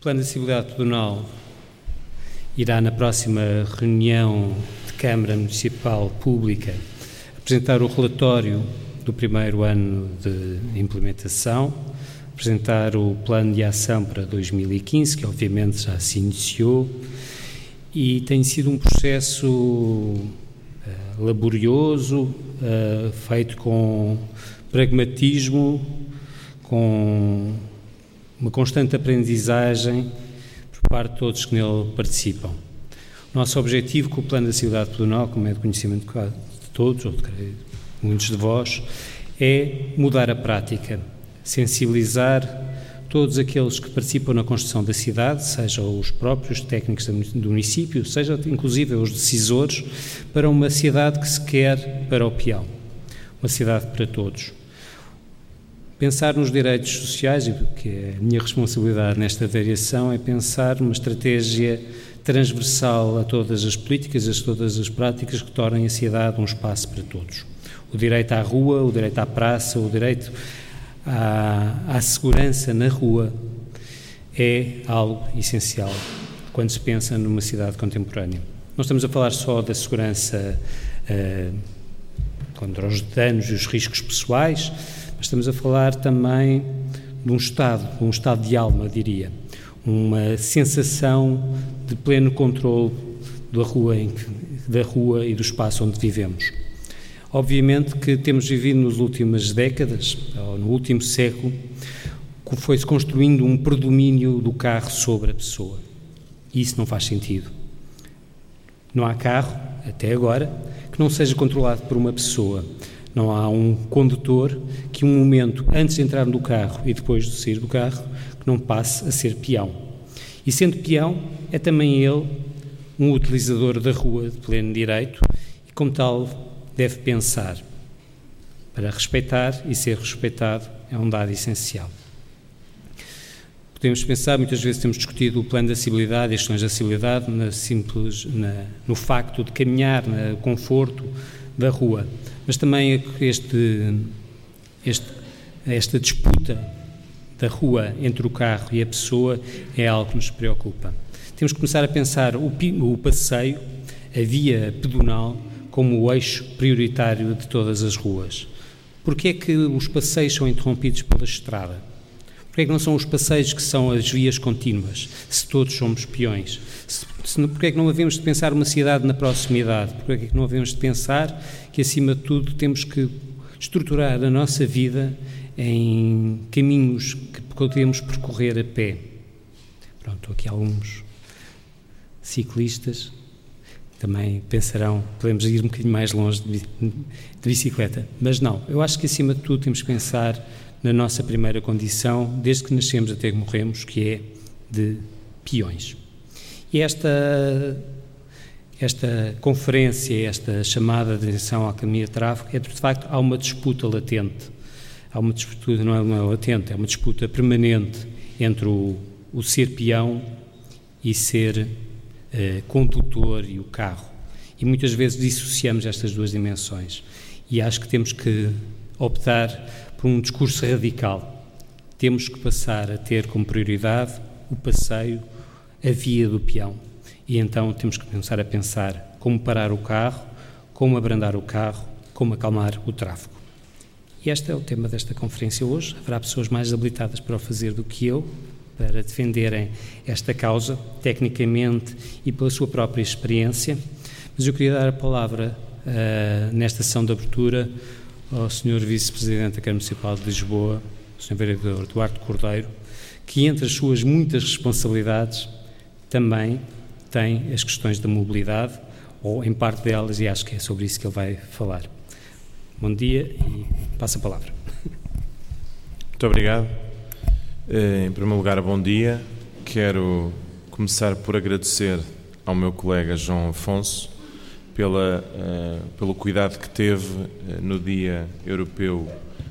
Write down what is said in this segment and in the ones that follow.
O Plano de Acessibilidade Pedonal irá, na próxima reunião de Câmara Municipal Pública, apresentar o relatório do primeiro ano de implementação, apresentar o plano de ação para 2015, que obviamente já se iniciou, e tem sido um processo uh, laborioso, uh, feito com pragmatismo, com uma constante aprendizagem por parte de todos que nele participam. O nosso objetivo com o Plano da Cidade Pedonal, como é de conhecimento de todos, ou de muitos de vós, é mudar a prática, sensibilizar todos aqueles que participam na construção da cidade, sejam os próprios técnicos do município, seja inclusive os decisores, para uma cidade que se quer para o peão, uma cidade para todos. Pensar nos direitos sociais, que é a minha responsabilidade nesta variação, é pensar numa estratégia transversal a todas as políticas, a todas as práticas que tornem a cidade um espaço para todos. O direito à rua, o direito à praça, o direito à, à segurança na rua é algo essencial quando se pensa numa cidade contemporânea. Não estamos a falar só da segurança uh, contra os danos e os riscos pessoais, estamos a falar também de um estado, um estado de alma, diria, uma sensação de pleno controle da rua, da rua e do espaço onde vivemos. Obviamente que temos vivido nas últimas décadas, ou no último século, que foi-se construindo um predomínio do carro sobre a pessoa. E isso não faz sentido. Não há carro, até agora, que não seja controlado por uma pessoa. Não há um condutor que, um momento antes de entrar no carro e depois de sair do carro, que não passe a ser peão. E sendo peão, é também ele um utilizador da rua de pleno direito e, como tal, deve pensar. Para respeitar e ser respeitado é um dado essencial. Podemos pensar, muitas vezes temos discutido o plano de acessibilidade as questões de acessibilidade na simples, na, no facto de caminhar, no conforto da rua, mas também este, este, esta disputa da rua entre o carro e a pessoa é algo que nos preocupa. Temos que começar a pensar o, o passeio, a via pedonal, como o eixo prioritário de todas as ruas. Porquê é que os passeios são interrompidos pela estrada? Porquê é que não são os passeios que são as vias contínuas, se todos somos peões? Se, se, porquê é que não havemos de pensar uma cidade na proximidade? Porquê é que não havemos de pensar que, acima de tudo, temos que estruturar a nossa vida em caminhos que podemos percorrer a pé? Pronto, aqui alguns ciclistas também pensarão, podemos ir um bocadinho mais longe de, de bicicleta. Mas não, eu acho que acima de tudo temos que pensar na nossa primeira condição, desde que nascemos até que morremos, que é de peões. E esta, esta conferência, esta chamada de atenção à caminha de tráfego, é de facto, há uma disputa latente. Há uma disputa, não é, não é latente, é uma disputa permanente entre o, o ser peão e ser uh, condutor e o carro. E muitas vezes dissociamos estas duas dimensões. E acho que temos que optar por um discurso radical. Temos que passar a ter como prioridade o passeio, a via do peão. E então temos que começar a pensar como parar o carro, como abrandar o carro, como acalmar o tráfego. E este é o tema desta conferência hoje. Haverá pessoas mais habilitadas para o fazer do que eu, para defenderem esta causa, tecnicamente e pela sua própria experiência. Mas eu queria dar a palavra uh, nesta sessão de abertura ao Sr. Vice-Presidente da Câmara Municipal de Lisboa, o Sr. Vereador Duarte Cordeiro, que entre as suas muitas responsabilidades também tem as questões da mobilidade, ou em parte delas, e acho que é sobre isso que ele vai falar. Bom dia e passa a palavra. Muito obrigado. Eh, em primeiro lugar, bom dia. Quero começar por agradecer ao meu colega João Afonso pela, uh, pelo cuidado que teve uh, no Dia Europeu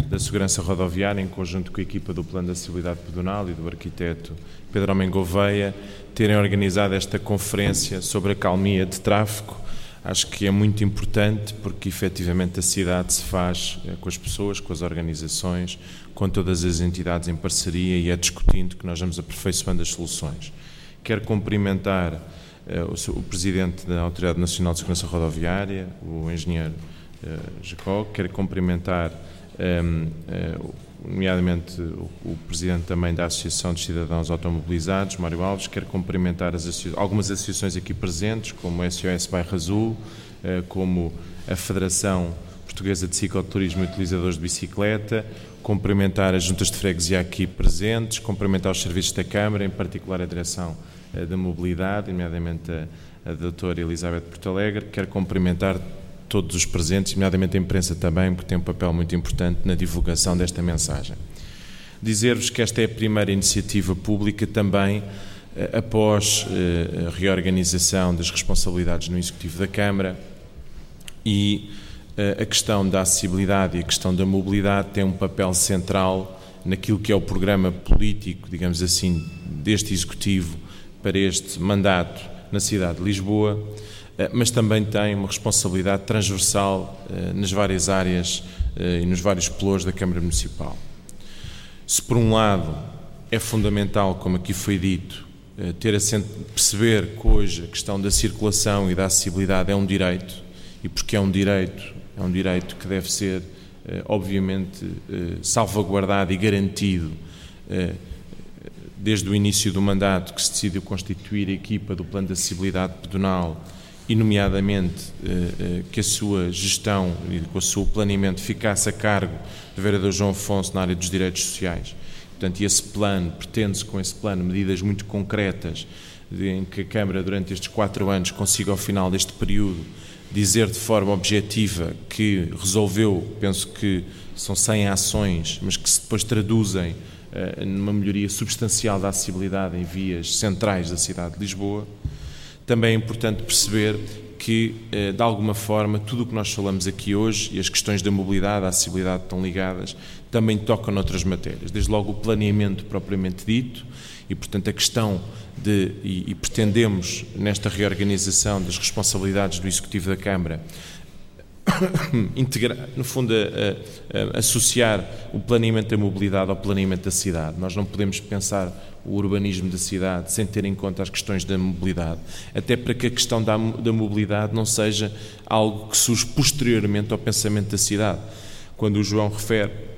da Segurança Rodoviária, em conjunto com a equipa do Plano de Acessibilidade Pedonal e do arquiteto Pedro Homem Gouveia, terem organizado esta conferência sobre a calmia de tráfego Acho que é muito importante porque efetivamente a cidade se faz com as pessoas, com as organizações, com todas as entidades em parceria e é discutindo que nós vamos aperfeiçoando as soluções. Quero cumprimentar o, o, Presidente da Autoridade Nacional de Segurança Rodoviária, o Engenheiro uh, Jacó, quero cumprimentar um, uh, nomeadamente o, Presidente também da Associação de Cidadãos Automobilizados, Mário Alves, quero cumprimentar as, algumas associações aqui presentes, como o SOS Bairro Azul, como a Federação Portuguesa de Cicloturismo e Utilizadores de Bicicleta, cumprimentar as juntas de freguesia aqui presentes, cumprimentar os serviços da Câmara, em particular a Direção eh, da Mobilidade, nomeadamente a, a doutora Elizabeth Porto Alegre. Quero cumprimentar todos os presentes, nomeadamente a imprensa também, porque tem um papel muito importante na divulgação desta mensagem. Dizer-vos que esta é a primeira iniciativa pública também eh, após eh, a reorganização das responsabilidades no Executivo da Câmara e a questão da acessibilidade e a questão da mobilidade tem um papel central naquilo que é o programa político, digamos assim, deste Executivo para este mandato na cidade de Lisboa, eh, mas também tem uma responsabilidade transversal eh, nas várias áreas eh, e nos vários pelouros da Câmara Municipal. Se por um lado é fundamental, como aqui foi dito, ter a perceber que hoje a questão da circulação e da acessibilidade é um direito, e porque é um direito, é um direito que deve ser, obviamente, salvaguardado e garantido desde o início do mandato que se decidiu constituir a equipa do Plano de Acessibilidade Pedonal e, nomeadamente, eh, eh, que a sua gestão e com o seu planeamento ficasse a cargo do vereador João Afonso na área dos direitos sociais. Portanto, esse plano, pretende-se com esse plano medidas muito concretas em que a Câmara, durante estes quatro anos, consiga, ao final deste período, dizer de forma objetiva que resolveu, penso que são 100 ações, mas que se depois traduzem uh, numa melhoria substancial da acessibilidade em vias centrais da cidade de Lisboa. Também é importante perceber que, uh, de alguma forma, tudo o que nós falamos aqui hoje e as questões da mobilidade, da acessibilidade estão ligadas, também tocam noutras matérias. Desde logo o planeamento propriamente dito e, portanto, a questão de, e, e pretendemos, nesta reorganização das responsabilidades do Executivo da Câmara, integrar, no fundo, a, a, associar o planeamento da mobilidade ao planeamento da cidade. Nós não podemos pensar o urbanismo da cidade sem ter em conta as questões da mobilidade, até para que a questão da, da mobilidade não seja algo que surge posteriormente ao pensamento da cidade. Quando o João refere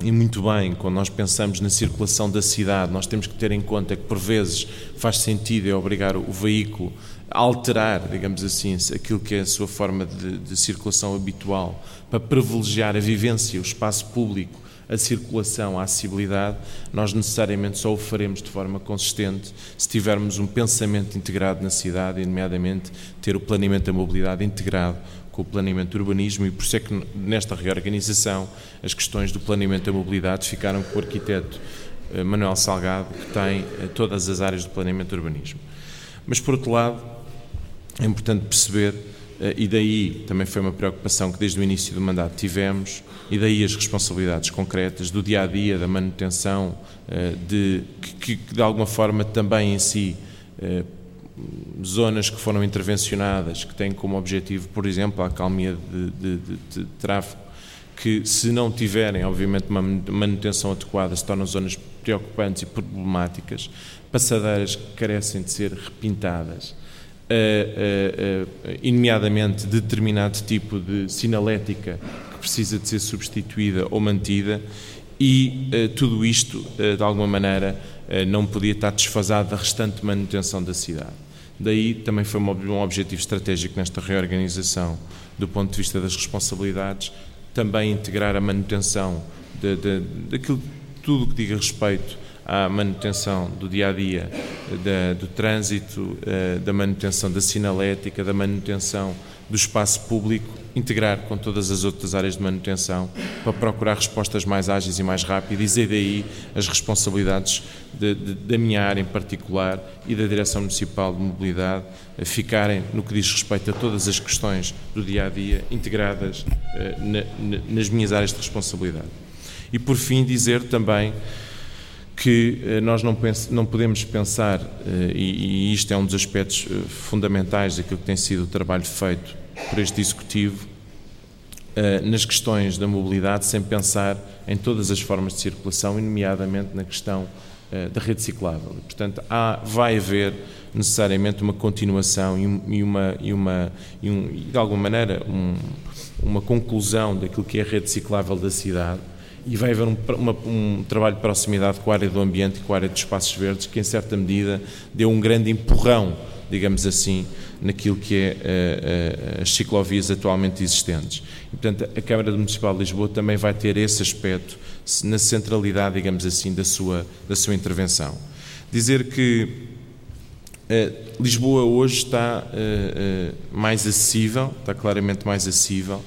e muito bem, quando nós pensamos na circulação da cidade, nós temos que ter em conta que, por vezes, faz sentido é obrigar o veículo a alterar, digamos assim, aquilo que é a sua forma de, de circulação habitual, para privilegiar a vivência, o espaço público, a circulação, a acessibilidade, nós necessariamente só o faremos de forma consistente se tivermos um pensamento integrado na cidade, e, nomeadamente, ter o planeamento da mobilidade integrado com o planeamento urbanismo e por isso é que nesta reorganização as questões do planeamento da mobilidade ficaram com o arquiteto eh, Manuel Salgado, que tem eh, todas as áreas do planeamento urbanismo. Mas, por outro lado, é importante perceber, eh, e daí também foi uma preocupação que desde o início do mandato tivemos, e daí as responsabilidades concretas do dia a dia, da manutenção, de, que, que de alguma forma também em si zonas que foram intervencionadas, que têm como objetivo, por exemplo, a acalmia de, de, de, de tráfego, que se não tiverem, obviamente, uma manutenção adequada, se tornam zonas preocupantes e problemáticas, passadeiras que carecem de ser repintadas, uh, uh, uh, nomeadamente determinado tipo de sinalética que precisa de ser substituída ou mantida, e tudo isto, de alguma maneira, não podia estar desfasado da restante manutenção da cidade. Daí também foi um objetivo estratégico nesta reorganização, do ponto de vista das responsabilidades, também integrar a manutenção de, de, daquilo, tudo o que diga respeito à manutenção do dia a dia, do trânsito, eh, da manutenção da sinalética, da manutenção do espaço público integrar com todas as outras áreas de manutenção para procurar respostas mais ágeis e mais rápidas e daí as responsabilidades de, de, da minha área em particular e da Direção Municipal de Mobilidade ficarem no que diz respeito a todas as questões do dia a dia integradas eh, na, na, nas minhas áreas de responsabilidade. E por fim dizer também que eh, nós não, não podemos pensar, eh, e, e isto é um dos aspectos fundamentais daquilo que tem sido o trabalho feito por este Executivo nas questões da mobilidade, sem pensar em todas as formas de circulação, e nomeadamente na questão da rede ciclável. Portanto, há, vai haver necessariamente uma continuação e, uma, e, uma, e, um, e de alguma maneira um, uma conclusão daquilo que é a rede ciclável da cidade e vai haver um, uma, um, trabalho de proximidade com a área do ambiente e com a área dos espaços verdes que, em certa medida, deu um grande empurrão, digamos assim, naquilo que é uh, uh, as ciclovias atualmente existentes. E, portanto, a Câmara Municipal de Lisboa também vai ter esse aspecto na centralidade, digamos assim, da sua, da sua intervenção. Dizer que uh, Lisboa hoje está mais acessível, está claramente mais acessível,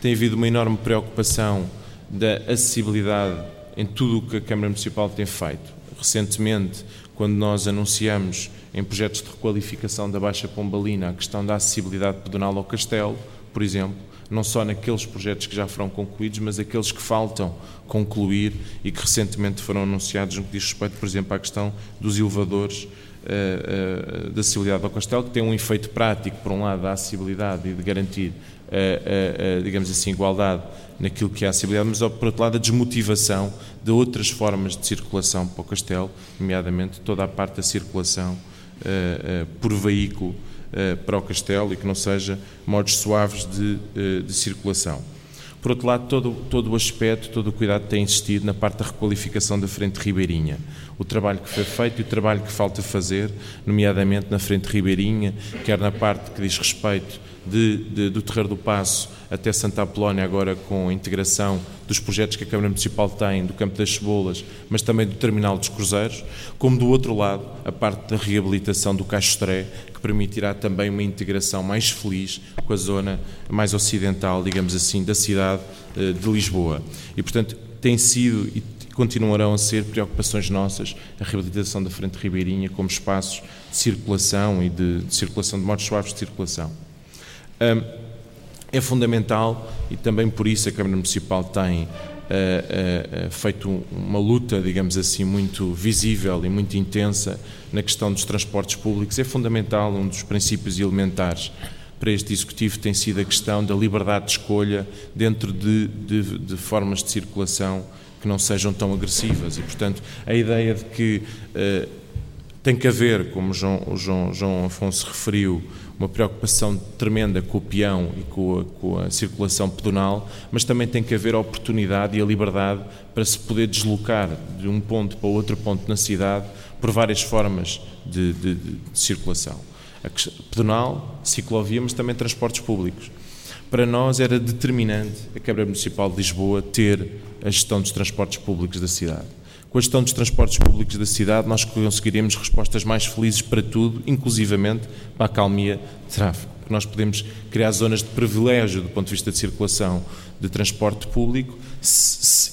tem havido uma enorme preocupação da acessibilidade em tudo o que a Câmara Municipal tem feito. Recentemente, quando nós anunciamos em projetos de requalificação da Baixa Pombalina a questão da acessibilidade pedonal ao castelo, por exemplo, não só naqueles projetos que já foram concluídos, mas aqueles que faltam concluir e que recentemente foram anunciados no que diz respeito, por exemplo, à questão dos elevadores uh, uh, da acessibilidade ao castelo, que tem um efeito prático, por um lado, da acessibilidade e de garantir, uh, digamos assim, igualdade naquilo que é a acessibilidade, mas por outro lado a desmotivação de outras formas de circulação para o castelo, nomeadamente toda a parte da circulação uh, uh, por veículo uh, para o castelo e que não seja modos suaves de, de circulação. Por outro lado, todo, todo o aspecto, todo o cuidado tem existido na parte da requalificação da frente ribeirinha. O trabalho que foi feito e o trabalho que falta fazer, nomeadamente na frente ribeirinha, quer na parte que diz respeito de, de, do Terreiro do Passo até Santa Apolónia, agora com a integração dos projetos que a Câmara Municipal tem, do Campo das Cebolas, mas também do Terminal dos Cruzeiros, como do outro lado, a parte da reabilitação do Castré, que permitirá também uma integração mais feliz com a zona mais ocidental, digamos assim, da cidade eh, de Lisboa. E, portanto, tem sido e continuarão a ser preocupações nossas a reabilitação da Frente Ribeirinha como espaços de circulação e de, de circulação de modos suaves de circulação é fundamental e também por isso a Câmara Municipal tem Uh, uh, feito uma luta, digamos assim, muito visível e muito intensa na questão dos transportes públicos. É fundamental, um dos princípios elementares para este Executivo tem sido a questão da liberdade de escolha dentro de, de, de formas de circulação que não sejam tão agressivas. E, portanto, a ideia de que tem que haver, como João, o João, João Afonso referiu, uma preocupação tremenda com o peão e com a, com a, circulação pedonal, mas também tem que haver a oportunidade e a liberdade para se poder deslocar de um ponto para outro ponto na cidade por várias formas de, de, de circulação. A pedonal, ciclovia, mas também transportes públicos. Para nós era determinante a Câmara Municipal de Lisboa ter a gestão dos transportes públicos da cidade com a gestão dos transportes públicos da cidade, nós conseguiremos respostas mais felizes para tudo, inclusivamente para a calmia de tráfego. Nós podemos criar zonas de privilégio do ponto de vista de circulação de transporte público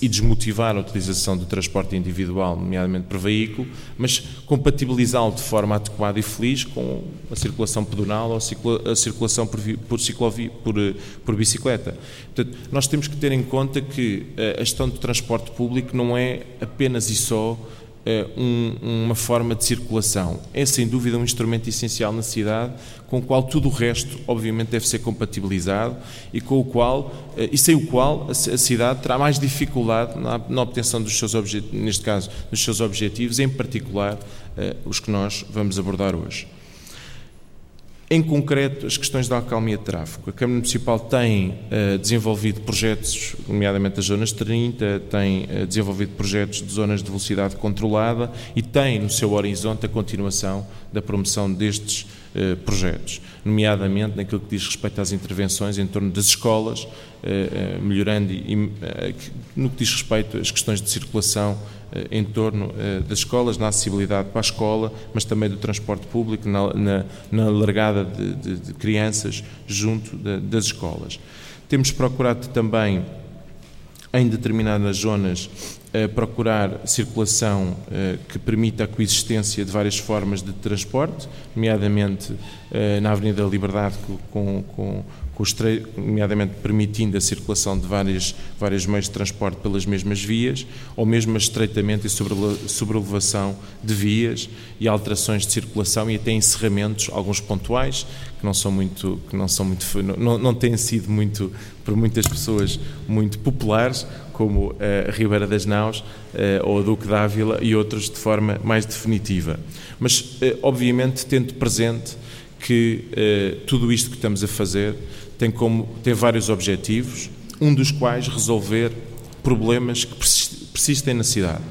e desmotivar a utilização do transporte individual, nomeadamente por veículo, mas compatibilizá-lo de forma adequada e feliz com a circulação pedonal ou a circulação por, por, ciclovia, por, por bicicleta. Portanto, nós temos que ter em conta que a gestão do transporte público não é apenas e só eh, um, uma forma de circulação. É sem dúvida um instrumento essencial na cidade, com o qual tudo o resto, obviamente, deve ser compatibilizado e com o qual eh, e sem o qual a, cidade terá mais dificuldade na, na obtenção dos seus objetivos, neste caso, dos seus objetivos, em particular eh, os que nós vamos abordar hoje. Em concreto, as questões da acalmia de tráfego. A Câmara Municipal tem uh, desenvolvido projetos, nomeadamente das zonas 30, tem uh, desenvolvido projetos de zonas de velocidade controlada e tem no seu horizonte a continuação da promoção destes uh, projetos, nomeadamente naquilo que diz respeito às intervenções em torno das escolas, melhorando e, no que diz respeito às questões de circulação em torno eh, das escolas, na acessibilidade para a escola, mas também do transporte público, na, na, na largada de, de, de, crianças junto de, das escolas. Temos procurado também, em determinadas zonas, eh, procurar circulação que permita a coexistência de várias formas de transporte, nomeadamente na Avenida da Liberdade com, com, nomeadamente permitindo a circulação de vários, vários meios de transporte pelas mesmas vias, ou mesmo estreitamento e sobrelevação de vias e alterações de circulação e até encerramentos, alguns pontuais, que não são muito, que não são muito, não, não têm sido muito, por muitas pessoas, muito populares, como a uh, Ribeira das Naus uh, ou a Duque d'Ávila e outros de forma mais definitiva. Mas, uh, obviamente, tendo presente que eh, tudo isto que estamos a fazer tem, como, tem vários objetivos, um dos quais resolver problemas que persistem na cidade.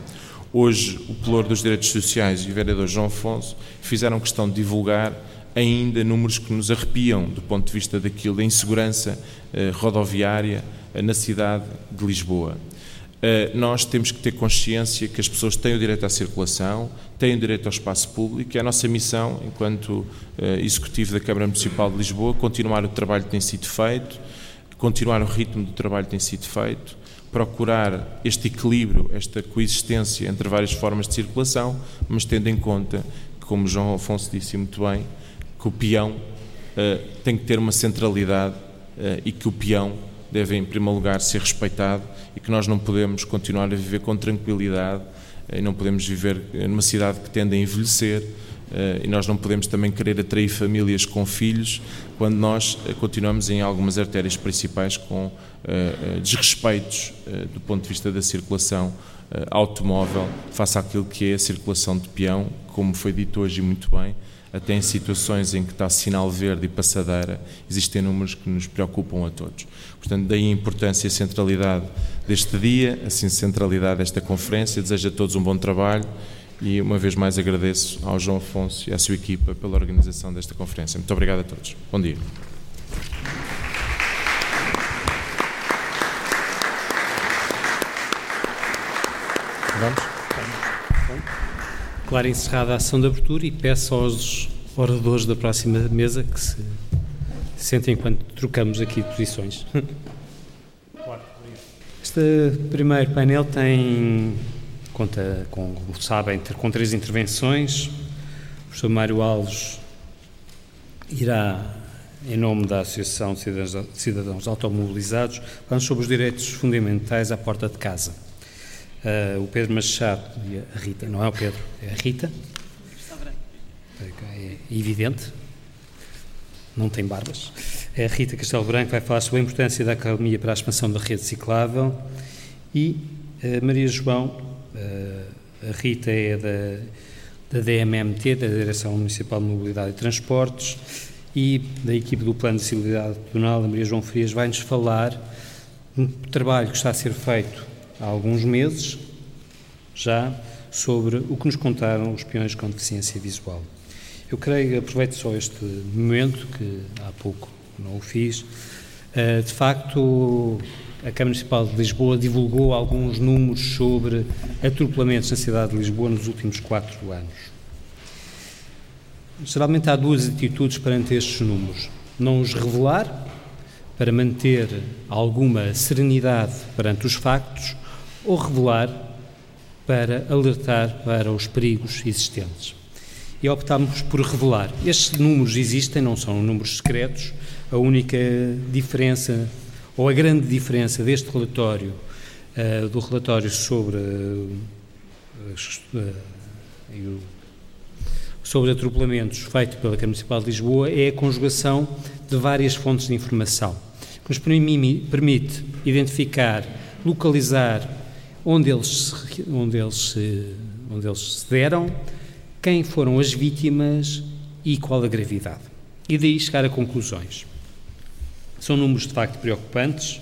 Hoje, o Pelour dos Direitos Sociais e o vereador João Afonso fizeram questão de divulgar ainda números que nos arrepiam do ponto de vista daquilo da insegurança eh, rodoviária eh, na cidade de Lisboa. Eh, nós temos que ter consciência que as pessoas têm o direito à circulação, têm o direito ao espaço público e é a nossa missão, enquanto eh, Executivo da Câmara Municipal de Lisboa, continuar o trabalho que tem sido feito, continuar o ritmo do trabalho que tem sido feito, procurar este equilíbrio, esta coexistência entre várias formas de circulação, mas tendo em conta, como João Afonso disse muito bem, que o peão uh, tem que ter uma centralidade e que o peão deve, em primeiro lugar, ser respeitado e que nós não podemos continuar a viver com tranquilidade eh, e não podemos viver numa cidade que tende a envelhecer eh, e nós não podemos também querer atrair famílias com filhos quando nós eh, continuamos em algumas artérias principais com desrespeitos do ponto de vista da circulação automóvel face àquilo que é a circulação de peão, como foi dito hoje muito bem, até em situações em que está sinal verde e passadeira, existem números que nos preocupam a todos. Portanto, daí a importância e a centralidade deste dia, assim a centralidade desta conferência. Desejo a todos um bom trabalho e uma vez mais agradeço ao João Afonso e à sua equipa pela organização desta conferência. Muito obrigado a todos. Bom dia. Vamos? Claro, encerrada a ação de abertura e peço aos oradores da próxima mesa que se sentem enquanto trocamos aqui posições. Este primeiro painel tem, conta, com, como sabem, com três intervenções. O professor Mário Alves irá, em nome da Associação de Cidadãos, Cidadãos Automobilizados, falar sobre os direitos fundamentais à porta de casa. Uh, o Pedro Machado e a Rita, não é o Pedro, é a Rita. É evidente, não tem barbas. É a Rita Castelo Branco vai falar sobre a importância da academia para a expansão da rede ciclável e a Maria João, a Rita é da, da DMMT, da Direção Municipal de Mobilidade e Transportes, e da equipe do Plano de Acessibilidade Pedonal, a Maria João Frias, vai-nos falar um trabalho que está a ser feito há alguns meses já sobre o que nos contaram os peões com deficiência visual. Eu creio, aproveito só este momento, que há pouco não o fiz, eh, de facto, a Câmara Municipal de Lisboa divulgou alguns números sobre atropelamentos na cidade de Lisboa nos últimos quatro anos. Geralmente há duas atitudes perante estes números. Não os revelar, para manter alguma serenidade perante os factos, ou revelar para alertar para os perigos existentes. E optámos por revelar. Estes números existem, não são números secretos. A única diferença, ou a grande diferença deste relatório, uh, do relatório sobre, uh, sobre atropelamentos feito pela Câmara Municipal de Lisboa, é a conjugação de várias fontes de informação, que nos permite identificar, localizar onde eles, onde eles, se, onde eles se deram, quem foram as vítimas e qual a gravidade. E daí chegar a conclusões. São números de facto preocupantes.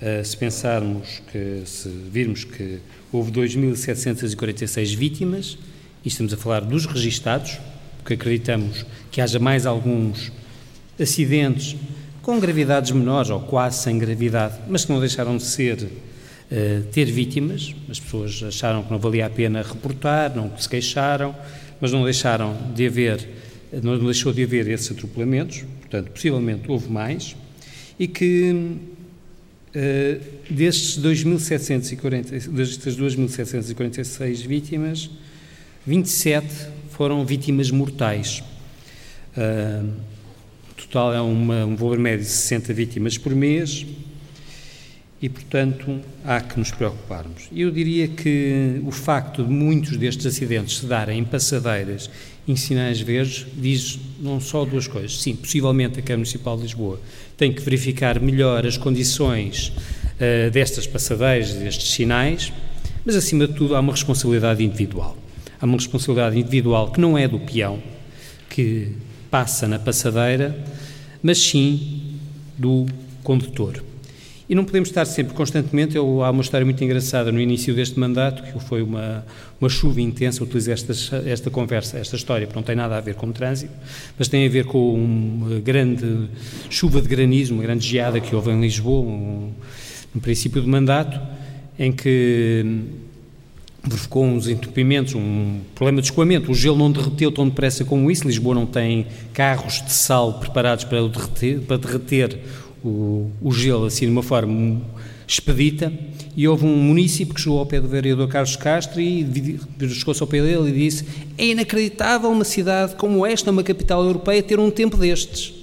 Uh, se pensarmos que, se virmos que houve 2.746 vítimas, e estamos a falar dos registados, porque acreditamos que haja mais alguns acidentes com gravidades menores ou quase sem gravidade, mas que não deixaram de ser uh, ter vítimas. As pessoas acharam que não valia a pena reportar, não se queixaram, mas não deixaram de haver, não deixou de haver esses atropelamentos, portanto, possivelmente houve mais, e que uh, destes 2.740, destas 2.746 vítimas, 27 foram vítimas mortais. Uh, total é uma, um valor médio de 60 vítimas por mês e, portanto, há que nos preocuparmos. Eu diria que o facto de muitos destes acidentes se darem em passadeiras, em sinais verdes, diz não só duas coisas. Sim, possivelmente a Câmara Municipal de Lisboa tem que verificar melhor as condições uh, destas passadeiras, destes sinais, mas, acima de tudo, há uma responsabilidade individual. Há uma responsabilidade individual que não é do peão, que passa na passadeira, mas sim do condutor. E não podemos estar sempre constantemente. Eu, há uma história muito engraçada no início deste mandato, que foi uma, uma chuva intensa. Utilizei esta, esta conversa, esta história, porque não tem nada a ver com o trânsito, mas tem a ver com uma grande chuva de granizo, uma grande geada que houve em Lisboa, um, no princípio do mandato, em que verificou uns entupimentos, um problema de escoamento. O gelo não derreteu tão depressa como isso. Lisboa não tem carros de sal preparados para derreter, para derreter o, o gelo assim de uma forma expedita. E houve um município que chegou ao pé do vereador Carlos Castro e chegou-se ao pé dele e disse: É inacreditável uma cidade como esta, uma capital europeia, ter um tempo destes.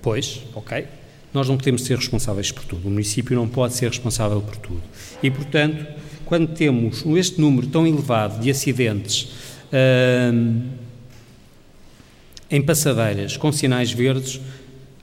Pois, ok. Nós não podemos ser responsáveis por tudo. O município não pode ser responsável por tudo. E, portanto, quando temos este número tão elevado de acidentes hum, em passadeiras com sinais verdes,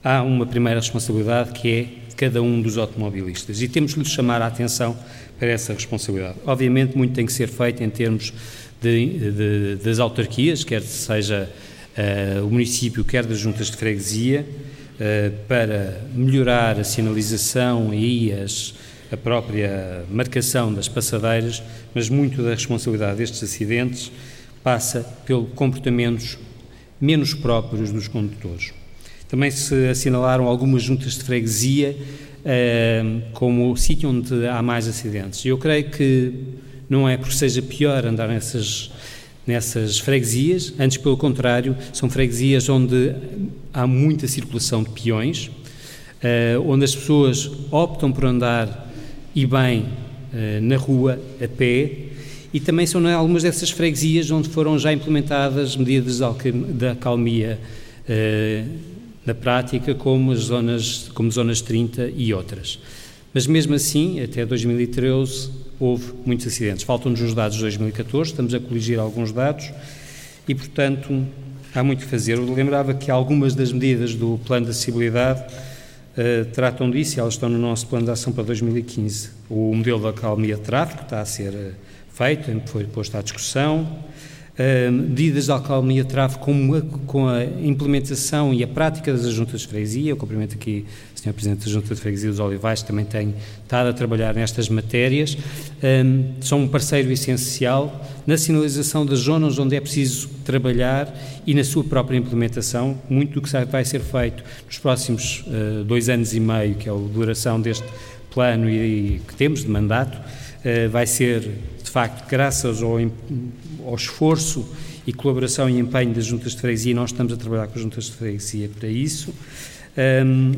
há uma primeira responsabilidade que é cada um dos automobilistas e temos de lhes chamar a atenção para essa responsabilidade. Obviamente, muito tem que ser feito em termos de, de, das autarquias, quer seja uh, o município, quer das juntas de freguesia, uh, para melhorar a sinalização e as a própria marcação das passadeiras, mas muito da responsabilidade destes acidentes passa pelo comportamentos menos próprios dos condutores. Também se assinalaram algumas juntas de freguesia uh, como o sítio onde há mais acidentes. Eu creio que não é porque seja pior andar nessas, nessas freguesias, antes pelo contrário, são freguesias onde há muita circulação de peões, uh, onde as pessoas optam por andar e bem uh, na rua, a pé, e também são em algumas dessas freguesias onde foram já implementadas medidas de acalmia uh, na prática, como as zonas, como zonas 30 e outras. Mas mesmo assim, até 2013, houve muitos acidentes. Faltam-nos os dados de 2014, estamos a coligir alguns dados e, portanto, há muito a fazer. Eu lembrava que algumas das medidas do plano de acessibilidade uh, tratam disso e elas estão no nosso plano de ação para 2015. O modelo da acalmia de tráfego está a ser uh, feito, foi posto à discussão. Uh, medidas de acalmia de tráfego com a, com a, implementação e a prática das juntas de freguesia. Eu cumprimento aqui o Sr. Presidente da Junta de Freguesia dos Olivais, que também tem estado a trabalhar nestas matérias. Um, são um parceiro essencial na sinalização das zonas onde é preciso trabalhar e na sua própria implementação. Muito do que vai ser feito nos próximos uh, dois anos e meio, que é a duração deste plano e, e que temos de mandato, uh, vai ser, de facto, graças ao ao esforço e colaboração e empenho das juntas de freguesia, nós estamos a trabalhar com as juntas de freguesia para isso, um,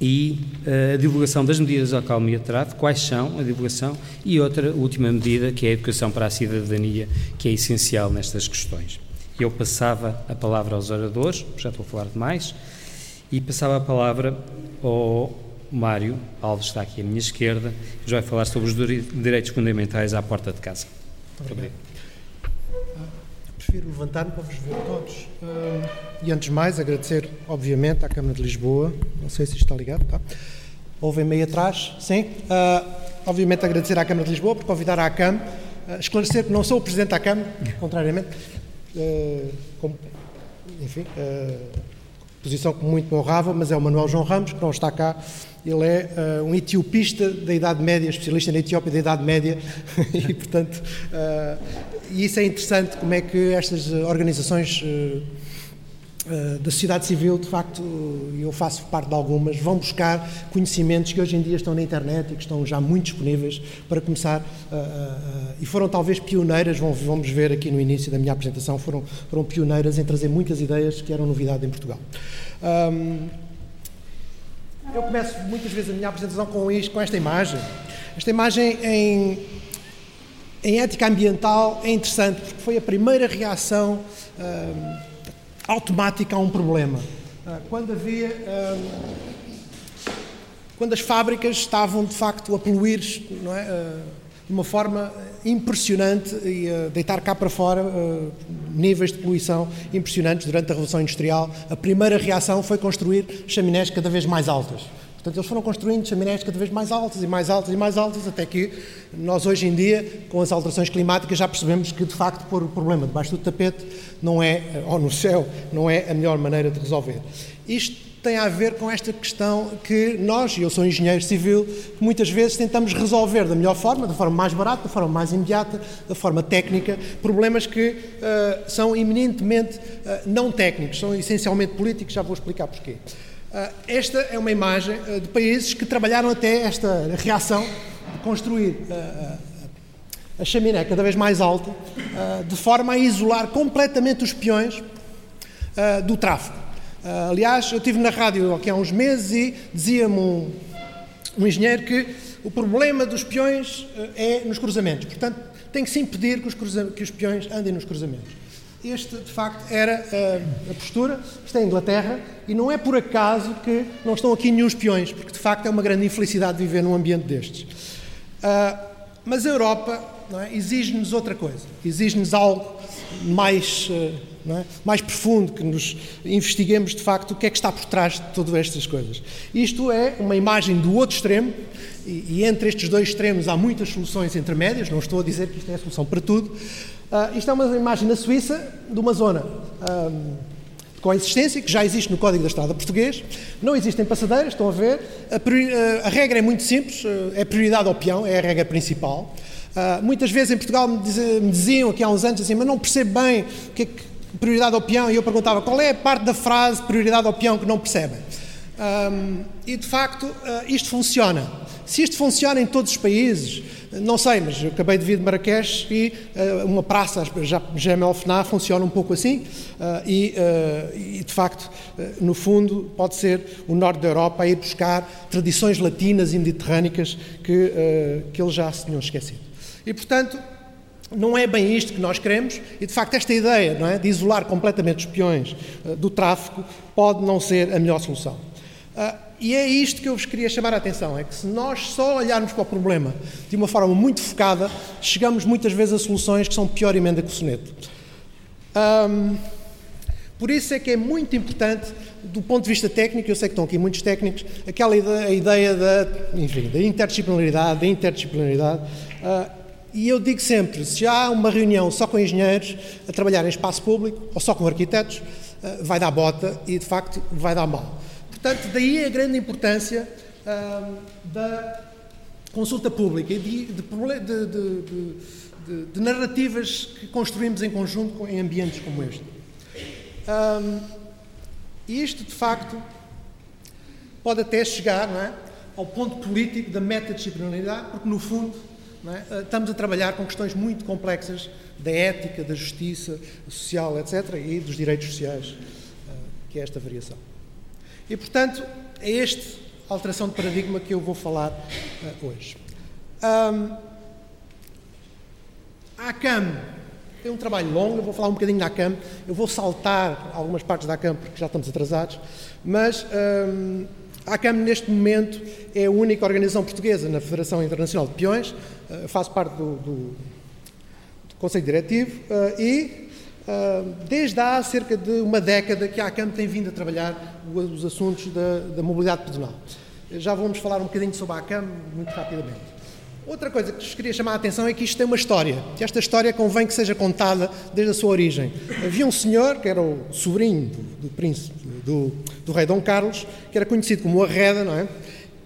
e uh, a divulgação das medidas de acalmia de tráfego, quais são a divulgação, e outra última medida, que é a educação para a cidadania, que é essencial nestas questões. Eu passava a palavra aos oradores, já estou a falar demais, e passava a palavra ao Mário Alves, está aqui à minha esquerda, que já vai falar sobre os direitos fundamentais à porta de casa. Obrigado prefiro levantar-me para vos ver todos. Uh, e antes de mais, agradecer, obviamente, à Câmara de Lisboa. Não sei se isto está ligado, tá? Ouvem-me aí atrás? Sim. Uh, obviamente, agradecer à Câmara de Lisboa por convidar à CAM. Uh, esclarecer que não sou o Presidente da CAM, contrariamente. Como, enfim, posição que muito honrava, mas é o Manuel João Ramos, que não está cá. Ele é uh, um etiopista da Idade Média, especialista na Etiópia da Idade Média, e, portanto, uh, e isso é interessante, como é que estas organizações uh, da sociedade civil, de facto, eu faço parte de algumas, vão buscar conhecimentos que hoje em dia estão na internet e que estão já muito disponíveis para começar, e foram talvez pioneiras, vamos ver aqui no início da minha apresentação, foram, foram pioneiras em trazer muitas ideias que eram novidade em Portugal. Um, eu começo muitas vezes a minha apresentação com, isto, com esta imagem. Esta imagem em, em ética ambiental é interessante porque foi a primeira reação uh, automática a um problema. Uh, quando havia. Uh, quando as fábricas estavam de facto a poluir não é, de uma forma impressionante e a deitar cá para fora níveis de poluição impressionantes durante a Revolução Industrial, a primeira reação foi construir chaminés cada vez mais altas. Portanto, eles foram construindo chaminés cada vez mais altas e mais altas e mais altas, até que nós hoje em dia, com as alterações climáticas, já percebemos que de facto pôr o problema debaixo do tapete não é, ou no céu, não é a melhor maneira de resolver. Isto tem a ver com esta questão que nós, e eu sou engenheiro civil, muitas vezes tentamos resolver da melhor forma, da forma mais barata, da forma mais imediata, da forma técnica, problemas que uh, são eminentemente uh, não técnicos, são essencialmente políticos, já vou explicar porquê. Uh, esta é uma imagem de países que trabalharam até esta reação de construir a chaminé cada vez mais alta, de forma a isolar completamente os peões do tráfego. Aliás, eu estive na rádio aqui há uns meses e dizia-me um, um engenheiro que o problema dos peões é nos cruzamentos. Portanto, tem que se impedir que os, que os peões andem nos cruzamentos. Este, de facto, era a, a postura. Isto é a Inglaterra e não é por acaso que não estão aqui nenhum espiões, porque de facto é uma grande infelicidade viver num ambiente destes. Uh, mas a Europa é, exige-nos outra coisa, exige-nos algo mais, uh, é, mais profundo, que nos investiguemos de facto o que é que está por trás de todas estas coisas. Isto é uma imagem do outro extremo, e, e entre estes dois extremos há muitas soluções intermédias, não estou a dizer que isto é a solução para tudo, Uh, isto é uma imagem na Suíça de uma zona um, de coexistência que já existe no Código da Estrada Português. Não existem passadeiras, estão a ver. A, uh, a regra é muito simples, uh, é prioridade ao peão, é a regra principal. muitas vezes em Portugal me, diziam aqui há uns anos assim, mas não percebo bem o que é que prioridade ao peão, e eu perguntava qual é a parte da frase prioridade ao peão que não percebem. Um, e de facto isto funciona. Se isto funciona em todos os países, não sei, mas eu acabei de vir de Marrakech e uh, uma praça, já, Gemel Fna, funciona um pouco assim uh, e, uh, e, de facto, no fundo, pode ser o norte da Europa a ir buscar tradições latinas e mediterrânicas que, que eles já se tinham esquecido. E, portanto, não é bem isto que nós queremos e, de facto, esta ideia é, de isolar completamente os peões do tráfico pode não ser a melhor solução. E é isto que eu vos queria chamar a atenção: é que se nós só olharmos para o problema de uma forma muito focada, chegamos muitas vezes a soluções que são pior emenda que o soneto. Um, por isso é que é muito importante, do ponto de vista técnico, eu sei que estão aqui muitos técnicos, aquela ideia, a ideia da, enfim, da interdisciplinaridade, da interdisciplinaridade. Uh, e eu digo sempre: se há uma reunião só com engenheiros a trabalhar em espaço público ou só com arquitetos, uh, vai dar bota e de facto vai dar mal. Portanto, daí a grande importância da consulta pública e de, de, de, de, narrativas que construímos em conjunto em ambientes como este. E isto, de facto, pode até chegar é, ao ponto político da metadisciplinaridade, porque, no fundo, é, ah, estamos a trabalhar com questões muito complexas da ética, da justiça social, etc., e dos direitos sociais, ah, que é esta variação. E, portanto, é esta alteração de paradigma que eu vou falar uh, hoje. Um, a ACAM tem um trabalho longo, eu vou falar um bocadinho da ACAM, eu vou saltar algumas partes da ACAM porque já estamos atrasados, mas um, a ACAM neste momento é a única organização portuguesa na Federação Internacional de Peões, uh, faço parte do, do, do Conselho Diretivo uh, e ah, desde há cerca de uma década que a ACAM tem vindo a trabalhar os assuntos da, da mobilidade pedonal. Já vamos falar um bocadinho sobre a ACAM muito rapidamente. Outra coisa que vos queria chamar a atenção é que isto tem uma história, e esta história convém que seja contada desde a sua origem. Havia um senhor, que era o sobrinho do, do príncipe, do, do, rei Dom Carlos, que era conhecido como Arreda, não é?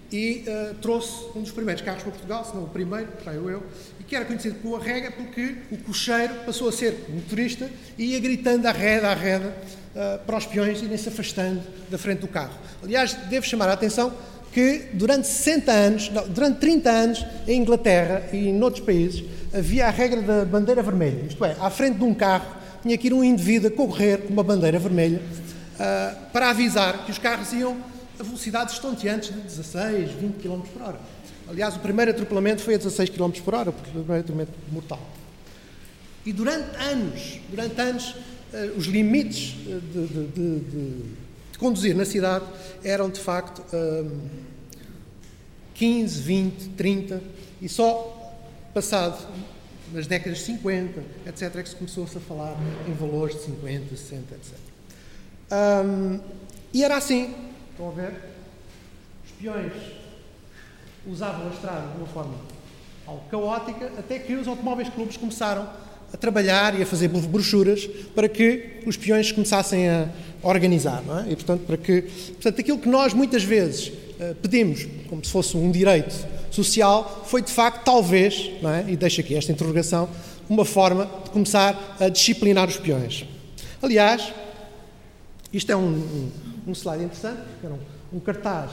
E uh, trouxe um dos primeiros carros para Portugal, se não o primeiro, creio eu, que era conhecido como arrega porque o cocheiro passou a ser motorista e ia gritando arreda, arreda uh, para os peões irem se afastando da frente do carro. Aliás, devo chamar a atenção que durante 60 anos, não, durante 30 anos, em Inglaterra e em outros países, havia a regra da bandeira vermelha. Isto é, à frente de um carro tinha que ir um indivíduo a correr com uma bandeira vermelha uh, para avisar que os carros iam a velocidades estonteantes de 16, 20 km por hora. Aliás, o primeiro atropelamento foi a 16 km por hora, porque o primeiro atropelamento mortal. E durante anos, durante anos, uh, os limites de, de, de, de, conduzir na cidade eram de facto uh, 15, 20, 30 e só passado nas décadas de 50, etc., é que se começou-se a falar em valores de 50, 60, etc. E era assim, estão a ver? Os peões usavam a estrada de uma forma algo caótica, até que os automóveis clubes começaram a trabalhar e a fazer brochuras para que os peões começassem a organizar, não é? E, portanto, para que... Portanto, aquilo que nós muitas vezes uh, pedimos como se fosse um direito social foi, de facto, talvez, não é? E deixo aqui esta interrogação, uma forma de começar a disciplinar os peões. Aliás, isto é um, um, um slide interessante, era um, um cartaz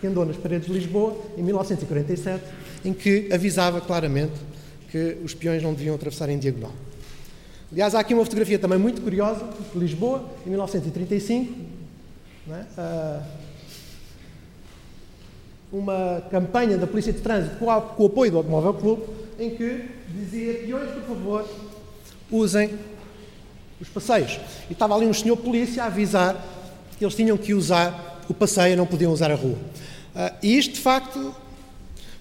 que andou nas paredes de Lisboa, em 1947, em que avisava claramente que os peões não deviam atravessar em diagonal. Aliás, há aqui uma fotografia também muito curiosa de Lisboa, em 1935, é? uh, uma campanha da Polícia de Trânsito com, o apoio do Automóvel Clube, em que dizia: peões, por favor, usem os passeios. E estava ali um senhor polícia a avisar que eles tinham que usar o passeio, não podiam usar a rua. Uh, e isto, de facto,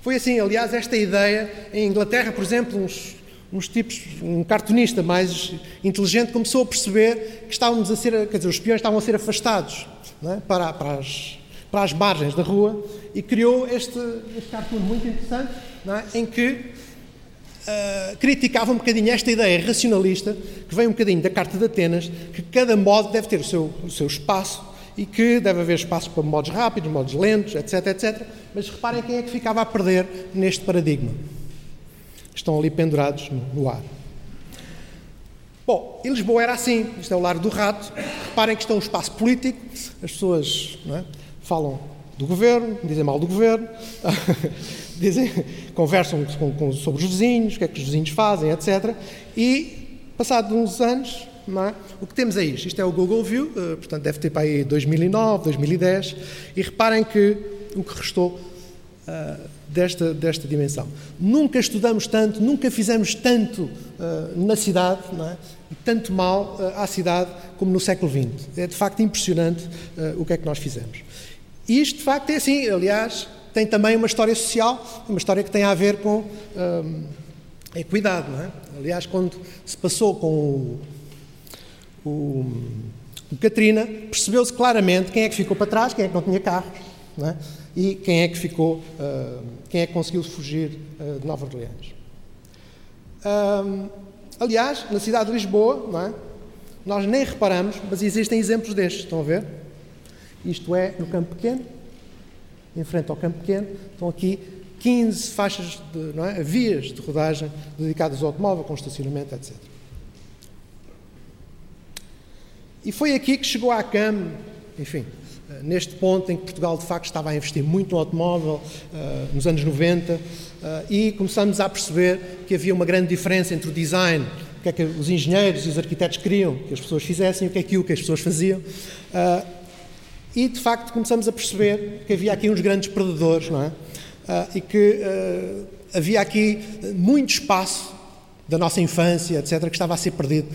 foi assim, aliás, esta ideia, em Inglaterra, por exemplo, uns, uns tipos, um cartunista mais inteligente começou a perceber que estávamos a ser, quer dizer, os espiões estavam a ser afastados é? para, para, as, para as margens da rua e criou este, este cartoon muito interessante é? em que uh, criticava um bocadinho esta ideia racionalista que vem um bocadinho da Carta de Atenas, que cada modo deve ter o seu, o seu espaço e que deve haver espaço para modos rápidos, modos lentos, etc, etc. Mas reparem quem é que ficava a perder neste paradigma. Estão ali pendurados no ar. Bom, em Lisboa era assim, isto é o lar do rato. Reparem que isto é um espaço político, as pessoas é, falam do governo, dizem mal do governo, dizem, conversam com, com, sobre os vizinhos, o que é que os vizinhos fazem, etc. E, passados uns anos, é? O que temos é isto. Isto é o Google View, uh, portanto deve ter para aí 2009, 2010, e reparem que o que restou uh, desta, desta dimensão. Nunca estudamos tanto, nunca fizemos tanto uh, na cidade, é? tanto mal à cidade como no século XX. É de facto impressionante o que é que nós fizemos. E isto de facto é assim, aliás, tem também uma história social, uma história que tem a ver com a equidade. Não é? Aliás, quando se passou com o o, o Katrina, percebeu-se claramente quem é que ficou para trás, quem é que não tinha carros, não é? E quem é que ficou, uh, quem é que conseguiu fugir uh, de Nova Orleans. Aliás, na cidade de Lisboa, não é? nós nem reparamos, mas existem exemplos destes, estão a ver? Isto é no Campo Pequeno, em frente ao Campo Pequeno, estão aqui 15 faixas, de, não é? vias de rodagem dedicadas ao automóvel, com estacionamento, etc. E foi aqui que chegou à CAM, enfim, eh, neste ponto em que Portugal de facto estava a investir muito no automóvel, uh, nos anos 90, uh, eh, e começamos a perceber que havia uma grande diferença entre o design, o que é que os engenheiros e os arquitetos queriam que as pessoas fizessem, o que é que, o que as pessoas faziam. Uh, e de facto começamos a perceber que havia aqui uns grandes perdedores, não é? e que havia aqui muito espaço da nossa infância, etc., que estava a ser perdido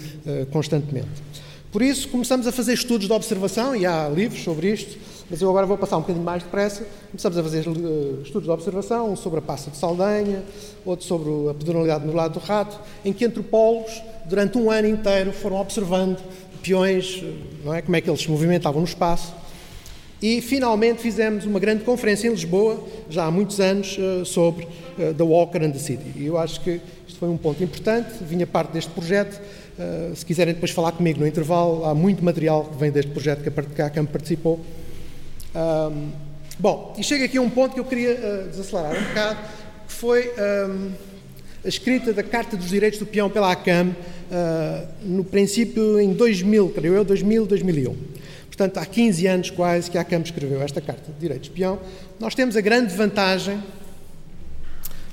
constantemente. Por isso, começamos a fazer estudos de observação, e há livros sobre isto, mas eu agora vou passar um bocadinho mais depressa. Começamos a fazer uh, estudos de observação, um sobre a passa de Saldanha, outro sobre a pedonalidade no lado do rato, em que antropólogos, durante um ano inteiro, foram observando peões, eh, não é, como é que eles se movimentavam no espaço. E finalmente fizemos uma grande conferência em Lisboa, já há muitos anos, uh, sobre The Walker and the City. E eu acho que isto foi um ponto importante, vinha parte deste projeto Uh, se quiserem depois falar comigo no intervalo, há muito material que vem deste projeto que a, que a CAM participou. Um, bom, e chega aqui a um ponto que eu queria uh, desacelerar um bocado, que foi um, a escrita da Carta dos Direitos do Peão pela ACAM, uh, no princípio em 2000, creio eu, 2000, 2001. Portanto, há 15 anos quase que a ACAM escreveu esta Carta de Direitos do Peão. Nós temos a grande vantagem.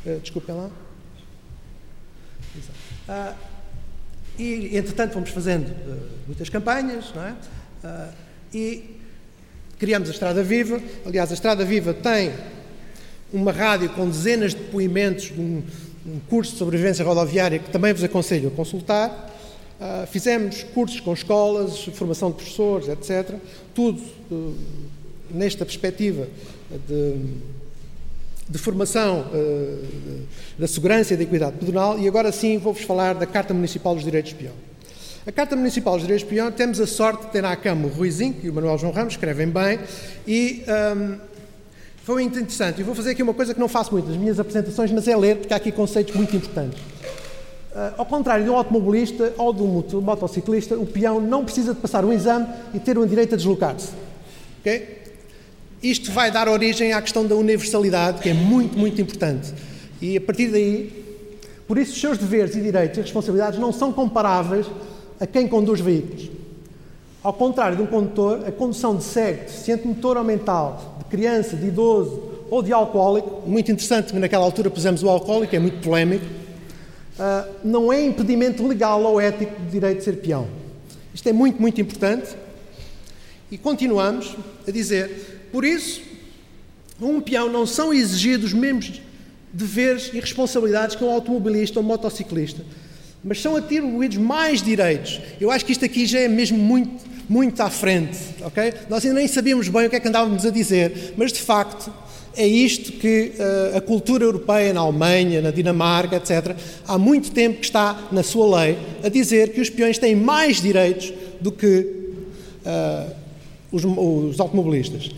Uh, desculpem lá. Uh, e, entretanto, fomos fazendo uh, muitas campanhas, não é? Uh, e criamos a Estrada Viva. Aliás, a Estrada Viva tem uma rádio com dezenas de depoimentos de um, um curso de sobrevivência rodoviária que também vos aconselho a consultar. Uh, fizemos cursos com escolas, formação de professores, etc. Tudo nesta perspectiva de, de formação uh, da segurança e da equidade pedonal. E agora sim vou-vos falar da Carta Municipal dos Direitos de Peão. A Carta Municipal dos Direitos de Peão temos a sorte de ter na cama o Ruizinho e o Manuel João Ramos, escrevem bem, e um, foi muito interessante. Eu vou fazer aqui uma coisa que não faço muito nas minhas apresentações, mas é ler, porque há aqui conceitos muito importantes. Uh, ao contrário de um automobilista ou de um motociclista, o peão não precisa de passar um exame e ter o direito a deslocar-se. Okay? Isto vai dar origem à questão da universalidade, que é muito, muito importante. E a partir daí, por isso, os seus deveres e direitos e responsabilidades não são comparáveis a quem conduz veículos. Ao contrário de um condutor, a condução de cego, deficiente motor ou mental, de criança, de idoso ou de alcoólico, muito interessante que naquela altura pusemos o alcoólico, é muito polémico, uh, não é impedimento legal ou ético de direito de ser peão. Isto é muito, muito importante. E continuamos a dizer, por isso, um peão não são exigidos os mesmos deveres e responsabilidades que um automobilista ou um motociclista, mas são atribuídos mais direitos. Eu acho que isto aqui já é mesmo muito, muito à frente, ok? Nós ainda nem sabíamos bem o que é que andávamos a dizer, mas de facto é isto que uh, a cultura europeia, na Alemanha, na Dinamarca, etc., há muito tempo que está na sua lei a dizer que os peões têm mais direitos do que uh, os, os automobilistas.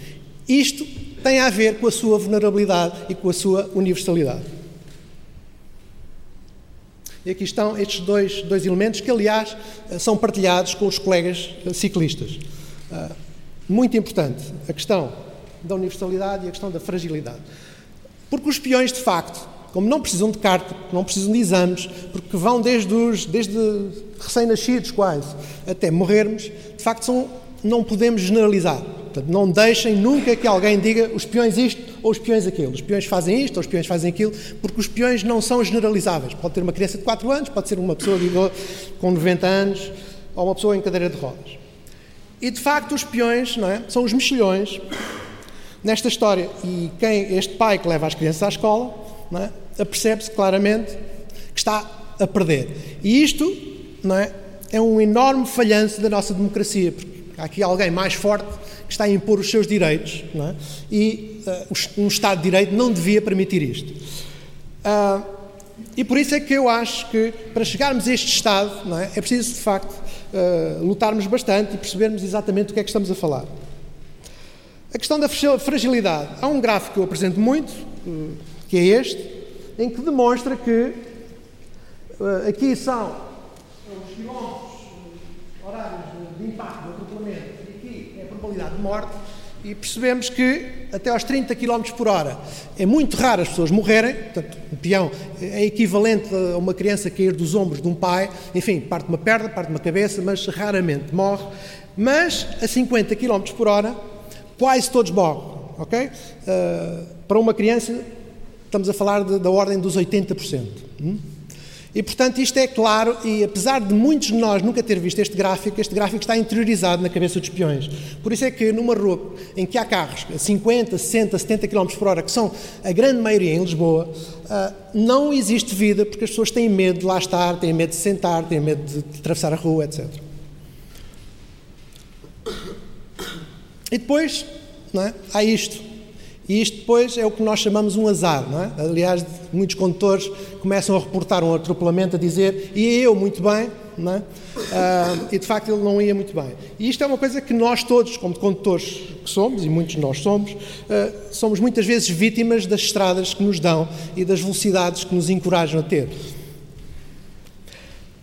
Isto tem a ver com a sua vulnerabilidade e com a sua universalidade. E aqui estão estes dois, dois elementos que, aliás, eh, são partilhados com os colegas ciclistas. Muito importante a questão da universalidade e a questão da fragilidade. Porque os peões, de facto, como não precisam de carta, não precisam de exames, porque vão desde, desde recém-nascidos quase até morrermos, de facto são, não podemos generalizar. Portanto, não deixem nunca que alguém diga os peões isto ou os peões aquilo. Os peões fazem isto ou os peões fazem aquilo, porque os peões não são generalizáveis. Pode ter uma criança de 4 anos, pode ser uma pessoa com 90 anos ou uma pessoa em cadeira de rodas. E de facto os peões não é, são os mexilhões nesta história. E quem, este pai que leva as crianças à escola, é? apercebe-se claramente que está a perder. E isto não é, é um enorme falhanço da nossa democracia, porque há aqui alguém mais forte que está a impor os seus direitos é? e uh, um Estado de Direito não devia permitir isto. Uh, e por isso é que eu acho que para chegarmos a este Estado é? é, preciso de facto uh, lutarmos bastante e percebermos exatamente o que é que estamos a falar. A questão da fragilidade. Há um gráfico que eu apresento muito, eh, que é este, em que demonstra que aqui são os quilómetros eh, horários de impacto do atropelamento e aqui é a probabilidade de morte e percebemos que até aos 30 km por hora é muito raro as pessoas morrerem, portanto, um peão é equivalente a uma criança cair dos ombros de um pai, enfim, parte uma perna, parte uma cabeça, mas raramente morre. Mas a 50 km por hora quase todos morrem, ok? Uh, para uma criança, estamos a falar de, da ordem dos 80%. Hum? E, portanto, isto é claro, e apesar de muitos de nós nunca ter visto este gráfico, este gráfico está interiorizado na cabeça dos peões. Por isso é que numa rua em que há carros a 50, 60, 70 km por hora, que são a grande maioria em Lisboa, uh, não existe vida porque as pessoas têm medo de lá estar, têm medo de sentar, têm medo de atravessar a rua, etc. E depois não é? há isto. E isto depois é o que nós chamamos um azar. Não é? Aliás, muitos condutores começam a reportar um atropelamento a dizer ia eu muito bem, não é? Uh, e de facto ele não ia muito bem. E isto é uma coisa que nós todos, como condutores que somos, e muitos de nós somos, uh, somos muitas vezes vítimas das estradas que nos dão e das velocidades que nos encorajam a ter.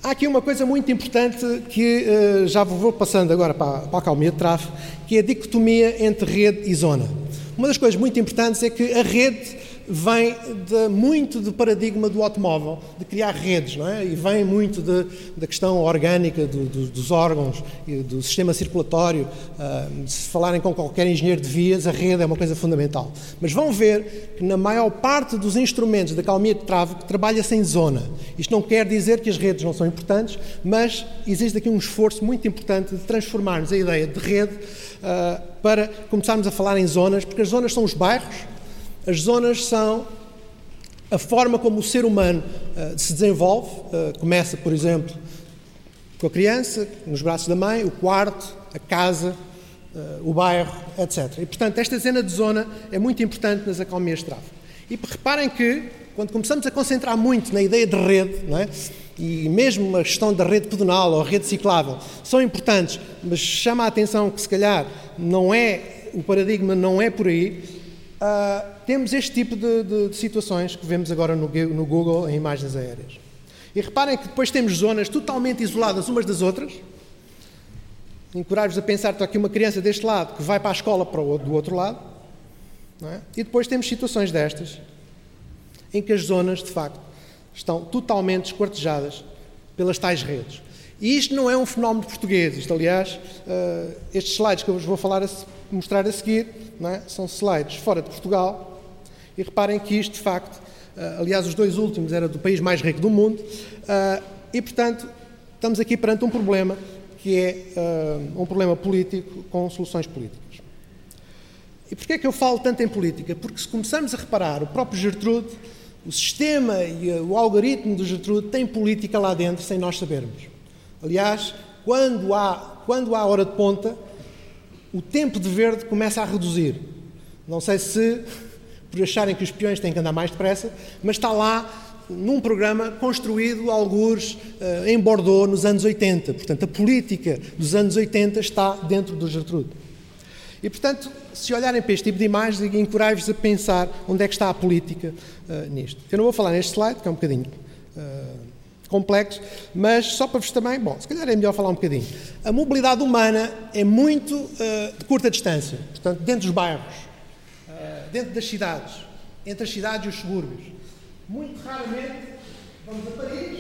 Há aqui uma coisa muito importante que uh, já vou passando agora para, para a calmia de tráfego, que é a dicotomia entre rede e zona. Uma das coisas muito importantes é que a rede vem de, muito do paradigma do automóvel, de criar redes, não é? E vem muito de, da questão orgânica do, do, dos órgãos, do sistema circulatório. Uh, se falarem com qualquer engenheiro de vias, a rede é uma coisa fundamental. Mas vão ver que na maior parte dos instrumentos da calmia de tráfego trabalha-se em zona. Isto não quer dizer que as redes não são importantes, mas existe aqui um esforço muito importante de transformarmos a ideia de rede uh, para começarmos a falar em zonas, porque as zonas são os bairros, as zonas são a forma como o ser humano uh, se desenvolve. Uh, começa, por exemplo, com a criança, nos braços da mãe, o quarto, a casa, uh, o bairro, etc. E, portanto, esta cena de zona é muito importante nas economias de tráfego. E reparem que, quando começamos a concentrar muito na ideia de rede, não é? e mesmo a questão da rede pedonal ou a rede ciclável são importantes, mas chama a atenção que se calhar não é, o paradigma não é por aí, uh, temos este tipo de, de, de, situações que vemos agora no, no Google em imagens aéreas. E reparem que depois temos zonas totalmente isoladas umas das outras. Encorajo-vos a pensar que aqui uma criança deste lado que vai para a escola para o, do outro lado. É? E depois temos situações destas, em que as zonas, de facto, estão totalmente esquartejadas pelas tais redes. E isto não é um fenómeno português. Isto, aliás, uh, estes slides que eu vos vou falar mostrar a seguir é? são slides fora de Portugal. E reparem que isto, de facto, uh, aliás, os dois últimos era do país mais rico do mundo. Uh, e, portanto, estamos aqui perante um problema que é um problema político com soluções políticas. E porquê é que eu falo tanto em política? Porque se começarmos a reparar, o próprio Gertrude o sistema e o algoritmo do Gertrude tem política lá dentro sem nós sabermos. Aliás, quando há, quando há hora de ponta, o tempo de verde começa a reduzir. Não sei se por acharem que os peões têm que andar mais depressa, mas está lá num programa construído, alguns, eh, em Bordeaux, nos anos 80. Portanto, a política dos anos 80 está dentro do Gertrude. E, portanto, se olharem para este tipo de imagens, encorajo-vos a pensar onde é que está a política uh, nisto. Eu não vou falar neste slide, que é um bocadinho uh, complexo, mas só para vos também, bom, se calhar é melhor falar um bocadinho. A mobilidade humana é muito uh, de curta distância, portanto, dentro dos bairros, dentro das cidades, entre as cidades e os subúrbios. Muito raramente vamos a Paris,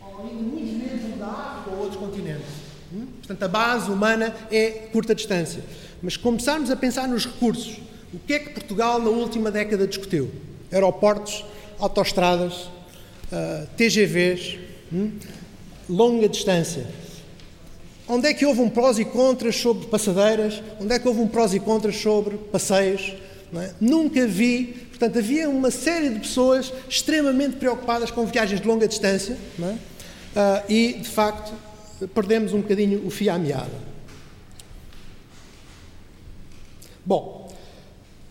ou ainda muito menos da África ou outros continentes. Hum? Portanto, a base humana é curta distância mas começarmos a pensar nos recursos. O que é que Portugal na última década discutiu? Aeroportos, autoestradas, ah, TGVs, hum? longa distância. Onde é que houve um prós e contras sobre passadeiras? Onde é que houve um prós e contras sobre passeios? É? Nunca vi. Portanto, havia uma série de pessoas extremamente preocupadas com viagens de longa distância é? uh, e, de facto, perdemos um bocadinho o fio à meada. Bom,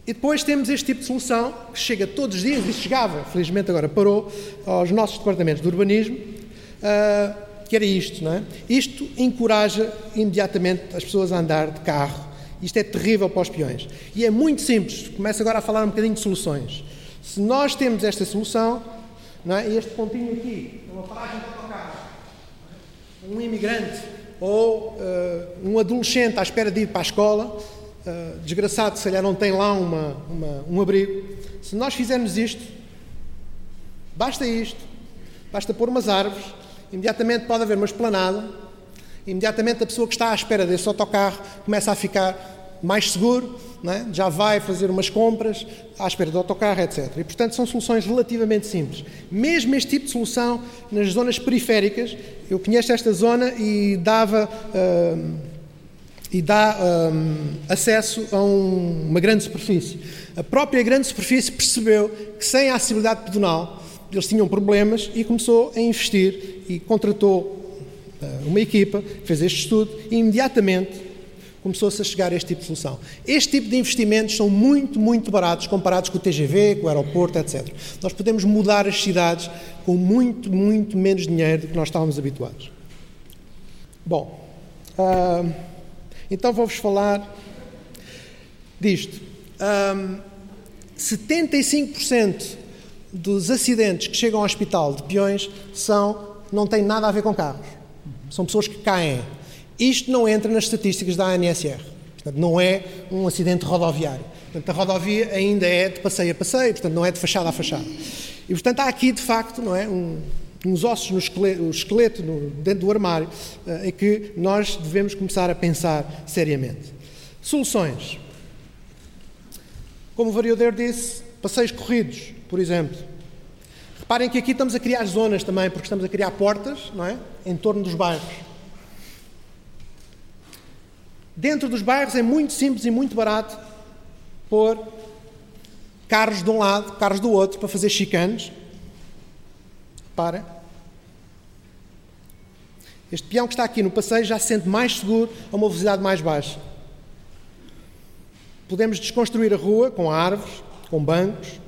e depois temos este tipo de solução que chega todos os dias, e chegava, felizmente agora parou, aos nossos departamentos de urbanismo, uh, que era isto, não é? Isto encoraja imediatamente as pessoas a andar de carro. Isto é terrível para os peões. E é muito simples. Começo agora a falar um bocadinho de soluções. Se nós temos esta solução, não é? este pontinho aqui, uma paragem de autocarro, um imigrante ou uh, um adolescente à espera de ir para a escola, ah, desgraçado, se calhar não tem lá uma, uma, um abrigo. Se nós fizermos isto, basta isto, basta pôr umas árvores, imediatamente pode haver uma esplanada, imediatamente a pessoa que está à espera desse autocarro começa a ficar mais seguro, é? já vai fazer umas compras à espera do autocarro, etc. E, portanto, são soluções relativamente simples. Mesmo este tipo de solução nas zonas periféricas, eu conheço esta zona e dava. Uh, e dá um, acesso a um, uma grande superfície. A própria grande superfície percebeu que sem a acessibilidade pedonal eles tinham problemas e começou a investir e contratou uh, uma equipa, fez este estudo e imediatamente começou-se a chegar a este tipo de solução. Este tipo de investimentos são muito, muito baratos comparados com o TGV, com o aeroporto, etc. Nós podemos mudar as cidades com muito, muito menos dinheiro do que nós estávamos habituados. Bom, uh, então vou-vos falar disto. Um, 75% dos acidentes que chegam ao hospital de peões são, não têm nada a ver com carros. São pessoas que caem. Isto não entra nas estatísticas da ANSR. Portanto, não é um acidente rodoviário. Portanto, a rodovia ainda é de passeio a passeio, portanto, não é de fachada a fachada. E, portanto, há aqui, de facto, não é, um, uns ossos no esqueleto, o esqueleto no, dentro do armário, em que nós devemos começar a pensar seriamente. Soluções. Como o variador disse, passeios corridos, por exemplo. Reparem que aqui estamos a criar zonas também, porque estamos a criar portas, não é? Em torno dos bairros. Dentro dos bairros é muito simples e muito barato pôr carros de um lado, carros do outro, para fazer chicanes, Este peão que está aqui no passeio já se sente mais seguro a uma velocidade mais baixa. Podemos desconstruir a rua com árvores, com bancos,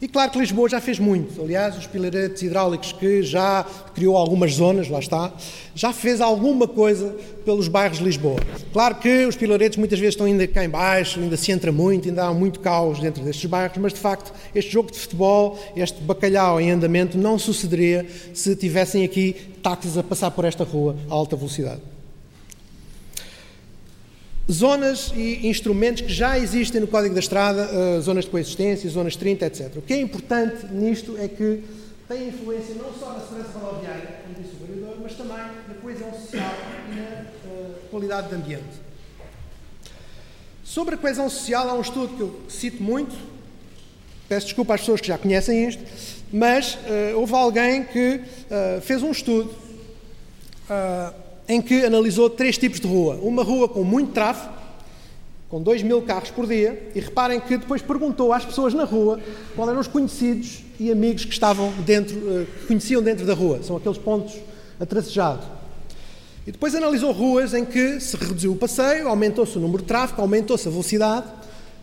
E claro que Lisboa já fez muito. Aliás, os pilaretes hidráulicos que já criou algumas zonas, lá está, já fez alguma coisa pelos bairros de Lisboa. Claro que os pilaretes muitas vezes estão ainda cá em baixo, ainda se entra muito, ainda há muito caos dentro destes bairros, mas de facto este jogo de futebol, este bacalhau em andamento não sucederia se tivessem aqui táxis a passar por esta rua a alta velocidade zonas e instrumentos que já existem no Código da Estrada, uh, zonas de coexistência, zonas 30, etc. O que é importante nisto é que tem influência não só na segurança rodoviária, como disse o vereador, mas também na coesão social e na uh, qualidade de ambiente. Sobre a coesão social, há um estudo que eu cito muito, peço desculpa às pessoas que já conhecem isto, mas uh, houve alguém que fez um estudo em que analisou três tipos de rua. Uma rua com muito tráfego, com 2 mil carros por dia, e reparem que depois perguntou às pessoas na rua quais eram os conhecidos e amigos que estavam dentro, eh, que conheciam dentro da rua. São aqueles pontos atracejados. E depois analisou ruas em que se reduziu o passeio, aumentou-se o número de tráfego, aumentou-se a velocidade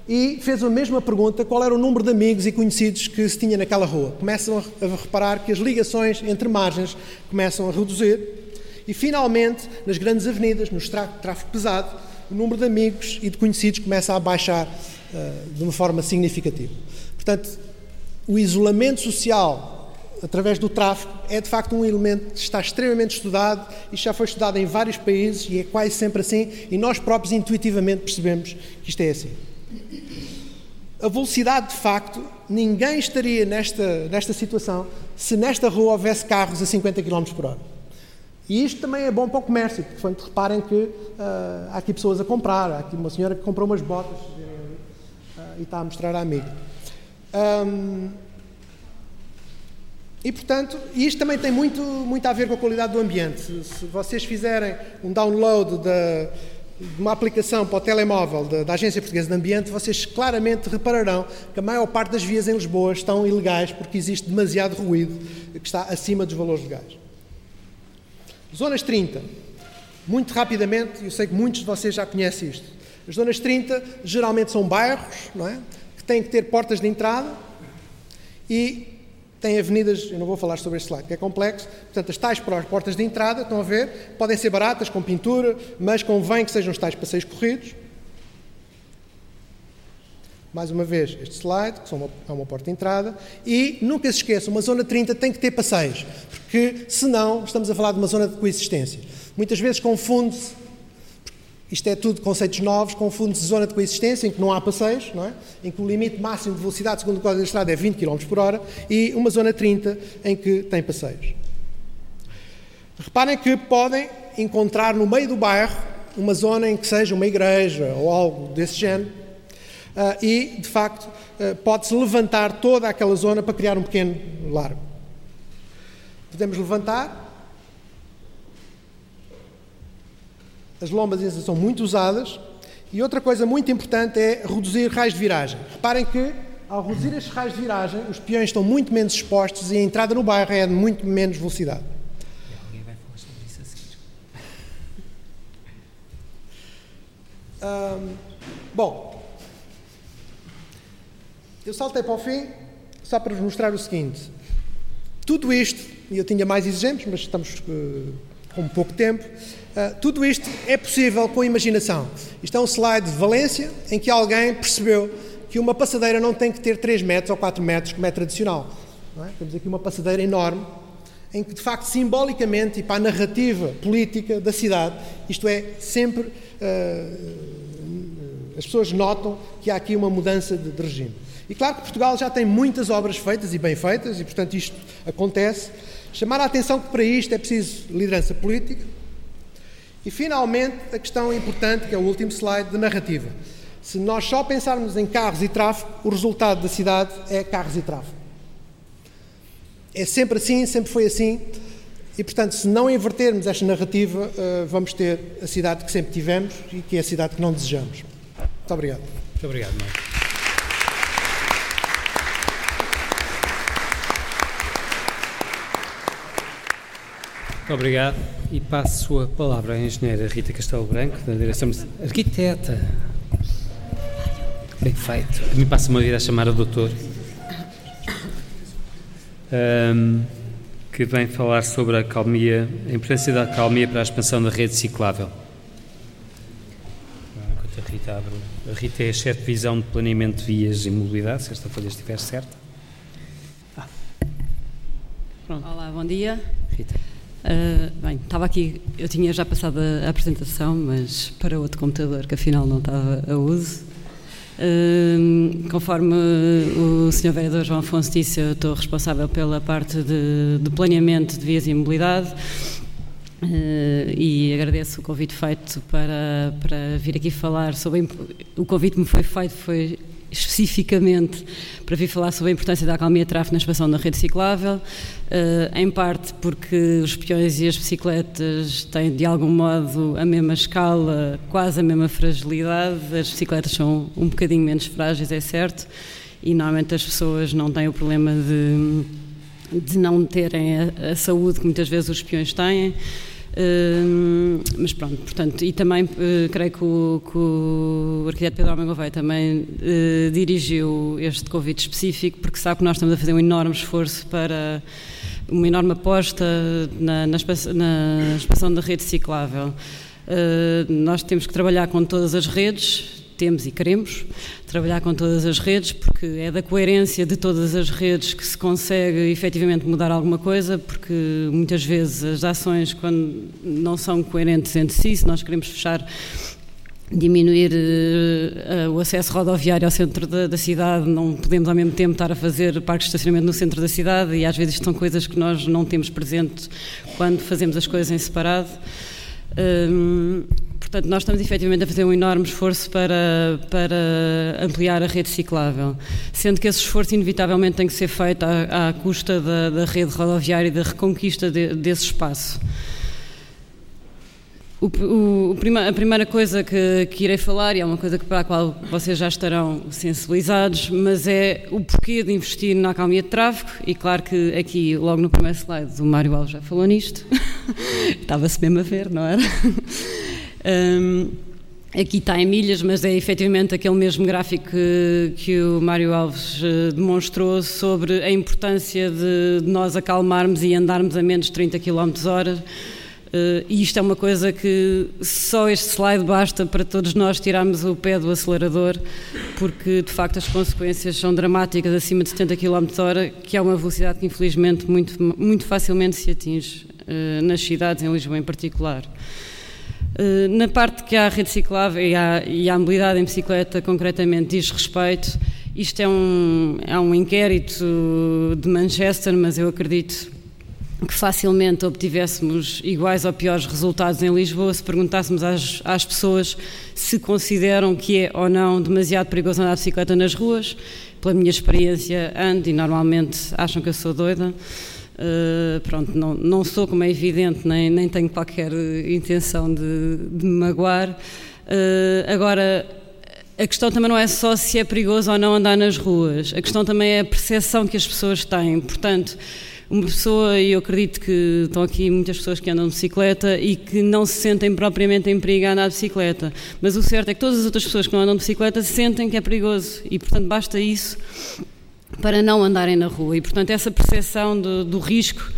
e fez a mesma pergunta: qual era o número de amigos e conhecidos que se tinha naquela rua. Começam a reparar que as ligações entre margens começam a reduzir e, finalmente, nas grandes avenidas, no tráfego pesado, o número de amigos e de conhecidos começa a baixar uh, de uma forma significativa. Portanto, o isolamento social através do tráfego é de facto um elemento que está extremamente estudado e já foi estudado em vários países e é quase sempre assim e nós próprios intuitivamente percebemos que isto é assim. A velocidade, de facto, ninguém estaria nesta, nesta situação se nesta rua houvesse carros a 50 km por hora. E isto também é bom para o comércio, porque portanto, reparem que uh, há aqui pessoas a comprar, há aqui uma senhora que comprou umas botas uh, e está a mostrar à amiga. Um, e portanto, isto também tem muito, muito a ver com a qualidade do ambiente. Se, se vocês fizerem um download de uma aplicação para o telemóvel da, Agência Portuguesa de Ambiente, vocês claramente repararão que a maior parte das vias em Lisboa estão ilegais porque existe demasiado ruído que está acima dos valores legais. Zonas 30. Muito rapidamente, eu sei que muitos de vocês já conhecem isto. As zonas 30 geralmente são bairros, não é? Que têm que ter portas de entrada e têm avenidas, eu não vou falar sobre este slide, que é complexo, portanto, as tais portas de entrada, estão a ver, podem ser baratas, com pintura, mas convém que sejam os tais passeios corridos. Mais uma vez, este slide, que é uma porta de entrada. E nunca se esqueça, uma zona 30 tem que ter passeios, porque senão estamos a falar de uma zona de coexistência. Muitas vezes confunde-se, isto é tudo conceitos novos, confunde-se zona de coexistência, em que não há passeios, não é? em que o limite máximo de velocidade, segundo o Código da Estrada, é 20 km por hora, e uma zona 30 em que tem passeios. Reparem que podem encontrar no meio do bairro uma zona em que seja uma igreja ou algo desse género, e, de facto, uh, pode-se levantar toda aquela zona para criar um pequeno largo. Podemos levantar. As lombas são muito usadas. E outra coisa muito importante é reduzir raios de viragem. Reparem que, ao reduzir estes raios de viragem, os peões estão muito menos expostos e a entrada no bairro é de muito menos velocidade. Alguém vai falar sobre isso a seguir. Um, bom, eu saltei para o fim só para vos mostrar o seguinte. Tudo isto, e eu tinha mais exemplos, mas estamos uh, com pouco tempo, uh, tudo isto é possível com imaginação. Isto é um slide de Valência em que alguém percebeu que uma passadeira não tem que ter 3 metros ou 4 metros, como é tradicional. É? Temos aqui uma passadeira enorme em que, de facto, simbolicamente e para a narrativa política da cidade, isto é, sempre uh, as pessoas notam que há aqui uma mudança de, de regime. E claro que Portugal já tem muitas obras feitas e bem feitas, e portanto isto acontece. Chamar a atenção que para isto é preciso liderança política. E finalmente, a questão importante, que é o último slide, de narrativa. Se nós só pensarmos em carros e tráfego, o resultado da cidade é carros e tráfego. É sempre assim, sempre foi assim. E, portanto, se não invertermos esta narrativa, eh, vamos ter a cidade que sempre tivemos e que é a cidade que não desejamos. Muito obrigado. Muito obrigado, Marcos. Muito obrigado. E passo a palavra à engenheira Rita Castelo Branco, da direção arquiteta. Bem feito. A mim passa uma vida a chamar a doutor. Um, que vem falar sobre a calmia, a importância da calmia para a expansão da rede ciclável. Enquanto a Rita abre. A Rita é a chefe de visão de planeamento de vias e mobilidade, se esta folha estiver certa. Ah. Olá, bom dia. Rita. Uh, bem, estava aqui, eu tinha já passado a, a, apresentação, mas para outro computador que afinal não estava a uso. Uh, conforme o Sr. Vereador João Afonso disse, eu estou responsável pela parte de, de planeamento de vias e mobilidade. Uh, e agradeço o convite feito para, para vir aqui falar sobre. O convite me foi feito foi especificamente para vir falar sobre a importância da acalmia tráfego na expansão da rede ciclável, eh, em parte porque os peões e as bicicletas têm de algum modo a mesma escala, quase a mesma fragilidade. As bicicletas são um bocadinho menos frágeis, é certo, e normalmente as pessoas não têm o problema de, de não terem a, a saúde que muitas vezes os peões têm. Mas pronto, portanto, e também uh, creio que o, que o arquiteto Pedro Almeida Gouveia também uh, dirigiu este convite específico porque sabe que nós estamos a fazer um enorme esforço para uma enorme aposta na, na, na expansão da rede ciclável. nós temos que trabalhar com todas as redes, temos e queremos trabalhar com todas as redes, porque é da coerência de todas as redes que se consegue efetivamente mudar alguma coisa, porque muitas vezes as ações, quando não são coerentes entre si, se nós queremos fechar diminuir uh, o acesso rodoviário ao centro da, da, cidade, não podemos ao mesmo tempo estar a fazer parques de estacionamento no centro da cidade e às vezes são coisas que nós não temos presente quando fazemos as coisas em separado. Um, portanto, nós estamos efetivamente a fazer um enorme esforço para, para ampliar a rede ciclável, sendo que esse esforço inevitavelmente tem que ser feito à, à custa da, da, rede rodoviária e da reconquista de, desse espaço. O, o, a primeira coisa que, que, irei falar, e é uma coisa para a qual vocês já estarão sensibilizados, mas é o porquê de investir na acalmia de tráfego, e claro que aqui, logo no primeiro slide, o Mário Alves já falou nisto, estava-se mesmo a ver, não era? Um, aqui está em milhas, mas é efetivamente aquele mesmo gráfico que, que o Mário Alves uh, demonstrou sobre a importância de, de nós acalmarmos e andarmos a menos de 30 km hora Uh, e isto é uma coisa que só este slide basta para todos nós tirarmos o pé do acelerador, porque de facto as consequências são dramáticas acima de 70 km hora, que é uma velocidade que infelizmente muito, muito facilmente se atinge uh, nas cidades, em Lisboa em particular. Uh, na parte que a rede ciclável e há, e a mobilidade em bicicleta concretamente diz respeito, isto é um, é um inquérito de Manchester, mas eu acredito que facilmente obtivéssemos iguais ou piores resultados em Lisboa se perguntássemos às, às, pessoas se consideram que é ou não demasiado perigoso andar de bicicleta nas ruas. Pela minha experiência, ando e normalmente acham que eu sou doida. Uh, pronto, não, não sou, como é evidente, nem, nem tenho qualquer intenção de, de me magoar. Uh, agora, a questão também não é só se é perigoso ou não andar nas ruas, a questão também é a percepção que as pessoas têm. Portanto, uma pessoa, e eu acredito que estão aqui muitas pessoas que andam de bicicleta e que não se sentem propriamente em perigo a andar de bicicleta, mas o certo é que todas as outras pessoas que não andam de bicicleta sentem que é perigoso e, portanto, basta isso para não andarem na rua. E, portanto, essa percepção do, risco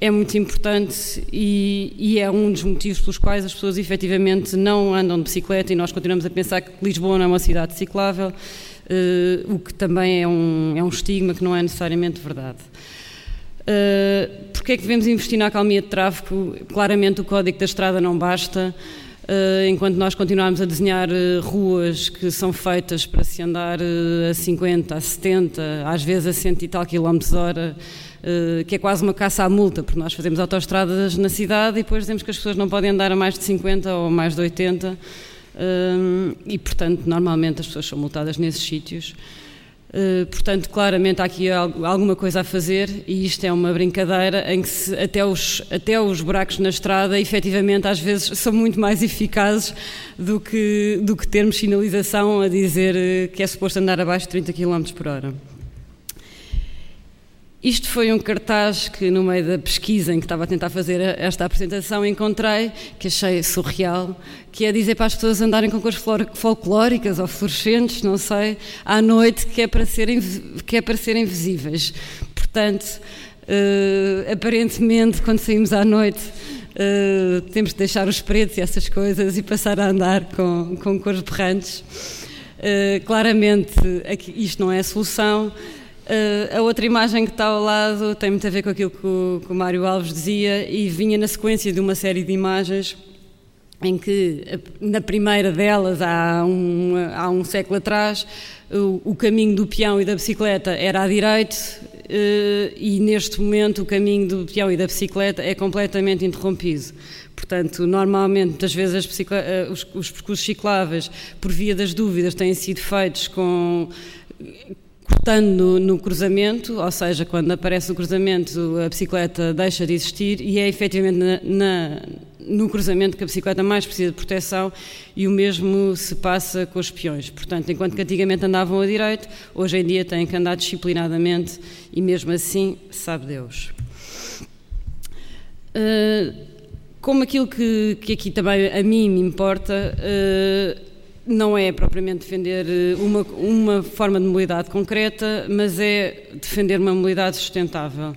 é muito importante e, e, é um dos motivos pelos quais as pessoas efetivamente não andam de bicicleta e nós continuamos a pensar que Lisboa não é uma cidade ciclável, uh, o que também é um, é um estigma que não é necessariamente verdade. Uh, Porquê é que devemos investir na acalmia de tráfego? Claramente o código da estrada não basta. Uh, enquanto nós continuarmos a desenhar uh, ruas que são feitas para se andar uh, a 50, a 70, às vezes a 100 e tal quilómetros hora, que é quase uma caça à multa, porque nós fazemos autoestradas na cidade e depois dizemos que as pessoas não podem andar a mais de 50 ou mais de 80 e, portanto, normalmente as pessoas são multadas nesses sítios. Uh, portanto, claramente há aqui alguma coisa a fazer e isto é uma brincadeira em que se, até, os, até os buracos na estrada, efetivamente, às vezes são muito mais eficazes do que, do que termos sinalização a dizer uh, que é suposto andar abaixo de 30 km por hora. Isto foi um cartaz que, no meio da pesquisa em que estava a tentar fazer esta apresentação, encontrei, que achei surreal, que é dizer para as pessoas andarem com cores folclóricas ou fluorescentes, não sei, à noite, que é para serem, que é para serem visíveis. Portanto, uh, aparentemente, quando saímos à noite, uh, temos de deixar os pretos e essas coisas e passar a andar com, com cores berrantes. Uh, claramente, aqui, isto não é a solução. Uh, a outra imagem que está ao lado tem muito a ver com aquilo que o, que o Mário Alves dizia e vinha na sequência de uma série de imagens em que, na primeira delas, há um, há um século atrás, o, o, caminho do peão e da bicicleta era à direita uh, e, neste momento, o caminho do peão e da bicicleta é completamente interrompido. Portanto, normalmente, muitas vezes, os, os percursos cicláveis, por via das dúvidas, têm sido feitos com cortando no, no, cruzamento, ou seja, quando aparece o cruzamento a bicicleta deixa de existir e é efetivamente na, na, no cruzamento que a bicicleta mais precisa de proteção e o mesmo se passa com os peões. Portanto, enquanto que antigamente andavam a direito, hoje em dia têm que andar disciplinadamente e mesmo assim, sabe Deus. Uh, como aquilo que, que, aqui também a mim me importa, uh, não é propriamente defender eh, uma, uma forma de mobilidade concreta, mas é defender uma mobilidade sustentável.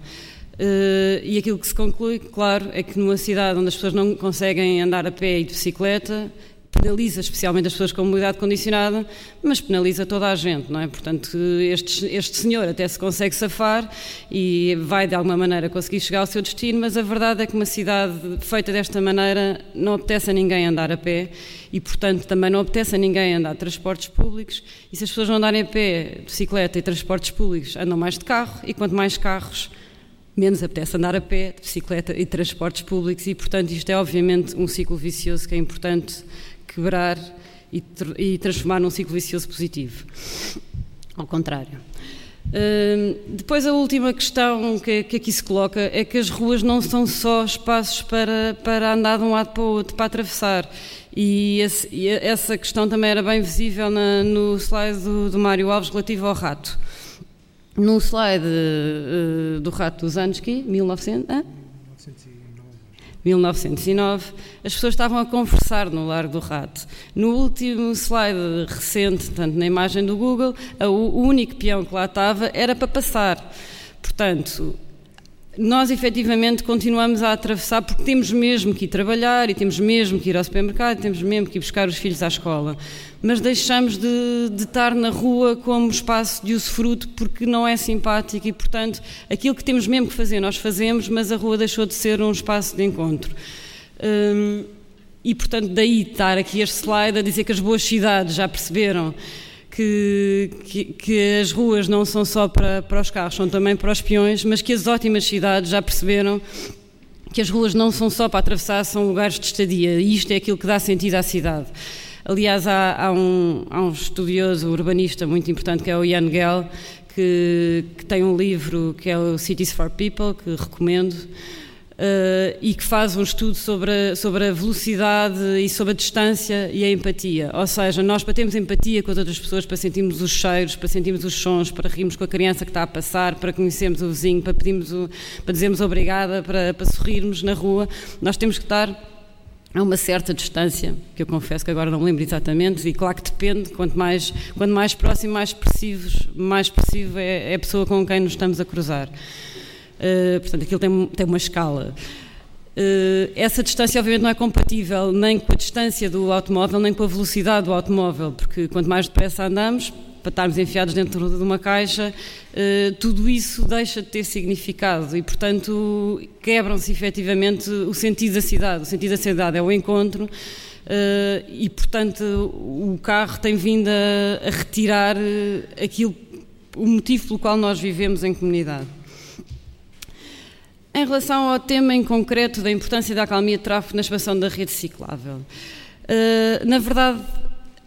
Uh, e aquilo que se conclui, claro, é que numa cidade onde as pessoas não conseguem andar a pé e de bicicleta, penaliza especialmente as pessoas com mobilidade condicionada, mas penaliza toda a gente, não é? Portanto, este, este senhor até se consegue safar e vai de alguma maneira conseguir chegar ao seu destino, mas a verdade é que uma cidade feita desta maneira não apetece a ninguém andar a pé e, portanto, também não apetece a ninguém andar de transportes públicos e se as pessoas não andarem a pé, bicicleta e transportes públicos, andam mais de carro e quanto mais carros, menos apetece andar a pé, de bicicleta e transportes públicos e, portanto, isto é obviamente um ciclo vicioso que é importante quebrar e, e transformar num ciclo vicioso positivo. Ao contrário. Uh, depois a última questão que, que, aqui se coloca é que as ruas não são só espaços para, para andar de um lado para o outro, para atravessar. E, esse, e essa questão também era bem visível na, no slide do, do Mário Alves relativo ao rato. No slide uh, do rato do Zansky, 1900... Ah? 1909, as pessoas estavam a conversar no Largo do Rato. No último slide recente, tanto na imagem do Google, o único peão que lá estava era para passar. Portanto, nós efetivamente continuamos a atravessar porque temos mesmo que ir trabalhar e temos mesmo que ir ao supermercado, e temos mesmo que ir buscar os filhos à escola. Mas deixamos de, de estar na rua como espaço de usufruto porque não é simpático e, portanto, aquilo que temos mesmo que fazer, nós fazemos, mas a rua deixou de ser um espaço de encontro. Hum, e, portanto, daí estar aqui este slide a dizer que as boas cidades já perceberam que, que, que, as ruas não são só para, para os carros, são também para os peões, mas que as ótimas cidades já perceberam que as ruas não são só para atravessar, são lugares de estadia, e isto é aquilo que dá sentido à cidade. Aliás, há, há, um, há um, estudioso urbanista muito importante que é o Jan Gell, que, que tem um livro que é o Cities for People, que recomendo. Uh, e que faz um estudo sobre a, sobre a velocidade e sobre a distância e a empatia. Ou seja, nós para termos empatia com as outras pessoas, para sentirmos os cheiros, para sentirmos os sons, para rirmos com a criança que está a passar, para conhecermos o vizinho, para, pedirmos o, para dizermos obrigada, para, para sorrirmos na rua, nós temos que estar a uma certa distância, que eu confesso que agora não me lembro exatamente, e claro que depende, quanto mais, quanto mais próximo, mais mais expressivo é, é a pessoa com quem nos estamos a cruzar. Uh, portanto, aquilo tem, tem uma escala. Uh, essa distância, obviamente, não é compatível nem com a distância do automóvel, nem com a velocidade do automóvel, porque quanto mais depressa andamos, para estarmos enfiados dentro de uma caixa, uh, tudo isso deixa de ter significado e, portanto, quebram-se efetivamente o sentido da cidade. O sentido da cidade é o encontro. Uh, e, portanto, o carro tem vindo a, retirar aquilo, o motivo pelo qual nós vivemos em comunidade. Em relação ao tema em concreto da importância da acalmia de tráfego na expansão da rede ciclável, na verdade,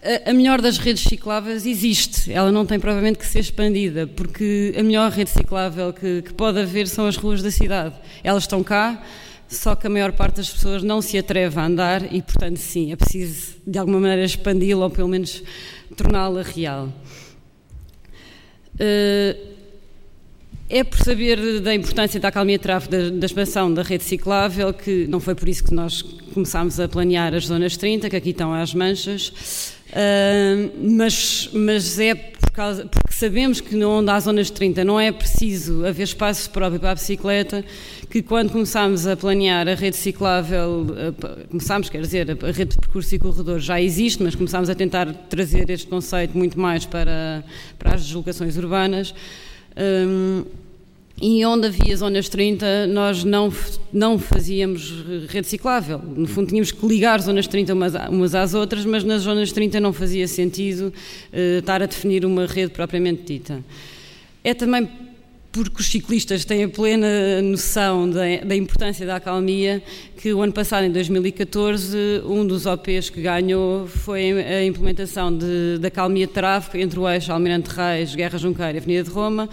a, melhor das redes cicláveis existe, ela não tem provavelmente que ser expandida, porque a melhor rede ciclável que, que pode haver são as ruas da cidade. Elas estão cá, só que a maior parte das pessoas não se atreve a andar e, portanto, sim, é preciso de alguma maneira expandi-la ou pelo menos torná-la real. Uh, é por saber da importância da calmia de tráfego da, da, expansão da rede ciclável que não foi por isso que nós começámos a planear as zonas 30, que aqui estão as manchas, mas, mas é por causa, porque sabemos que onde há zonas 30 não é preciso haver espaço próprio para a bicicleta, que quando começámos a planear a rede ciclável, começámos, quer dizer, a rede de percurso e corredor já existe, mas começámos a tentar trazer este conceito muito mais para, para as deslocações urbanas. Um, e onde havia zonas 30, nós não, não fazíamos rede ciclável. No fundo, tínhamos que ligar zonas 30 umas, umas às outras, mas nas zonas 30 não fazia sentido uh, estar a definir uma rede propriamente dita. É também porque os ciclistas têm a plena noção da, da, importância da acalmia, que o ano passado, em 2014, um dos OPs que ganhou foi a implementação de, da acalmia de tráfego entre o eixo Almirante Reis, Guerra Junqueira e Avenida de Roma,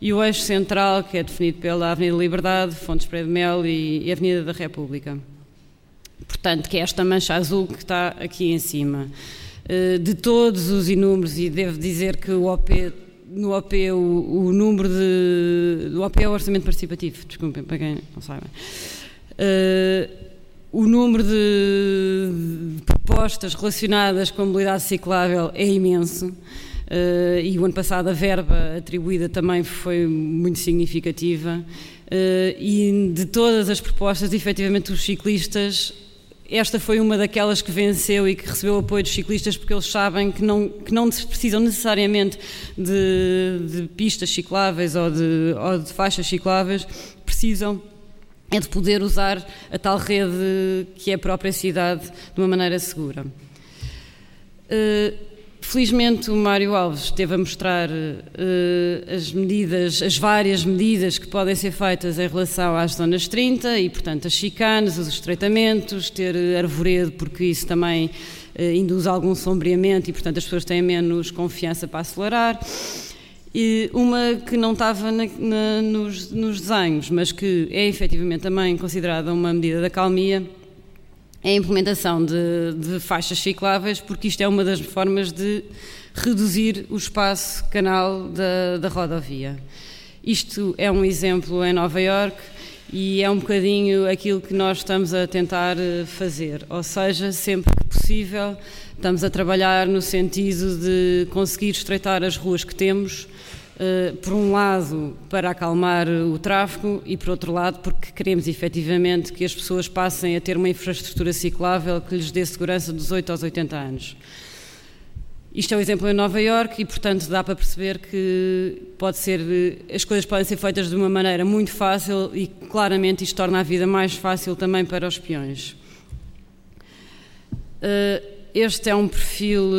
e o eixo central, que é definido pela Avenida Liberdade, Fontes Pereira de Mel e, Avenida da República. Portanto, que é esta mancha azul que está aqui em cima. Eh, de todos os inúmeros, e devo dizer que o OP no OP o, o número de. O OP é o orçamento participativo, desculpem, para quem não sabe. Uh, o número de, de, propostas relacionadas com a mobilidade ciclável é imenso. Uh, e o ano passado a verba atribuída também foi muito significativa. Uh, e de todas as propostas, efetivamente, os ciclistas esta foi uma daquelas que venceu e que recebeu apoio dos ciclistas porque eles sabem que não, que não precisam necessariamente de, de pistas cicláveis ou de, ou de faixas cicláveis, precisam é de poder usar a tal rede que é a própria cidade de uma maneira segura. Uh, Felizmente o Mário Alves esteve a mostrar uh, as medidas, as várias medidas que podem ser feitas em relação às zonas 30 e, portanto, as chicanes, os estreitamentos, ter arvoredo, porque isso também uh, induz algum sombreamento e, portanto, as pessoas têm menos confiança para acelerar. E uma que não estava na, na, nos, nos desenhos, mas que é efetivamente também considerada uma medida da calmia, a implementação de, de, faixas cicláveis, porque isto é uma das formas de reduzir o espaço canal da, da rodovia. Isto é um exemplo em Nova York e é um bocadinho aquilo que nós estamos a tentar eh, fazer, ou seja, sempre que possível, estamos a trabalhar no sentido de conseguir estreitar as ruas que temos por um lado, para acalmar o tráfego e, por outro lado, porque queremos efetivamente que as pessoas passem a ter uma infraestrutura ciclável que lhes dê segurança dos 8 aos 80 anos. Isto é um exemplo em Nova Iorque e, portanto, dá para perceber que pode ser, as coisas podem ser feitas de uma maneira muito fácil e, claramente, isto torna a vida mais fácil também para os peões. Eh, este é um perfil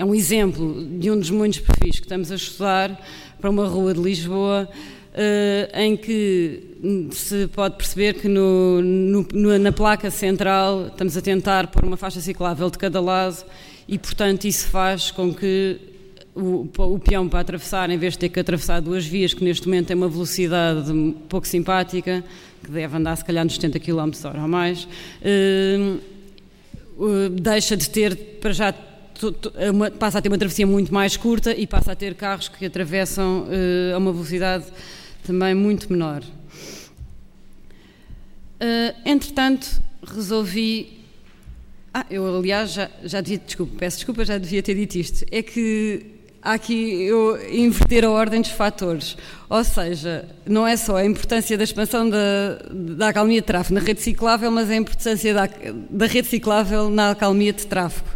é um exemplo de um dos muitos perfis que estamos a estudar para uma rua de Lisboa, uh, em que se pode perceber que no, no, na placa central estamos a tentar pôr uma faixa ciclável de cada lado e, portanto, isso faz com que o, o, peão para atravessar, em vez de ter que atravessar duas vias, que neste momento tem uma velocidade pouco simpática, que deve andar se calhar nos 70 km h ou mais, uh, uh, deixa de ter para já passa a ter uma travessia muito mais curta e passa a ter carros que atravessam uh, a uma velocidade também muito menor. Uh, entretanto, resolvi. Ah, eu aliás já, já devia. Desculpa, peço desculpa, já devia ter dito isto. É que há aqui eu inverter a ordem dos fatores. Ou seja, não é só a importância da expansão da, da acalmia de tráfego na rede ciclável, mas a importância da, da rede ciclável na acalmia de tráfego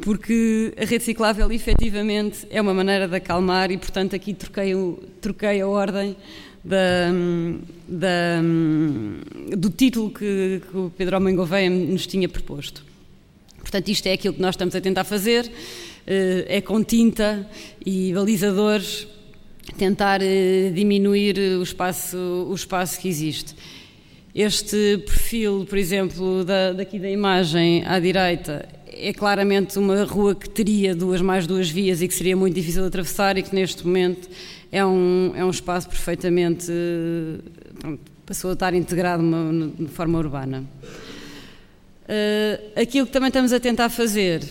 porque a rede ciclável efetivamente é uma maneira de acalmar e, portanto, aqui troquei, troquei a ordem da, da, do título que, que o Pedro Almen Gouveia nos tinha proposto. Portanto, isto é aquilo que nós estamos a tentar fazer, eh, é com tinta e balizadores tentar eh, diminuir o espaço, o espaço que existe. Este perfil, por exemplo, da, daqui da imagem à direita, é claramente uma rua que teria duas mais duas vias e que seria muito difícil de atravessar e que neste momento é um, é um espaço perfeitamente pronto, passou a estar integrado de forma urbana. Uh, aquilo que também estamos a tentar fazer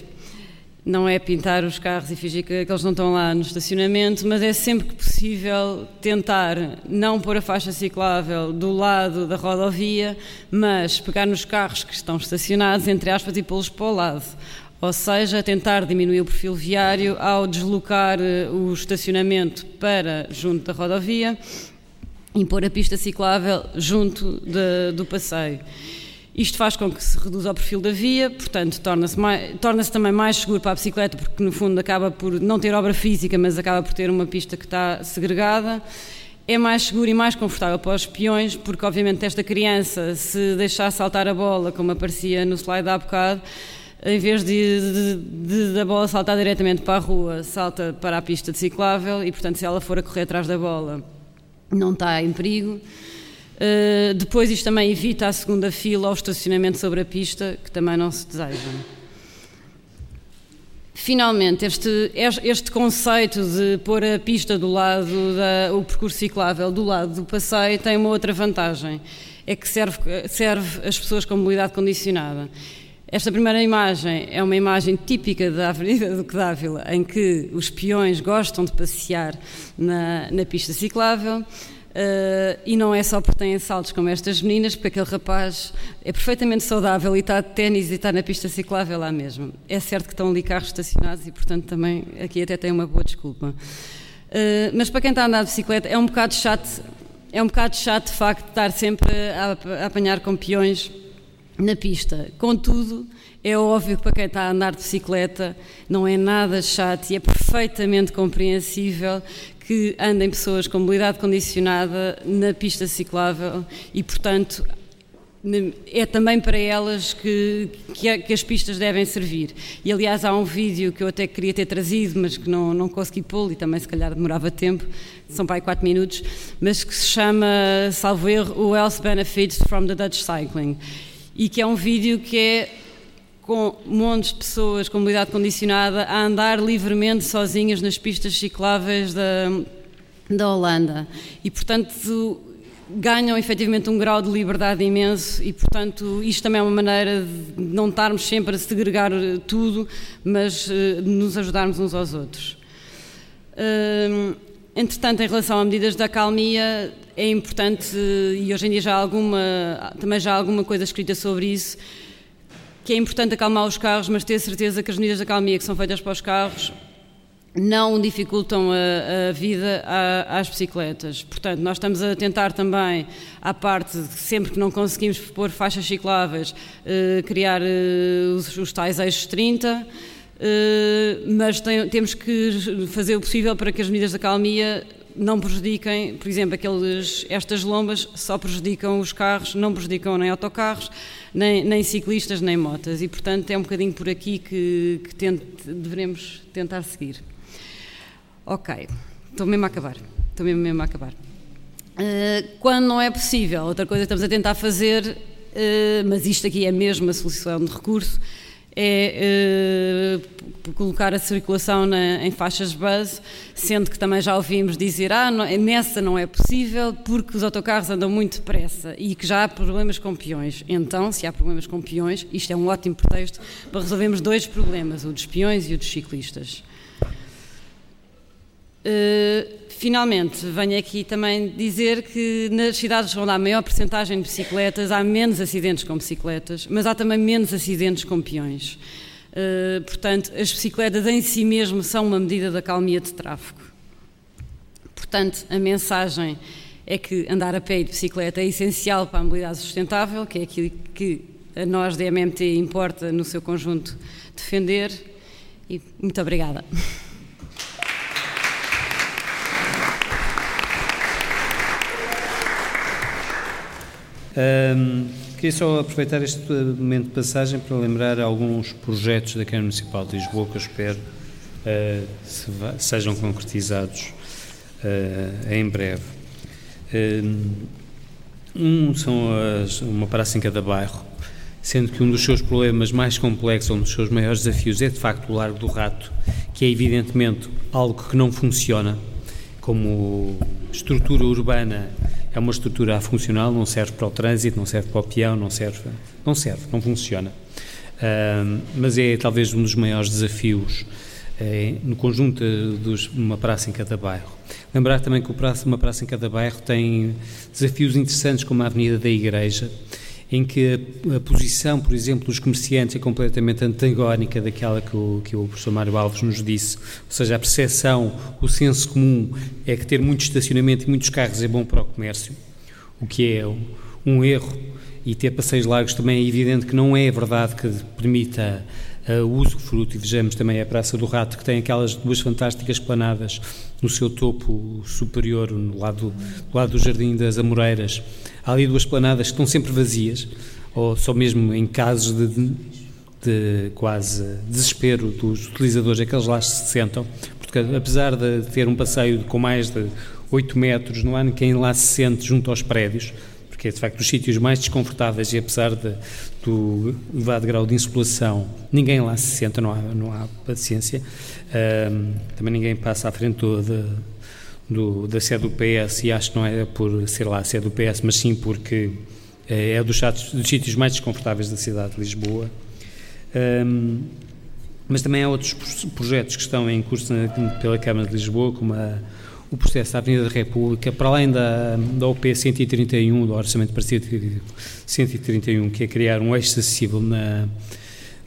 não é pintar os carros e fingir que, que, eles não estão lá no estacionamento, mas é sempre que possível tentar não pôr a faixa ciclável do lado da rodovia, mas pegar nos carros que estão estacionados, entre aspas, e pô-los para o lado. Ou seja, tentar diminuir o perfil viário ao deslocar eh, o estacionamento para junto da rodovia e pôr a pista ciclável junto de, do passeio. Isto faz com que se reduza o perfil da via, portanto, torna-se torna também mais seguro para a bicicleta, porque no fundo acaba por não ter obra física, mas acaba por ter uma pista que está segregada. É mais seguro e mais confortável para os peões, porque obviamente esta criança, se deixar saltar a bola, como aparecia no slide há bocado, em vez de, de, de, da bola saltar diretamente para a rua, salta para a pista de ciclável e, portanto, se ela for a correr atrás da bola, não está em perigo. Uh, depois, isto também evita a segunda fila ou estacionamento sobre a pista, que também não se deseja. Finalmente, este, este conceito de pôr a pista do lado, da, o percurso ciclável do lado do passeio, tem uma outra vantagem: é que serve, serve as pessoas com mobilidade condicionada. Esta primeira imagem é uma imagem típica da Avenida do Dávila, em que os peões gostam de passear na, na pista ciclável. Uh, e não é só porque têm saltos como estas meninas, porque aquele rapaz é perfeitamente saudável e está de ténis e está na pista ciclável lá mesmo. É certo que estão ali carros estacionados e, portanto, também aqui até tem uma boa desculpa. Uh, mas para quem está a andar de bicicleta é um bocado chato, é um bocado chato de facto estar sempre a, a apanhar com peões na pista. Contudo, é óbvio que para quem está a andar de bicicleta não é nada chato e é perfeitamente compreensível que andem pessoas com mobilidade condicionada na pista ciclável e, portanto, é também para elas que, que, que, as pistas devem servir. E aliás, há um vídeo que eu até queria ter trazido, mas que não, não consegui pô-lo e também se calhar demorava tempo, são para aí 4 minutos, mas que se chama, salvo erro, o Health Benefits from the Dutch Cycling e que é um vídeo que é com montes de pessoas com mobilidade condicionada a andar livremente sozinhas nas pistas cicláveis da, da Holanda. E, portanto, ganham efetivamente um grau de liberdade imenso e, portanto, isto também é uma maneira de não estarmos sempre a segregar tudo, mas uh, de nos ajudarmos uns aos outros. Uh, entretanto, em relação a medidas da acalmia, é importante, e hoje em dia já há alguma, também já há alguma coisa escrita sobre isso, que é importante acalmar os carros, mas ter certeza que as medidas de acalmia que são feitas para os carros não dificultam a, a vida a, às bicicletas. Portanto, nós estamos a tentar também, à parte, sempre que não conseguimos pôr faixas cicláveis, eh, criar eh, os, os tais eixos 30, eh, mas tem, temos que fazer o possível para que as medidas de acalmia não prejudiquem, por exemplo, aqueles, estas lombas só prejudicam os carros, não prejudicam nem autocarros, nem, nem ciclistas, nem motas. E, portanto, é um bocadinho por aqui que, que tente, devemos tentar seguir. Ok, estou mesmo a acabar. Estou mesmo, mesmo a acabar. Uh, quando não é possível, outra coisa que estamos a tentar fazer, uh, mas isto aqui é mesmo a solução de recurso, é uh, colocar a circulação na, em faixas base, sendo que também já ouvimos dizer ah, não, nessa não é possível porque os autocarros andam muito depressa e que já há problemas com peões. Então, se há problemas com peões, isto é um ótimo pretexto para resolvermos dois problemas, o dos peões e o dos ciclistas. Uh, finalmente, venho aqui também dizer que nas cidades onde há maior percentagem de bicicletas há menos acidentes com bicicletas, mas há também menos acidentes com peões. Uh, portanto, as bicicletas em si mesmo são uma medida da calmia de tráfego. Portanto, a mensagem é que andar a pé e de bicicleta é essencial para a mobilidade sustentável, que é aquilo que a nós da MMT importa no seu conjunto defender. E muito obrigada. Um, queria só aproveitar este momento de passagem para lembrar alguns projetos da Câmara Municipal de Lisboa que eu espero uh, se sejam concretizados uh, em breve. Um são as, uma praça em cada bairro, sendo que um dos seus problemas mais complexos, um dos seus maiores desafios é de facto o Largo do Rato, que é evidentemente algo que não funciona como estrutura urbana é uma estrutura funcional, não serve para o trânsito, não serve para o peão, não serve, não serve, não funciona. mas é talvez um dos maiores desafios é, no conjunto de uma praça em cada bairro. Lembrar também que praça, uma praça em cada bairro tem desafios interessantes, como a Avenida da Igreja, em que a, a, posição, por exemplo, dos comerciantes é completamente antagónica daquela que o, que o professor Mário Alves nos disse. Ou seja, a percepção, o senso comum é que ter muito estacionamento e muitos carros é bom para o comércio, o que é um, um erro. E ter passeios largos também é evidente que não é verdade que permita o uso fruto. E vejamos também a Praça do Rato, que tem aquelas duas fantásticas planadas no seu topo superior, no lado, do lado do Jardim das Amoreiras Há ali duas planadas que estão sempre vazias, ou só mesmo em casos de, de quase desespero dos utilizadores, é que eles lá se sentam, porque apesar de ter um passeio com mais de 8 metros, não há ninguém lá se sente junto aos prédios, porque é de facto os sítios mais desconfortáveis e apesar de, do elevado grau de insolação, ninguém lá se senta, não há, não há paciência. Um, também ninguém passa à frente toda do, da sede do PS e acho que não é por ser lá a sede do PS, mas sim porque é, é dos, dos sítios mais desconfortáveis da cidade de Lisboa. Um, mas também há outros projetos que estão em curso pela Câmara de Lisboa, como a, o processo da Avenida da República, para além da, da OP 131, do Orçamento para 131, que é criar um eixo acessível na,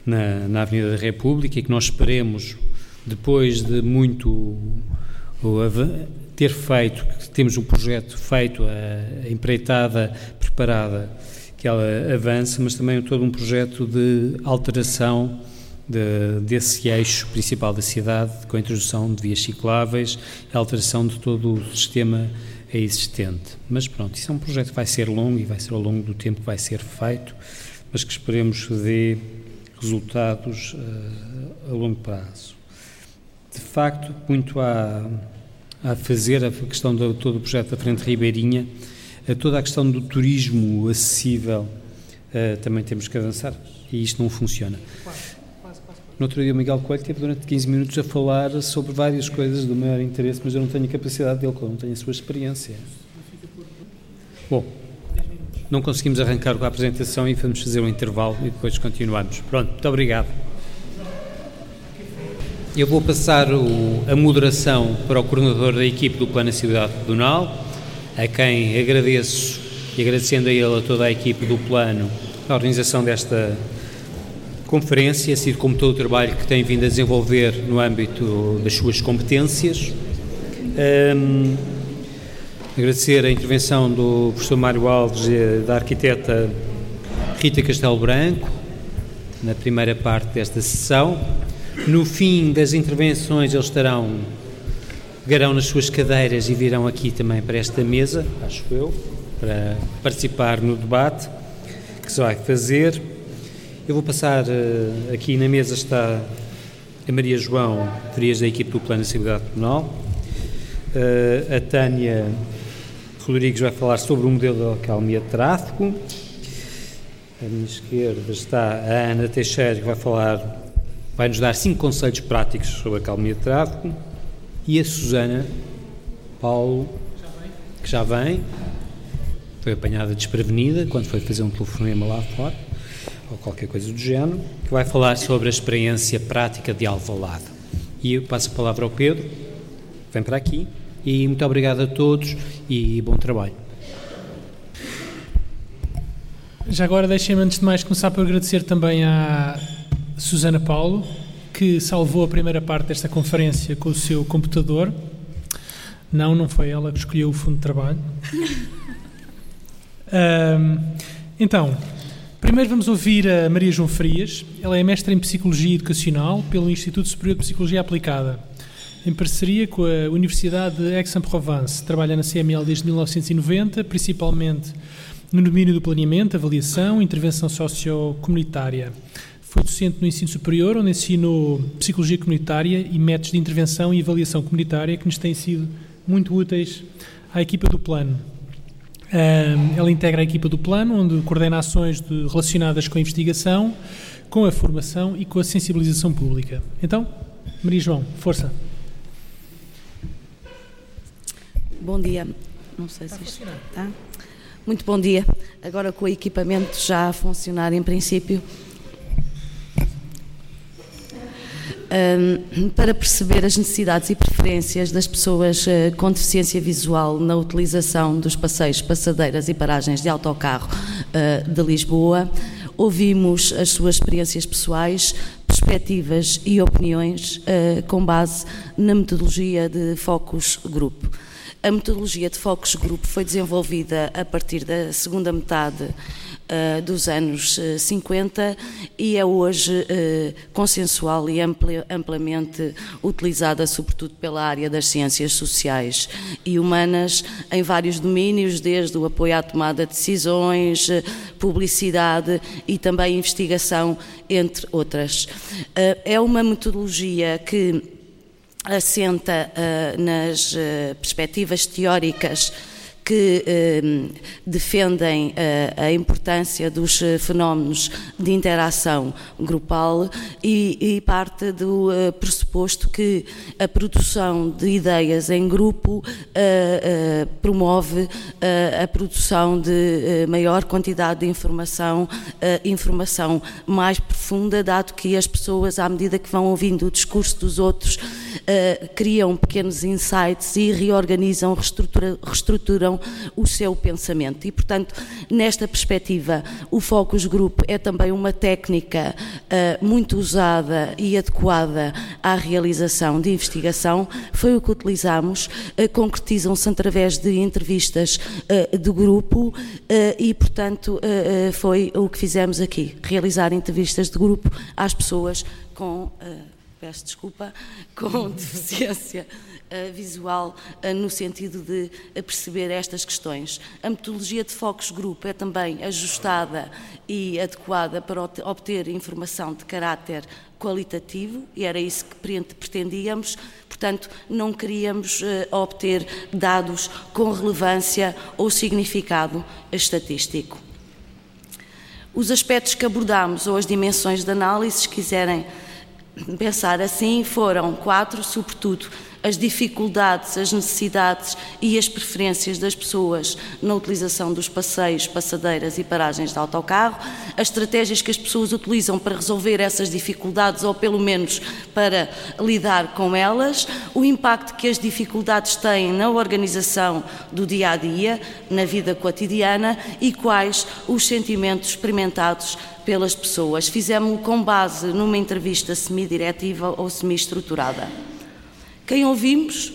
na, na Avenida da República e que nós esperemos, depois de muito ter feito, temos um projeto feito, a, a empreitada preparada, que ela avance, mas também todo um projeto de alteração de, desse eixo principal da cidade, com a introdução de vias cicláveis, a alteração de todo o sistema existente. Mas pronto, isso é um projeto que vai ser longo e vai ser ao longo do tempo que vai ser feito, mas que esperemos que dê resultados uh, a longo prazo. De facto, muito há a fazer, a questão de todo o projeto da Frente Ribeirinha, a toda a questão do turismo acessível, uh, também temos que avançar e isto não funciona. No outro dia o Miguel Coelho teve durante 15 minutos a falar sobre várias coisas do maior interesse, mas eu não tenho a capacidade dele, não tenho a sua experiência. Bom, não conseguimos arrancar com a apresentação e vamos fazer um intervalo e depois continuamos. Pronto, muito obrigado. Eu vou passar o, a moderação para o coordenador da equipe do Plano Cidade Pedonal, a quem agradeço e agradecendo a ele a toda a equipe do Plano a organização desta conferência, assim como todo o trabalho que tem vindo a desenvolver no âmbito das suas competências. Um, agradecer a intervenção do professor Mário Alves e da arquiteta Rita Castelo Branco na primeira parte desta sessão no fim das intervenções, eles estarão, pegarão nas suas cadeiras e virão aqui também para esta mesa, acho eu, para participar no debate que se vai fazer. Eu vou passar, eh, aqui na mesa está a Maria João Frias, da equipe do Plano de Seguridade Penal, eh, a Tânia Rodrigues vai falar sobre o modelo de alcalmia de tráfego, à minha esquerda está a Ana Teixeira, que vai falar vai nos dar cinco conselhos práticos sobre a calmia de tráfego. E a Susana Paulo, que já vem, foi apanhada desprevenida quando foi fazer um telefonema lá fora, ou qualquer coisa do género, que vai falar sobre a experiência prática de Alvalade. E eu passo a palavra ao Pedro, vem para aqui, e muito obrigado a todos e bom trabalho. Já agora deixem-me antes de mais começar por agradecer também à Susana Paulo, que salvou a primeira parte desta conferência com o seu computador. Não, não foi ela que escolheu o fundo de trabalho. um, então, primeiro vamos ouvir a Maria João Frias. Ela é mestra em Psicologia Educacional pelo Instituto Superior de Psicologia Aplicada, em parceria com a Universidade de Aix-en-Provence. Trabalha na CML desde 1990, principalmente no domínio do planeamento, avaliação e intervenção sociocomunitária. Foi docente no ensino superior, onde ensinou psicologia comunitária e métodos de intervenção e avaliação comunitária que nos têm sido muito úteis à equipa do plano. Ela integra a equipa do plano, onde coordena ações de, relacionadas com a investigação, com a formação e com a sensibilização pública. Então, Maria João, força. Bom dia. Não sei se isto está. Muito bom dia. Agora com o equipamento já a funcionar em princípio. Um, para perceber as necessidades e preferências das pessoas uh, com deficiência visual na utilização dos passeios, passadeiras e paragens de autocarro uh, de Lisboa. Ouvimos as suas experiências pessoais, perspectivas e opiniões uh, com base na metodologia de Focus Group. A metodologia de Focus Group foi desenvolvida a partir da segunda metade uh, dos anos uh, eh, 50 e é hoje uh, consensual e amplamente utilizada, sobretudo pela área das ciências sociais e humanas, em vários domínios, desde o apoio à tomada de decisões, publicidade e também investigação, entre outras. é uma metodologia que assenta nas perspectivas teóricas que eh, defendem eh, a importância dos eh, fenómenos de interação grupal e, e parte do eh, pressuposto que a produção de ideias em grupo eh, eh, promove a produção de maior quantidade de informação, informação mais profunda, dado que as pessoas, à medida que vão ouvindo o discurso dos outros, criam pequenos insights e reorganizam, reestruturam o seu pensamento. E, portanto, nesta perspectiva, o focus group é também uma técnica uh, muito usada e adequada à realização de investigação. Foi o que utilizamos, uh, concretizam-se através de entrevistas uh, do grupo e, portanto, foi o que fizemos aqui, realizar entrevistas de grupo às pessoas com, peço desculpa, com deficiência uh, visual uh, no sentido de perceber estas questões. A metodologia de focus group é também ajustada e adequada para obter informação de caráter qualitativo e era isso que pretendíamos. Portanto, não queríamos obter dados com relevância ou significado estatístico. Os aspectos que abordamos ou as dimensões de análise, se quiserem pensar assim, foram quatro, sobretudo as dificuldades, as necessidades e as preferências das pessoas na utilização dos passeios, passadeiras e paragens de autocarro, as estratégias que as pessoas utilizam para resolver essas dificuldades ou pelo menos para lidar com elas, o impacto que as dificuldades têm na organização do dia a dia, na vida cotidiana e quais os sentimentos experimentados pelas pessoas. Fizemos com base numa entrevista semi-diretiva ou semi-estruturada. Quem ouvimos?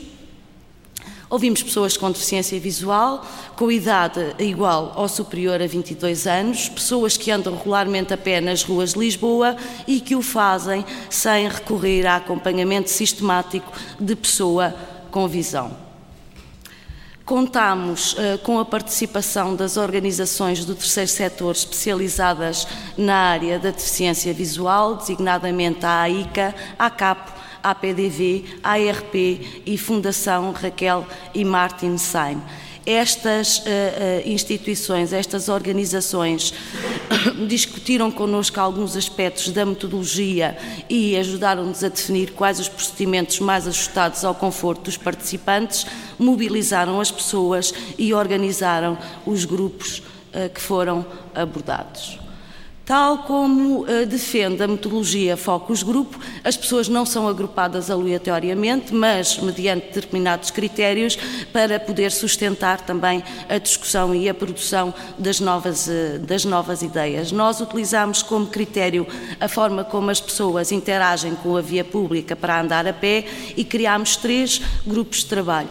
Ouvimos pessoas com deficiência visual, com idade igual ou superior a 22 anos, pessoas que andam regularmente a pé nas ruas de Lisboa e que o fazem sem recorrer a acompanhamento sistemático de pessoa com visão. Contamos uh, com a participação das organizações do terceiro setor especializadas na área da deficiência visual, designadamente a AICA, a CAPO, APDV, ARP e Fundação Raquel e Martin Saim. Estas uh, instituições, estas organizações discutiram connosco alguns aspectos da metodologia e ajudaram-nos a definir quais os procedimentos mais ajustados ao conforto dos participantes, mobilizaram as pessoas e organizaram os grupos uh, que foram abordados. Tal como uh, defende a metodologia Focus Grupo, as pessoas não são agrupadas aleatoriamente, mas mediante determinados critérios para poder sustentar também a discussão e a produção das novas, uh, das novas ideias. Nós utilizamos como critério a forma como as pessoas interagem com a via pública para andar a pé e criámos três grupos de trabalho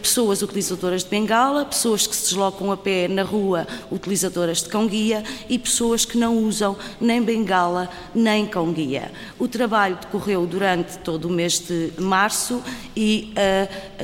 pessoas utilizadoras de bengala, pessoas que se deslocam a pé na rua utilizadoras de cão-guia e pessoas que não usam nem bengala nem cão-guia. O trabalho decorreu durante todo o mês de março e uh,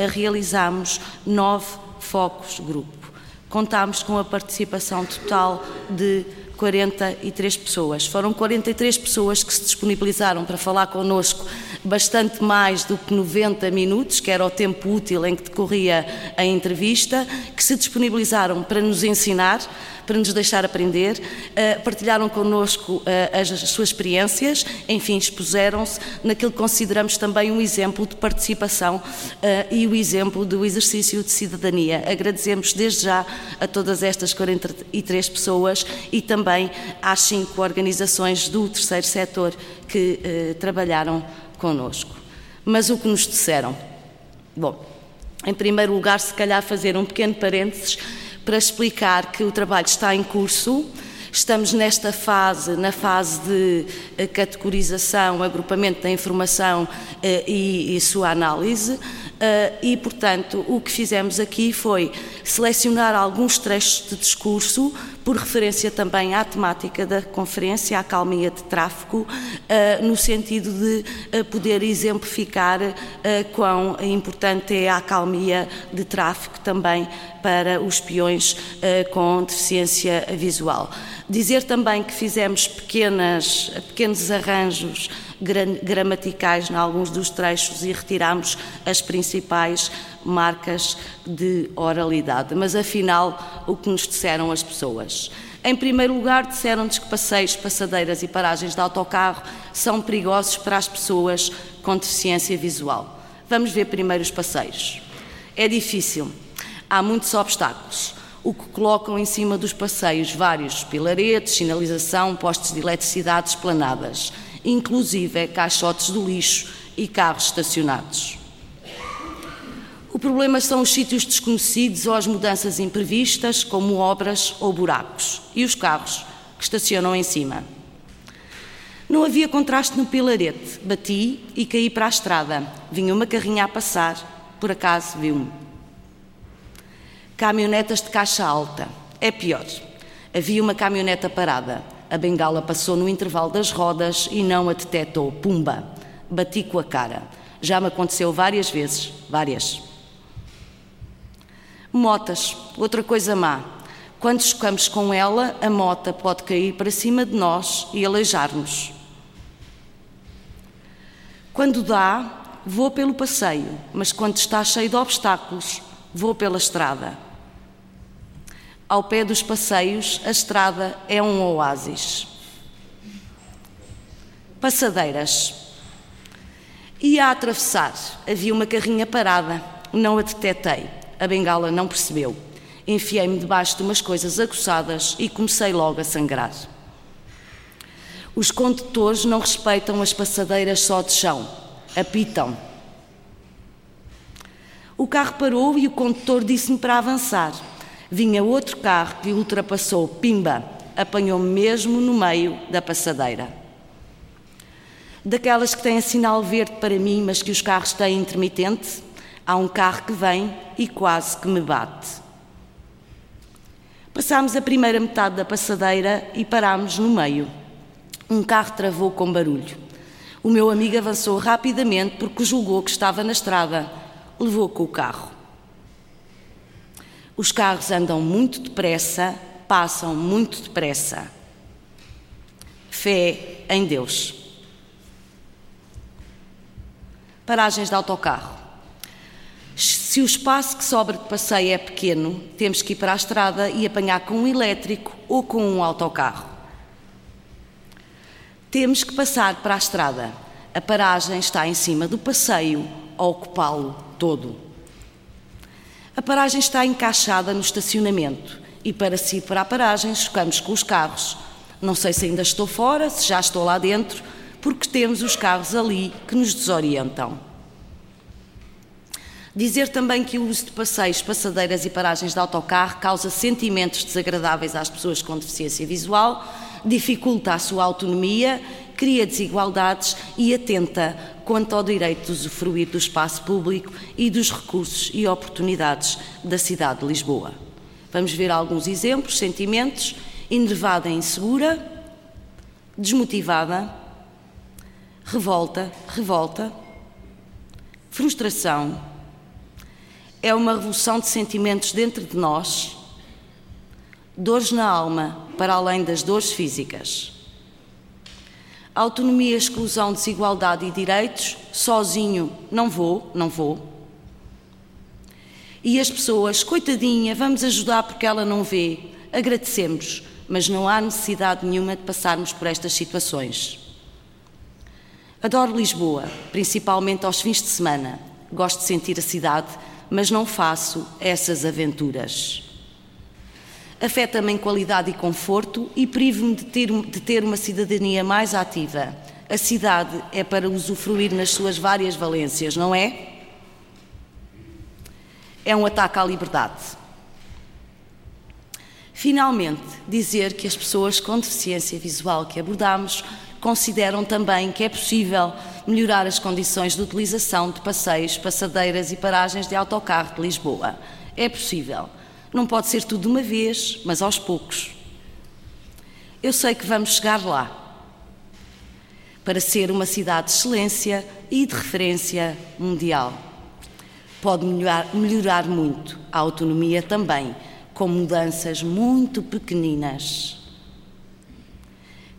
nove focos grupo. Contámos com a participação total de 43 pessoas. Foram 43 pessoas que se disponibilizaram para falar connosco bastante mais do que 90 minutos, que era o tempo útil em que decorria a entrevista, que se disponibilizaram para nos ensinar, para nos deixar aprender, uh, partilharam connosco uh, as, as, suas experiências, enfim, expuseram-se naquilo que consideramos também um exemplo de participação uh, e o exemplo do exercício de cidadania. Agradecemos desde já a todas estas 43 pessoas e também às cinco organizações do terceiro setor que trabalharam connosco. Mas o que nos disseram? Bom, em primeiro lugar, se calhar fazer um pequeno parênteses para explicar que o trabalho está em curso. Estamos nesta fase, na fase de eh, categorização, agrupamento da informação eh, e, e sua análise. Uh, e, portanto, o que fizemos aqui foi selecionar alguns trechos de discurso, por referência também à temática da conferência, à calmia de tráfico, uh, no sentido de uh, poder exemplificar quão importante é a acalmia de tráfico também para os peões com deficiência visual. Dizer também que fizemos pequenas, pequenos arranjos gramaticais em alguns dos trechos e retiramos as principais marcas de oralidade. Mas afinal, o que nos disseram as pessoas? Em primeiro lugar, disseram-nos que passeios, passadeiras e paragens de autocarro são perigosos para as pessoas com deficiência visual. Vamos ver primeiro os passeios. É difícil, há muitos obstáculos o que colocam em cima dos passeios vários pilaretes, sinalização, postes de eletricidade esplanadas inclusive caixotes do lixo e carros estacionados. O problema são os sítios desconhecidos ou as mudanças imprevistas, como obras ou buracos, e os carros que estacionam em cima. Não havia contraste no pilarete. Bati e caí para a estrada. Vinha uma carrinha a passar, por acaso viu-me. Caminhonetas de caixa alta. É pior. Havia uma caminhoneta parada. A bengala passou no intervalo das rodas e não a detectou. Pumba! Bati com a cara. Já me aconteceu várias vezes, várias. Motas, outra coisa má. Quando chocamos com ela, a mota pode cair para cima de nós e aleijar-nos. Quando dá, vou pelo passeio, mas quando está cheio de obstáculos, vou pela estrada. Ao pé dos passeios, a estrada é um oásis. Passadeiras. Ia a atravessar. Havia uma carrinha parada. Não a detetei. A bengala não percebeu. Enfiei-me debaixo de umas coisas aguçadas e comecei logo a sangrar. Os condutores não respeitam as passadeiras só de chão. Apitam. O carro parou e o condutor disse-me para avançar. Vinha outro carro que ultrapassou, pimba, apanhou-me mesmo no meio da passadeira. Daquelas que têm sinal verde para mim, mas que os carros têm intermitente, há um carro que vem e quase que me bate. Passámos a primeira metade da passadeira e parámos no meio. Um carro travou com barulho. O meu amigo avançou rapidamente porque julgou que estava na estrada. Levou com o carro. Os carros andam muito depressa, passam muito depressa. Fé em Deus. Paragens de autocarro. Se o espaço que sobra de passeio é pequeno, temos que ir para a estrada e apanhar com um elétrico ou com um autocarro. Temos que passar para a estrada. A paragem está em cima do passeio a ocupá-lo todo. A paragem está encaixada no estacionamento e para se ir para a paragem chocamos com os carros. Não sei se ainda estou fora, se já estou lá dentro, porque temos os carros ali que nos desorientam. Dizer também que o uso de passeios, passadeiras e paragens de autocarro causa sentimentos desagradáveis às pessoas com deficiência visual, dificulta a sua autonomia, cria desigualdades e atenta quanto ao direito de usufruir do espaço público e dos recursos e oportunidades da cidade de Lisboa. Vamos ver alguns exemplos, sentimentos, enervada e insegura, desmotivada, revolta, revolta, frustração. É uma revolução de sentimentos dentro de nós, dores na alma, para além das dores físicas. Autonomia, exclusão, desigualdade e direitos, sozinho não vou, não vou. E as pessoas, coitadinha, vamos ajudar porque ela não vê. Agradecemos, mas não há necessidade nenhuma de passarmos por estas situações. Adoro Lisboa, principalmente aos fins de semana. Gosto de sentir a cidade, mas não faço essas aventuras afeta-me em qualidade e conforto e privo-me de ter, de ter uma cidadania mais ativa. A cidade é para usufruir nas suas várias valências, não é? É um ataque à liberdade. Finalmente, dizer que as pessoas com deficiência visual que abordamos consideram também que é possível melhorar as condições de utilização de passeios, passadeiras e paragens de autocarro de Lisboa. É possível. Não pode ser tudo de uma vez, mas aos poucos. Eu sei que vamos chegar lá. Para ser uma cidade de excelência e de referência mundial. Pode melhorar, melhorar muito a autonomia também, com mudanças muito pequeninas.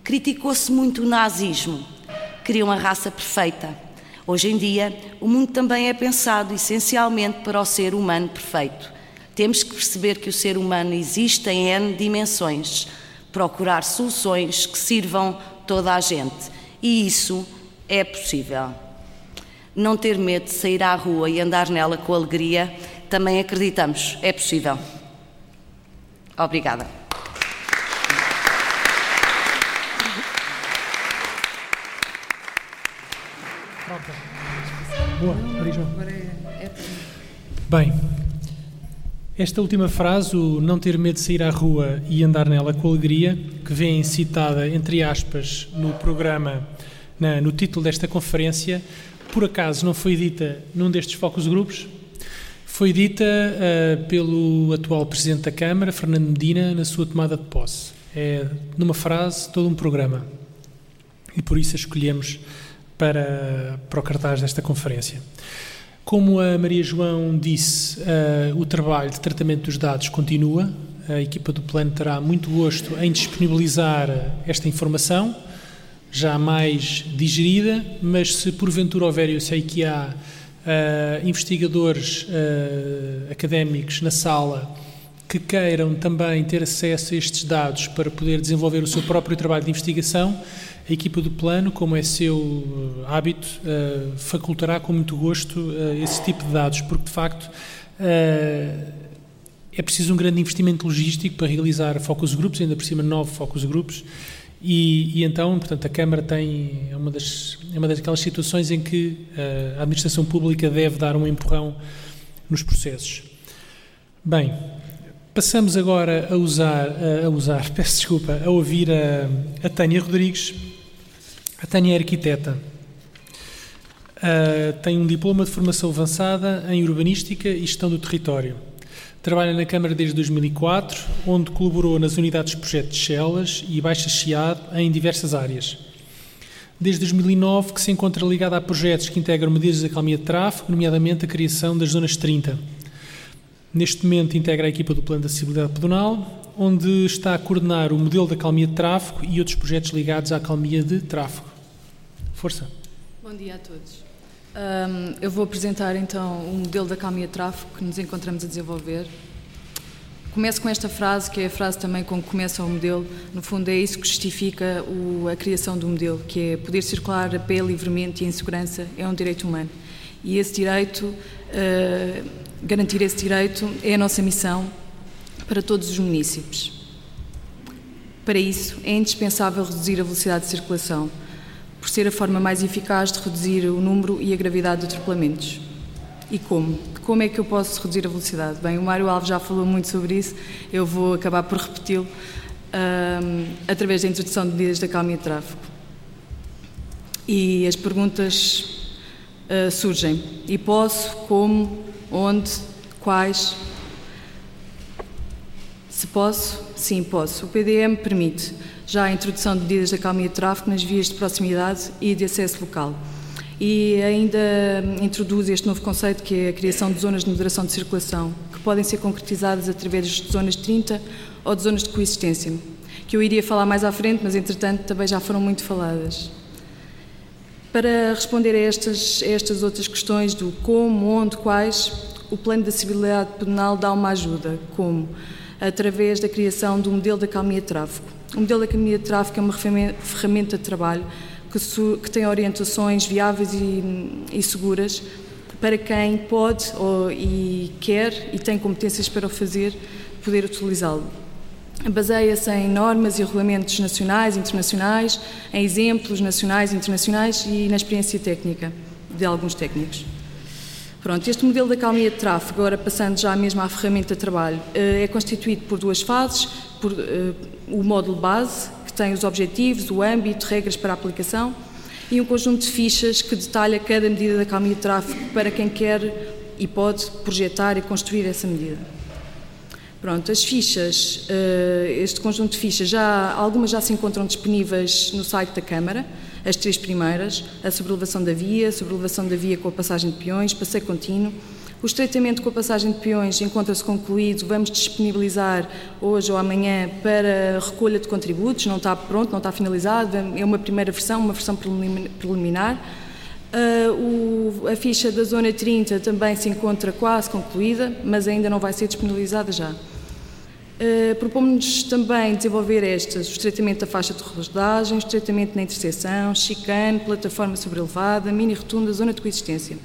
Criticou-se muito o nazismo. Queriam a raça perfeita. Hoje em dia, o mundo também é pensado essencialmente para o ser humano perfeito. Temos que perceber que o ser humano existe em N dimensões, procurar soluções que sirvam toda a gente. E isso é possível. Não ter medo de sair à rua e andar nela com alegria, também acreditamos, é possível. Obrigada. Boa, Maria. Bem, esta última frase, o não ter medo de sair à rua e andar nela com alegria, que vem citada, entre aspas, no programa, na, no título desta conferência, por acaso não foi dita num destes focos grupos, foi dita uh, pelo atual Presidente da Câmara, Fernando Medina, na sua tomada de posse. É, numa frase, todo um programa. E por isso a escolhemos para, para o cartaz desta conferência. Como a Maria João disse, uh, o trabalho de tratamento dos dados continua. A equipa do plano terá muito gosto em disponibilizar esta informação, já mais digerida, mas se porventura houver, eu sei que há uh, investigadores uh, académicos na sala que queiram também ter acesso a estes dados para poder desenvolver o seu próprio trabalho de investigação, a equipa do plano, como é seu uh, hábito, uh, facultará com muito gosto uh, esse tipo de dados, porque de facto é preciso um grande investimento logístico para realizar focus groups, ainda por cima nove focus groups, e, e, então, portanto, a Câmara tem é uma das é uma daquelas situações em que a administração pública deve dar um empurrão nos processos. Bem, passamos agora a usar a usar, peço desculpa, a ouvir a, a Tânia Rodrigues a Tânia é arquiteta. Uh, tem um diploma de formação avançada em urbanística e gestão do território. Trabalha na Câmara desde 2004, onde colaborou nas unidades de projeto de Chelas e Baixa Chiado em diversas áreas. Desde 2009 que se encontra ligada a projetos que integram medidas de acalmia de tráfego, nomeadamente a criação das Zonas 30. Neste momento integra a equipa do Plano de Acessibilidade Pedonal, onde está a coordenar o modelo de acalmia de tráfego e outros projetos ligados à acalmia de tráfego. Força. Bom dia a todos. Um, eu vou apresentar então o modelo da calmia tráfego que nos encontramos a desenvolver. Começo com esta frase, que é a frase também com que começa o modelo. No fundo, é isso que justifica o, a criação do modelo, que é poder circular a pé livremente e em segurança é um direito humano. E esse direito, uh, garantir esse direito, é a nossa missão para todos os municípios. Para isso, é indispensável reduzir a velocidade de circulação por ser a forma mais eficaz de reduzir o número e a gravidade de atropelamentos. E como? Como é que eu posso reduzir a velocidade? Bem, o Mário Alves já falou muito sobre isso, eu vou acabar por repeti-lo um, através da introdução de medidas de acalmia de tráfego. E as perguntas uh, surgem. E posso? Como? Onde? Quais? Se posso? Sim, posso. O PDM permite já a introdução de medidas de acalmia de tráfego nas vias de proximidade e de acesso local. E ainda introduz este novo conceito que é a criação de zonas de moderação de circulação, que podem ser concretizadas através de zonas de 30 ou de zonas de coexistência, que eu iria falar mais à frente, mas entretanto também já foram muito faladas. Para responder a estas, a estas outras questões do como, onde, quais, o plano de acessibilidade penal dá uma ajuda, como através da criação do modelo de acalmia de tráfego o modelo da economia de tráfego é uma ferramenta de trabalho que, que tem orientações viáveis e, e, seguras para quem pode ou, e quer e tem competências para o fazer, poder utilizá-lo. baseia-se em normas e regulamentos nacionais e internacionais, em exemplos nacionais e internacionais e na experiência técnica de alguns técnicos. Pronto, este modelo da calmia de tráfego, agora passando já mesmo à ferramenta de trabalho, eh, é constituído por duas fases, por uh, o módulo base, que tem os objetivos, o âmbito, regras para a aplicação, e um conjunto de fichas que detalha cada medida da calmia de tráfego para quem quer e pode projetar e construir essa medida. Pronto, as fichas, uh, este conjunto de fichas, já, algumas já se encontram disponíveis no site da Câmara, as três primeiras, a sobrelevação da via, a sobrelevação da via com a passagem de peões, passeio contínuo. O estreitamento com a passagem de peões encontra-se concluído, vamos disponibilizar hoje ou amanhã para recolha de contributos, não está pronto, não está finalizado, é uma primeira versão, uma versão preliminar. Uh, o, a ficha da Zona 30 também se encontra quase concluída, mas ainda não vai ser disponibilizada já. Uh, Propomos-nos também desenvolver estas, o estreitamento da faixa de rodagem, o estreitamento na interseção, chicane, plataforma sobrelevada, mini-rotunda, zona de coexistência.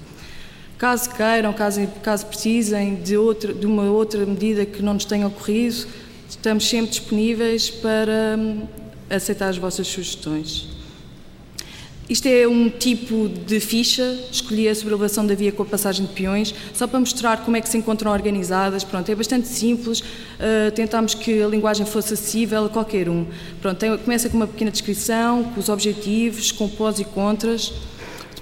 Caso queiram, caso, caso precisem de, outra, de uma outra medida que não nos tenha ocorrido, estamos sempre disponíveis para um, aceitar as vossas sugestões. Isto é um tipo de ficha, escolhi a sobrelevação da via com a passagem de peões, só para mostrar como é que se encontram organizadas. Pronto, é bastante simples, uh, tentámos que a linguagem fosse acessível a qualquer um. Pronto, tem, começa com uma pequena descrição, com os objetivos, com pós e contras.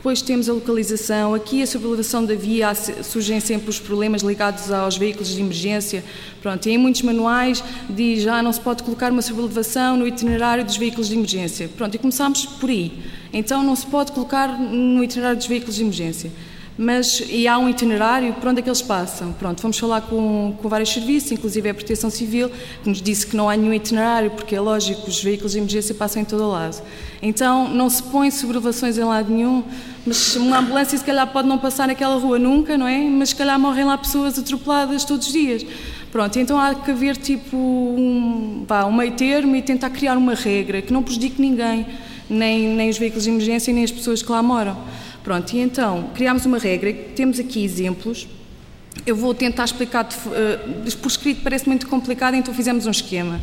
Depois temos a localização. Aqui a sobrelevação da via surgem sempre os problemas ligados aos veículos de emergência. Pronto, e em muitos manuais diz já ah, não se pode colocar uma sobrelevação no itinerário dos veículos de emergência. Pronto, e começamos por aí. Então não se pode colocar no itinerário dos veículos de emergência. Mas, e há um itinerário por onde é que eles passam. Pronto, vamos falar com, com vários serviços, inclusive a Proteção Civil, que nos disse que não há nenhum itinerário, porque é lógico os veículos de emergência passam em todo o lado. Então, não se põe sobrelevações em lado nenhum, mas uma ambulância se calhar pode não passar naquela rua nunca, não é? Mas se calhar morrem lá pessoas atropeladas todos os dias. Pronto, então há que haver tipo um, pá, um meio termo e tentar criar uma regra que não prejudique ninguém, nem, nem os veículos de emergência, nem as pessoas que lá moram. Pronto, e então criámos uma regra, temos aqui exemplos. Eu vou tentar explicar, uh, por escrito parece muito complicado, então fizemos um esquema.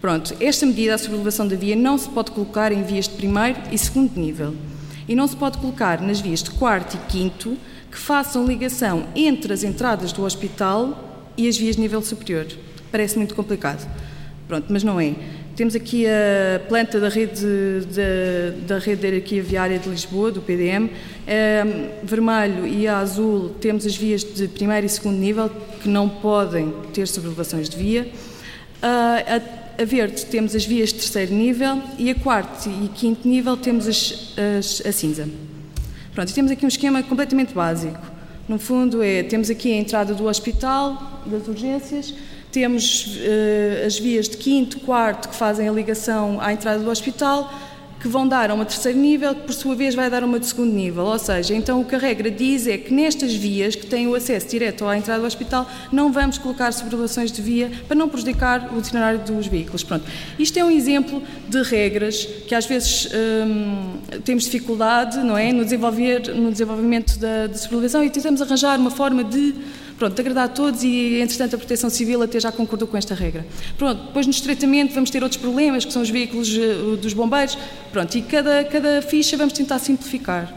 Pronto, esta medida, a sobrelevação da via, não se pode colocar em vias de primeiro e segundo nível. E não se pode colocar nas vias de quarto e quinto que façam ligação entre as entradas do hospital e as vias de nível superior. Parece muito complicado. Pronto, mas não é. Temos aqui a planta da rede, de, da rede de hierarquia viária de Lisboa, do PDM. Vermelho e a azul temos as vias de primeiro e segundo nível, que não podem ter sobrelevações de via. a, a, verde temos as vias de terceiro nível e a quarto e quinto nível temos as, as, a cinza. Pronto, temos aqui um esquema completamente básico. No fundo, é, temos aqui a entrada do hospital, das urgências, temos uh, as vias de quinto, quarto, que fazem a ligação à entrada do hospital, que vão dar a uma terceiro nível, que por sua vez vai dar uma de segundo nível. Ou seja, então o que a regra diz é que nestas vias, que têm o acesso direto à entrada do hospital, não vamos colocar sobrelevações de via para não prejudicar o itinerário dos veículos. Pronto. Isto é um exemplo de regras que às vezes hum, temos dificuldade não é, no, desenvolver, no desenvolvimento da, da e tentamos arranjar uma forma de Pronto, de agradar a todos e, entretanto, a Proteção Civil até já concordou com esta regra. Pronto, depois no estreitamento vamos ter outros problemas, que são os veículos uh, dos bombeiros. Pronto, e cada, cada ficha vamos tentar simplificar.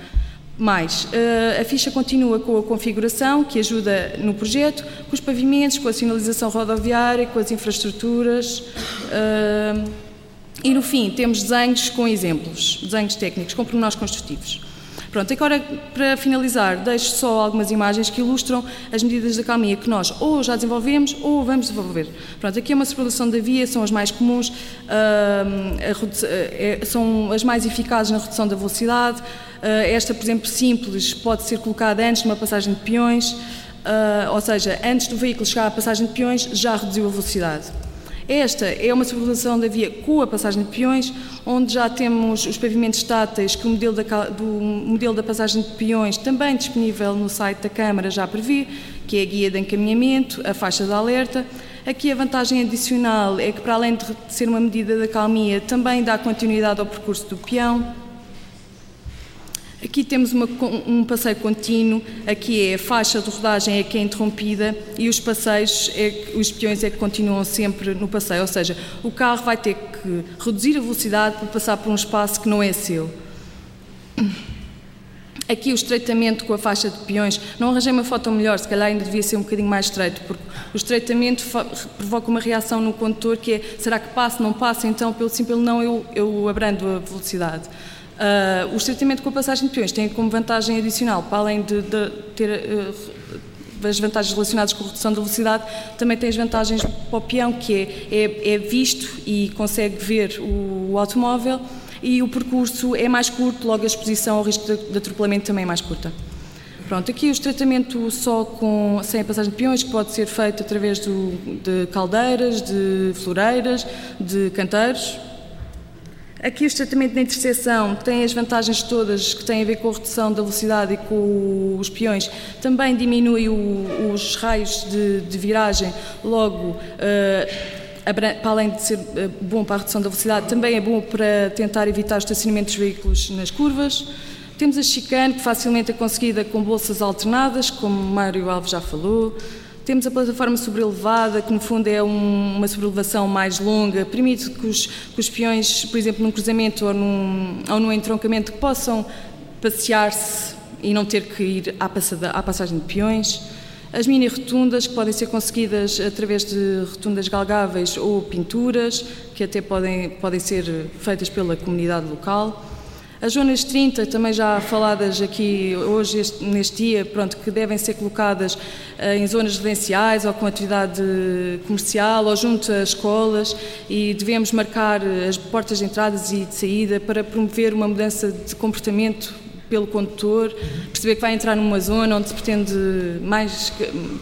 Mais, uh, a ficha continua com a configuração, que ajuda no projeto, com os pavimentos, com a sinalização rodoviária, com as infraestruturas. Uh, e no fim, temos desenhos com exemplos, desenhos técnicos, com pormenores construtivos. Pronto, agora para finalizar, deixo só algumas imagens que ilustram as medidas de acalmia que nós ou já desenvolvemos ou vamos desenvolver. Pronto, aqui é uma circulação da via, são as mais comuns, uh, uh, são as mais eficazes na redução da velocidade. Uh, esta, por exemplo, simples, pode ser colocada antes de uma passagem de peões, ou seja, antes do veículo chegar à passagem de peões, já reduziu a velocidade. Esta é uma civilização da via com a passagem de peões, onde já temos os pavimentos táteis que o modelo da, do modelo da passagem de peões também disponível no site da Câmara já prevê, que é a guia de encaminhamento, a faixa de alerta. Aqui a vantagem adicional é que, para além de ser uma medida de acalmia, também dá continuidade ao percurso do peão. Aqui temos uma, um passeio contínuo, aqui é a faixa de rodagem é que é interrompida e os passeios, é, os peões é que continuam sempre no passeio, ou seja, o carro vai ter que reduzir a velocidade para passar por um espaço que não é seu. Aqui o estreitamento com a faixa de peões, não arranjei uma foto melhor, se calhar ainda devia ser um bocadinho mais estreito, porque o estreitamento provoca uma reação no condutor que é, será que passa, não passa, então pelo simples não eu, eu abrando a velocidade. Uh, o estreitamento com a passagem de peões tem como vantagem adicional, para além de, de ter uh, as vantagens relacionadas com a redução da velocidade, também tem as vantagens para o peão, que é, é, é visto e consegue ver o, o, automóvel e o percurso é mais curto, logo a exposição ao risco de, de atropelamento também é mais curta. Pronto, aqui o estreitamento só com, sem a passagem de peões, que pode ser feito através do, de caldeiras, de floreiras, de canteiros, Aqui o tratamento da interseção tem as vantagens todas que têm a ver com a redução da velocidade e com os peões. Também diminui o, os raios de, de viragem, logo, uh, para além de ser eh, bom para a redução da velocidade, também é bom para tentar evitar o estacionamento dos veículos nas curvas. Temos a chicane, que facilmente é conseguida com bolsas alternadas, como Mário Alves já falou. Temos a plataforma sobrelevada, que no fundo é um, uma sobrelevação mais longa, permite que os, que os peões, por exemplo, num cruzamento ou num, ou num entroncamento, possam passear-se e não ter que ir à, passada, à passagem de peões. As mini rotundas, que podem ser conseguidas através de rotundas galgáveis ou pinturas, que até podem, podem ser feitas pela comunidade local. As zonas 30, também já faladas aqui hoje, este, neste dia, pronto, que devem ser colocadas uh, em zonas residenciais ou com atividade comercial ou junto a escolas e devemos marcar as portas de entradas e de saída para promover uma mudança de comportamento pelo condutor, perceber que vai entrar numa zona onde se pretende mais,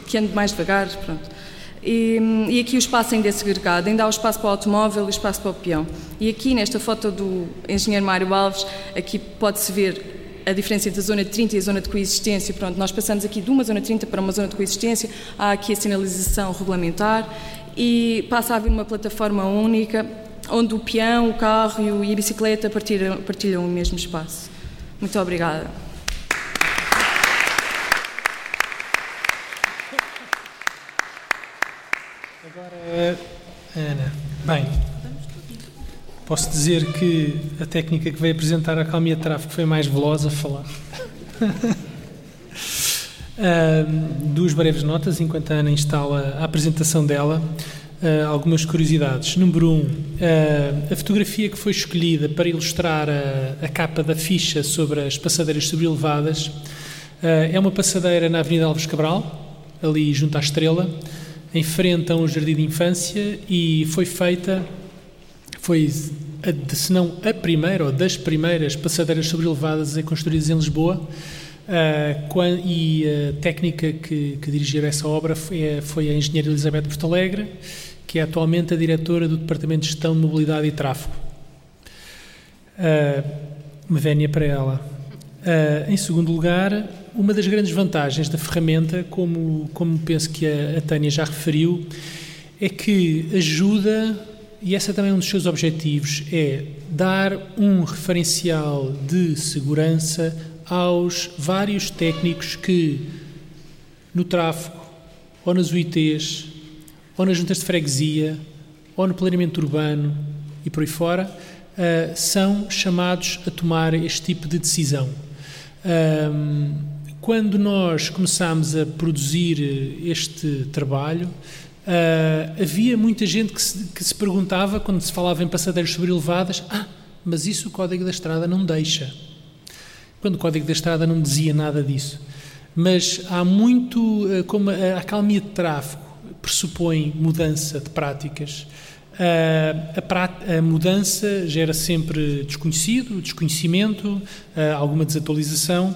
que ande mais devagar, pronto. E, e, aqui o espaço ainda é segregado, ainda há o espaço para o automóvel e espaço para o peão. E aqui nesta foto do engenheiro Mário Alves, aqui pode-se ver a diferença entre a zona de 30 e a zona de coexistência. Pronto, nós passamos aqui de uma zona de 30 para uma zona de coexistência, há aqui a sinalização regulamentar e passa a haver uma plataforma única onde o peão, o carro e a bicicleta partilham, partilham o mesmo espaço. Muito obrigada. Ana, bem, posso dizer que a técnica que veio apresentar a calmia de tráfego foi mais veloz a falar. uh, duas breves notas enquanto a Ana instala a apresentação dela. Uh, algumas curiosidades. Número um, uh, a fotografia que foi escolhida para ilustrar a, a capa da ficha sobre as passadeiras sobrelevadas uh, é uma passadeira na Avenida Alves Cabral, ali junto à Estrela, a um jardim de infância e foi feita, foi, a, se não a primeira ou das primeiras passadeiras sobrelevadas a construídas em Lisboa. Uh, e a técnica que, que dirigiu essa obra foi, foi a engenheira Elizabeth Porto Alegre, que é atualmente a diretora do Departamento de Gestão de Mobilidade e Tráfego. Uh, uma vénia para ela. Uh, em segundo lugar, uma das grandes vantagens da ferramenta, como, como penso que a, a Tânia já referiu, é que ajuda, e esse é também um dos seus objetivos, é dar um referencial de segurança aos vários técnicos que no tráfego ou nas UITs ou nas juntas de freguesia, ou no planeamento urbano e por aí fora, uh, são chamados a tomar este tipo de decisão. Um, quando nós começámos a produzir este trabalho, uh, havia muita gente que se, que se, perguntava, quando se falava em passadeiras sobrelevadas, ah, mas isso o Código da Estrada não deixa. Quando o Código da Estrada não dizia nada disso. Mas há muito, uh, como a, a calmia de tráfego, pressupõe mudança de práticas. Uh, a, a, mudança gera sempre desconhecido, desconhecimento, uh, alguma desatualização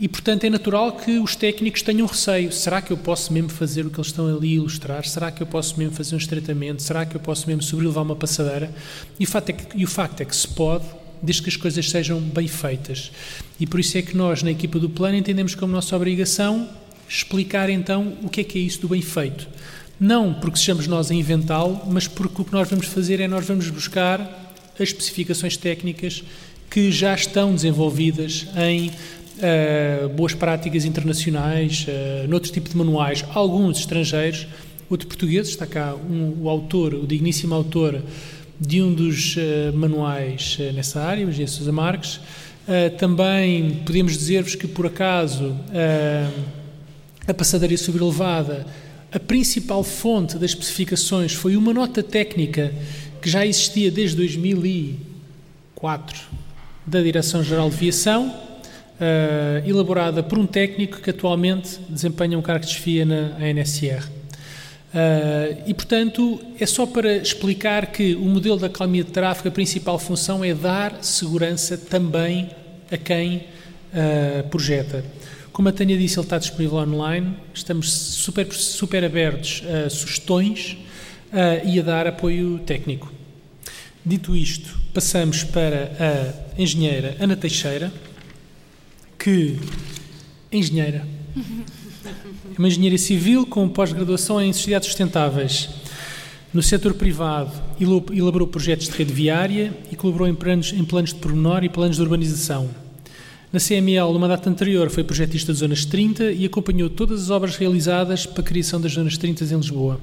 e, portanto, é natural que os técnicos tenham receio. Será que eu posso mesmo fazer o que eles estão ali a ilustrar? Será que eu posso mesmo fazer um estreitamento? Será que eu posso mesmo sobrelevar uma passadeira? E o facto é que, e o facto é que se pode, desde que as coisas sejam bem feitas. E por isso é que nós, na equipa do plano, entendemos como nossa obrigação explicar então o que é que é isso do bem feito. Não porque sejamos nós a inventá-lo, mas porque o que nós vamos fazer é nós vamos buscar as especificações técnicas que já estão desenvolvidas em uh, boas práticas internacionais, uh, noutro tipo de manuais, alguns estrangeiros, outros portugueses. Está cá um, o autor, o digníssimo autor de um dos uh, manuais uh, nessa área, o. Sousa Marques. Também podemos dizer-vos que, por acaso, a passadeira sobrelevada, a principal fonte das especificações foi uma nota técnica que já existia desde 2004 da Direção-Geral de Viação, elaborada por um técnico que atualmente desempenha um cargo de chefia na NSR. Uh, e, portanto, é só para explicar que o modelo da acalmia de tráfego, a principal função é dar segurança também a quem uh, projeta. Como a Tânia disse, ele está disponível online, estamos super, super abertos a sugestões uh, e a dar apoio técnico. Dito isto, passamos para a engenheira Ana Teixeira, que. Engenheira. É uma engenharia civil com pós-graduação em sociedades sustentáveis. No setor privado, elaborou projetos de rede viária e colaborou em planos, em planos de pormenor e planos de urbanização. Na CML, numa data anterior, foi projetista de Zonas 30 e acompanhou todas as obras realizadas para a criação das Zonas 30 em Lisboa.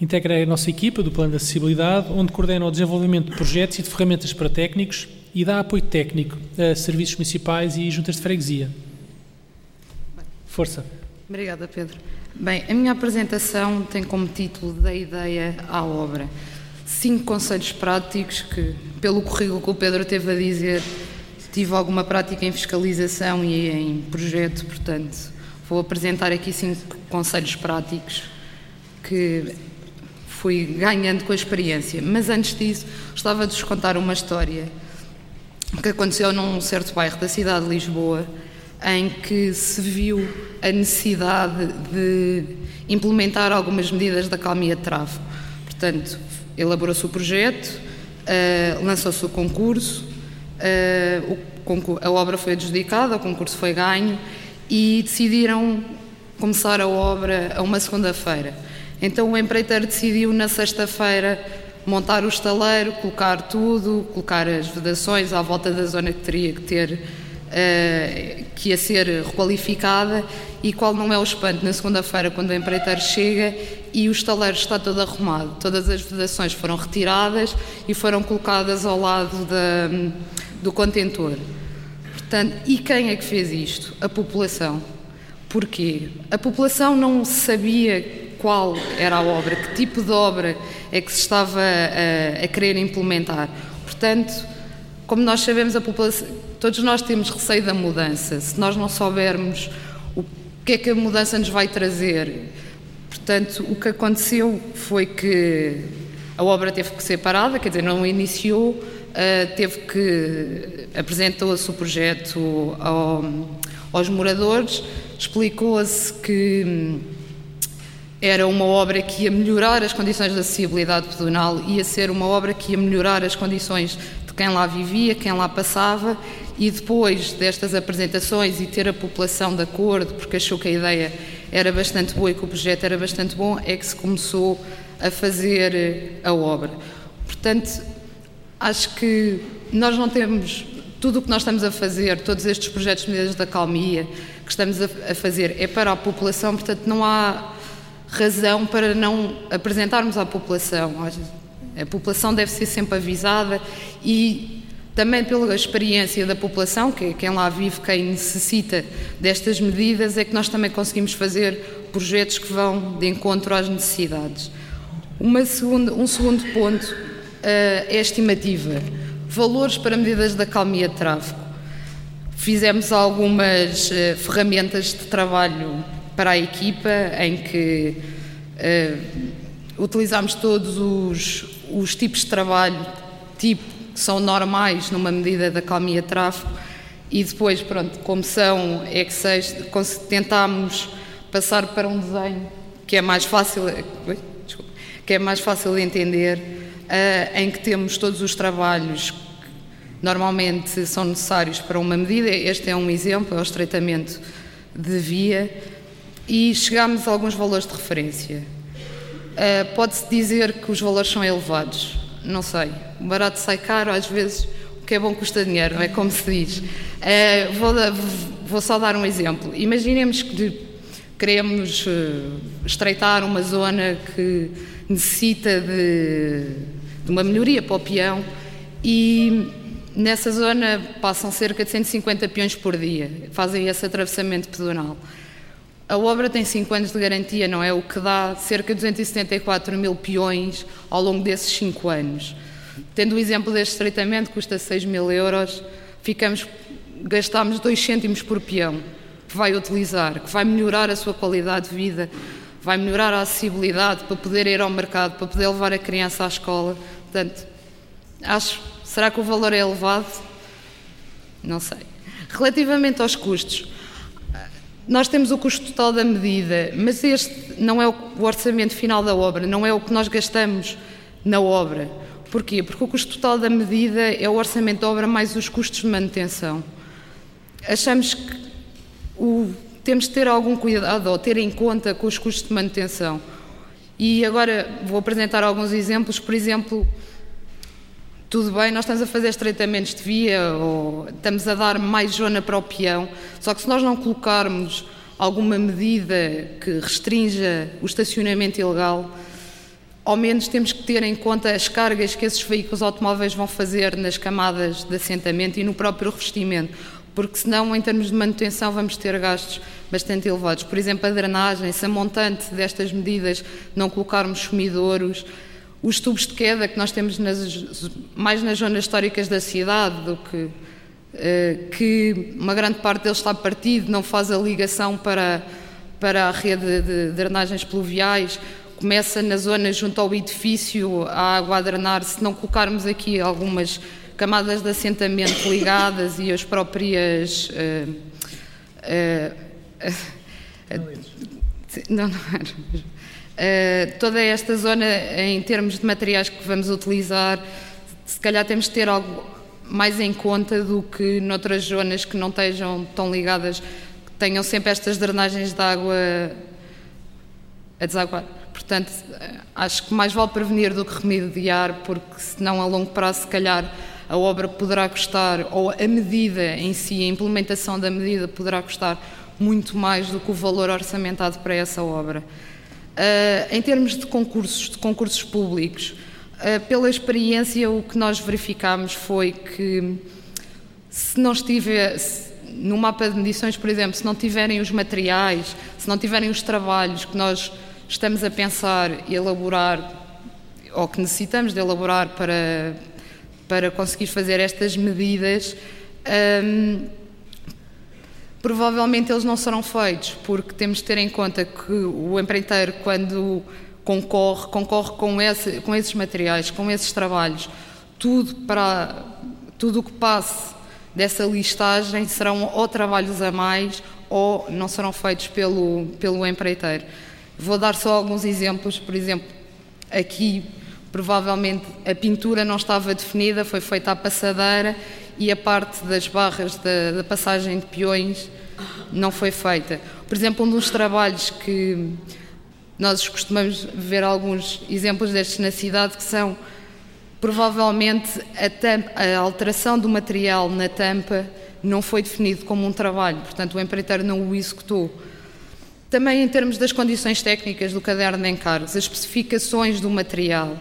Integra a nossa equipa do Plano de Acessibilidade, onde coordena o desenvolvimento de projetos e de ferramentas para técnicos e dá apoio técnico a serviços municipais e juntas de freguesia. Força! Obrigada, Pedro. Bem, a minha apresentação tem como título Da Ideia à Obra. Cinco conselhos práticos que, pelo currículo que o Pedro teve a dizer, tive alguma prática em fiscalização e em projeto, portanto, vou apresentar aqui cinco conselhos práticos que fui ganhando com a experiência. Mas antes disso, gostava de vos contar uma história que aconteceu num certo bairro da cidade de Lisboa em que se viu a necessidade de implementar algumas medidas da calmia de tráfego. Portanto, elaborou-se o projeto, uh, lançou-se o concurso, uh, o a obra foi adjudicada, o concurso foi ganho e decidiram começar a obra a uma segunda-feira. Então o empreiteiro decidiu na sexta-feira montar o estaleiro, colocar tudo, colocar as vedações à volta da zona que teria que ter uh, que ia ser requalificada e qual não é o espanto na segunda-feira quando o empreiteiro chega e o estaleiro está todo arrumado. Todas as vedações foram retiradas e foram colocadas ao lado da, do contentor. Portanto, e quem é que fez isto? A população. Porquê? A população não sabia qual era a obra, que tipo de obra é que se estava a, a querer implementar. Portanto, como nós sabemos, a população, todos nós temos receio da mudança. Se nós não soubermos o que é que a mudança nos vai trazer, portanto, o que aconteceu foi que a obra teve que ser parada, quer dizer, não iniciou, uh, teve que apresentou-se o projeto ao, aos moradores, explicou-se que hum, era uma obra que ia melhorar as condições de acessibilidade pedonal, ia ser uma obra que ia melhorar as condições de quem lá vivia, quem lá passava, e depois destas apresentações e ter a população de acordo, porque achou que a ideia era bastante boa e que o projeto era bastante bom, é que se começou a fazer eh, a obra. Portanto, acho que nós não temos tudo o que nós estamos a fazer, todos estes projetos de medidas da calmia que estamos a, fazer é para a população, portanto não há razão para não apresentarmos à população. A população deve ser sempre avisada e também pela experiência da população, que é quem lá vive, quem necessita destas medidas, é que nós também conseguimos fazer projetos que vão de encontro às necessidades. Segunda, um segundo ponto uh, é a estimativa. Valores para medidas da calmia de tráfego. Fizemos algumas uh, ferramentas de trabalho para a equipa, em que uh, utilizámos todos os, os tipos de trabalho tipo, que são normais numa medida da calmia tráfego e depois, pronto, como são Excel, tentámos passar para um desenho que é mais fácil, desculpa, que é mais fácil de entender, uh, em que temos todos os trabalhos que normalmente são necessários para uma medida. Este é um exemplo, é o estreitamento de via e chegámos a alguns valores de referência. Uh, Pode-se dizer que os valores são elevados? Não sei. O barato sai caro, às vezes o que é bom custa dinheiro, é como se diz. Uh, vou, vou, só dar um exemplo. Imaginemos que queremos uh, estreitar uma zona que necessita de, de uma melhoria para o peão e nessa zona passam cerca de 150 peões por dia, fazem esse atravessamento pedonal. A obra tem 5 anos de garantia, não é? O que dá cerca de 274 mil peões ao longo desses 5 anos. Tendo o exemplo deste estreitamento, custa 6 mil euros, ficamos, gastamos 2 cêntimos por peão que vai utilizar, que vai melhorar a sua qualidade de vida, vai melhorar a acessibilidade para poder ir ao mercado, para poder levar a criança à escola. Portanto, acho, será que o valor é elevado? Não sei. Relativamente aos custos, nós temos o custo total da medida, mas este não é o orçamento final da obra, não é o que nós gastamos na obra. Porquê? Porque o custo total da medida é o orçamento da obra mais os custos de manutenção. Achamos que o, temos de ter algum cuidado ou ter em conta com os custos de manutenção. E agora vou apresentar alguns exemplos. Por exemplo, tudo bem, nós estamos a fazer estreitamentos de via ou estamos a dar mais zona para o peão, só que se nós não colocarmos alguma medida que restrinja o estacionamento ilegal, ao menos temos que ter em conta as cargas que esses veículos automóveis vão fazer nas camadas de assentamento e no próprio revestimento, porque senão, em termos de manutenção, vamos ter gastos bastante elevados. Por exemplo, a drenagem, se a montante destas medidas não colocarmos sumidouros, os tubos de queda que nós temos nas, mais nas zonas históricas da cidade, do que, eh, que uma grande parte deles está partido, não faz a ligação para, para a rede de drenagens pluviais, começa na zona junto ao edifício a água a drenar, se não colocarmos aqui algumas camadas de assentamento ligadas e as próprias. Uh, uh, uh, não, não era. Uh, toda esta zona, em termos de materiais que vamos utilizar, se calhar temos de ter algo mais em conta do que noutras zonas que não estejam tão ligadas, que tenham sempre estas drenagens de água a desaguar. Portanto, acho que mais vale prevenir do que remediar, porque senão a longo prazo, se calhar, a obra poderá custar, ou a medida em si, a implementação da medida poderá custar muito mais do que o valor orçamentado para essa obra. Uh, em termos de concursos, de concursos públicos, uh, pela experiência, o que nós verificámos foi que se não estiver no mapa de medições, por exemplo, se não tiverem os materiais, se não tiverem os trabalhos que nós estamos a pensar e elaborar, ou que necessitamos de elaborar para, para conseguir fazer estas medidas, ah, Provavelmente eles não serão feitos, porque temos de ter em conta que o empreiteiro, quando concorre, concorre com, esse, com esses materiais, com esses trabalhos, tudo para tudo o que passe dessa listagem serão ou trabalhos a mais ou não serão feitos pelo, pelo empreiteiro. Vou dar só alguns exemplos, por exemplo, aqui provavelmente a pintura não estava definida, foi feita à passadeira e a parte das barras da, da passagem de peões não foi feita. Por exemplo, um dos trabalhos que nós costumamos ver alguns exemplos destes na cidade que são provavelmente a, tampa, a alteração do material na tampa não foi definido como um trabalho, portanto o empreiteiro não o executou. Também em termos das condições técnicas do caderno de encargos, as especificações do material,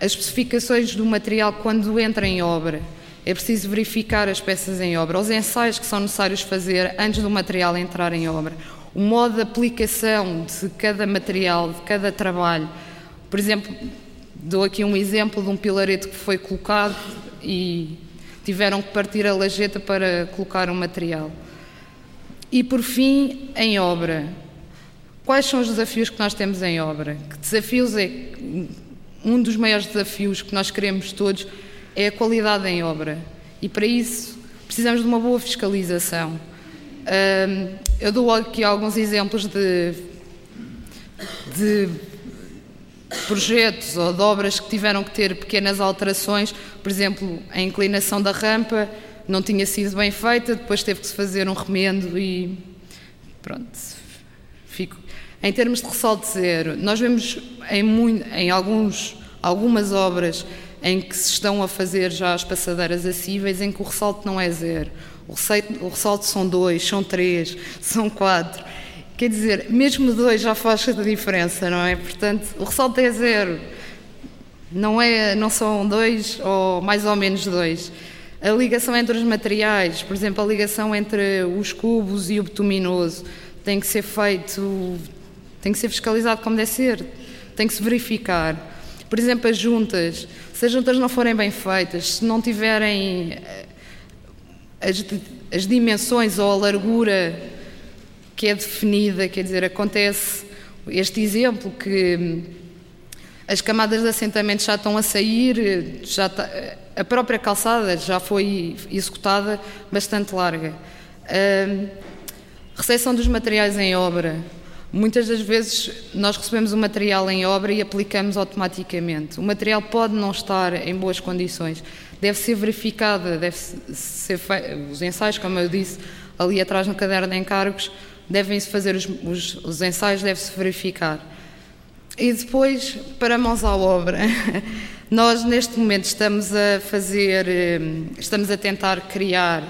as especificações do material quando entra em obra, é preciso verificar as peças em obra, os ensaios que são necessários fazer antes do material entrar em obra, o modo de aplicação de cada material, de cada trabalho. Por exemplo, dou aqui um exemplo de um pilarete que foi colocado e tiveram que partir a lajeta para colocar o material. E por fim, em obra. Quais são os desafios que nós temos em obra? Que desafios é um dos maiores desafios que nós queremos todos é a qualidade em obra. E para isso precisamos de uma boa fiscalização. eu dou aqui alguns exemplos de, de projetos ou de obras que tiveram que ter pequenas alterações. Por exemplo, a inclinação da rampa não tinha sido bem feita, depois teve que se fazer um remendo e pronto. Fico. Em termos de ressalto zero, nós vemos em, muito, em alguns, algumas obras em que se estão a fazer já as passadeiras acessíveis, em que o ressalto não é zero. O ressalto, o ressalto são dois, são três, são quatro. Quer dizer, mesmo dois já faz a diferença, não é? Portanto, o ressalto é zero. Não, é, não são dois ou mais ou menos dois. A ligação entre os materiais, por exemplo, a ligação entre os cubos e o bituminoso, tem que ser feito, tem que ser fiscalizado como deve ser, tem que se verificar. Por exemplo, as juntas, se as juntas não forem bem feitas, se não tiverem eh, as, as dimensões ou a largura que é definida, quer dizer, acontece este exemplo que hum, as camadas de assentamento já estão a sair, já está, a própria calçada já foi executada bastante larga. Hum, recepção dos materiais em obra. Muitas das vezes nós recebemos o material em obra e aplicamos automaticamente. O material pode não estar em boas condições, deve ser verificada, deve ser os ensaios, como eu disse ali atrás no caderno de encargos, devem-se fazer os, os, os ensaios, deve-se verificar. E depois, para mãos à obra, nós neste momento estamos a fazer, hum, estamos a tentar criar,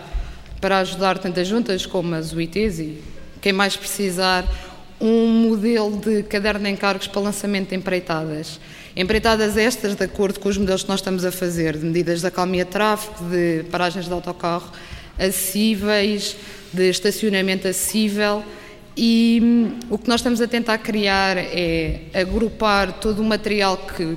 para ajudar tantas juntas como as UITs e quem mais precisar, um modelo de caderno de encargos para lançamento de empreitadas. Empreitadas estas, de acordo com os modelos que nós estamos a fazer, de medidas de acalmia de tráfego, de paragens de autocarro acessíveis, de estacionamento acessível. E hum, o que nós estamos a tentar criar é agrupar todo o material que,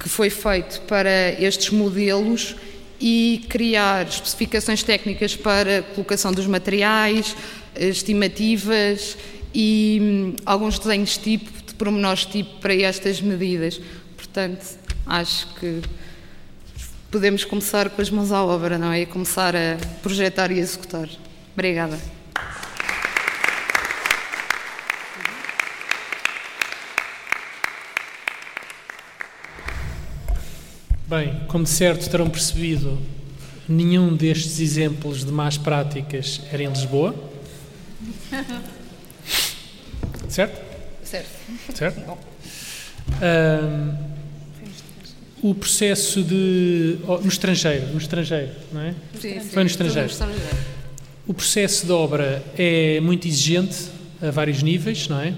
que foi feito para estes modelos e criar especificações técnicas para colocação dos materiais, estimativas e hum, alguns desenhos tipo, de pormenores tipo para estas medidas. Portanto, acho que podemos começar com as mãos à obra, não é? E começar a projetar e executar. Obrigada. Bem, como de certo terão percebido, nenhum destes exemplos de más práticas era em Lisboa. Certo? Certo. Certo? Um, o processo de. Oh, no estrangeiro, no estrangeiro, não é? Sim, sim. Foi no estrangeiro. O processo de obra é muito exigente a vários níveis, não é?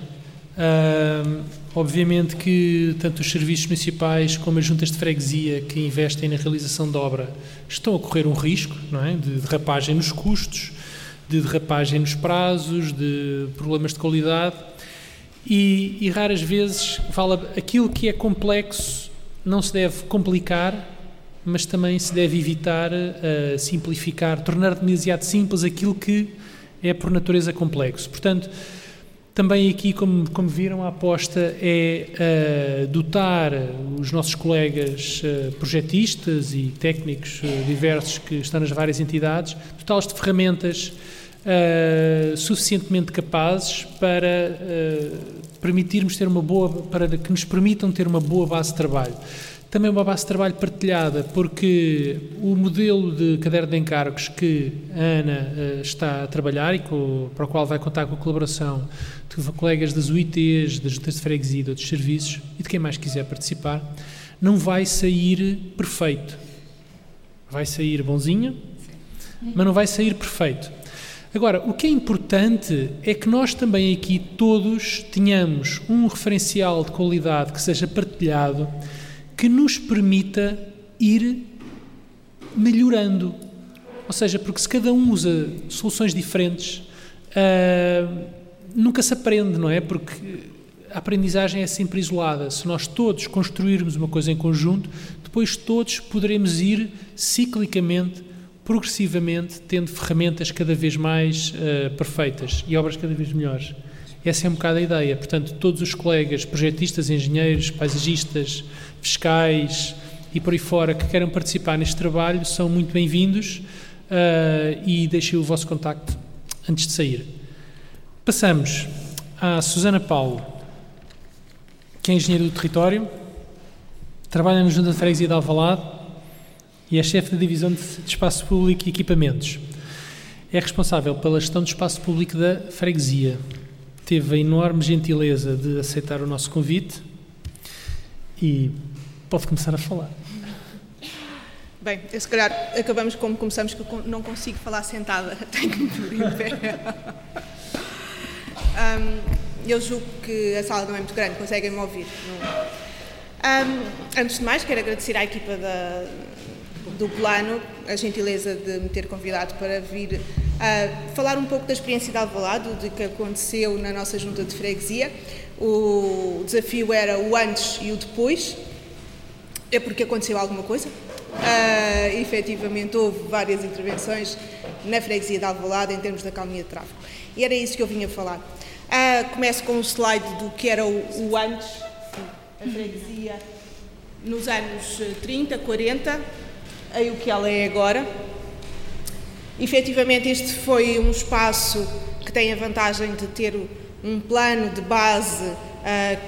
Um, obviamente que tanto os serviços municipais como as juntas de freguesia que investem na realização da obra estão a correr um risco, não é? De derrapagem nos custos, de derrapagem nos prazos, de problemas de qualidade e, e raras vezes fala aquilo que é complexo não se deve complicar, mas também se deve evitar uh, simplificar, tornar demasiado simples aquilo que é por natureza complexo. Portanto, também aqui, como, como viram, a aposta é uh, dotar os nossos colegas uh, projetistas e técnicos diversos que estão nas várias entidades, dotá-los de ferramentas suficientemente capazes para permitirmos ter uma boa, para que nos permitam ter uma boa base de trabalho. Também uma base de trabalho partilhada, porque o modelo de caderno de encargos que a Ana uh, está a trabalhar e com, para o qual vai contar com a colaboração de colegas das UITs, das juntas de freguesia, de outros serviços e de quem mais quiser participar, não vai sair perfeito. Vai sair bonzinho, mas não vai sair perfeito. Agora, o que é importante é que nós também aqui todos tenhamos um referencial de qualidade que seja partilhado, que nos permita ir melhorando. Ou seja, porque se cada um usa soluções diferentes, uh, nunca se aprende, não é? Porque a aprendizagem é sempre isolada. Se nós todos construirmos uma coisa em conjunto, depois todos poderemos ir ciclicamente progressivamente tendo ferramentas cada vez mais uh, perfeitas e obras cada vez melhores. Essa é um bocado a ideia. Portanto, todos os colegas, projetistas, engenheiros, paisagistas, fiscais e por aí fora que queiram participar neste trabalho são muito bem-vindos uh, e deixem o vosso contacto antes de sair. Passamos à Susana Paulo, que é engenheira do território, trabalha no Junta de Freguesia de Alvalade e é chefe da Divisão de Espaço Público e Equipamentos. É responsável pela gestão do espaço público da freguesia. Teve a enorme gentileza de aceitar o nosso convite e pode começar a falar. Bem, eu, se calhar acabamos como começamos, que eu não consigo falar sentada, tenho que me pôr em pé. um, eu julgo que a sala não é muito grande, conseguem-me ouvir. Um, antes de mais, quero agradecer à equipa da, do plano a gentileza de me ter convidado para vir uh, falar um pouco da experiência de Alvalade, do que aconteceu na nossa junta de freguesia. O desafio era o antes e o depois. É porque aconteceu alguma coisa, Uh, efetivamente houve várias intervenções na freguesia de Alvalade em termos da calmia de tráfego. E era isso que eu vinha falar. Uh, começo com um slide do que era o, o antes, a freguesia nos anos 30, 40, aí o que ela é agora. Efetivamente este foi um espaço que tem a vantagem de ter um plano de base uh,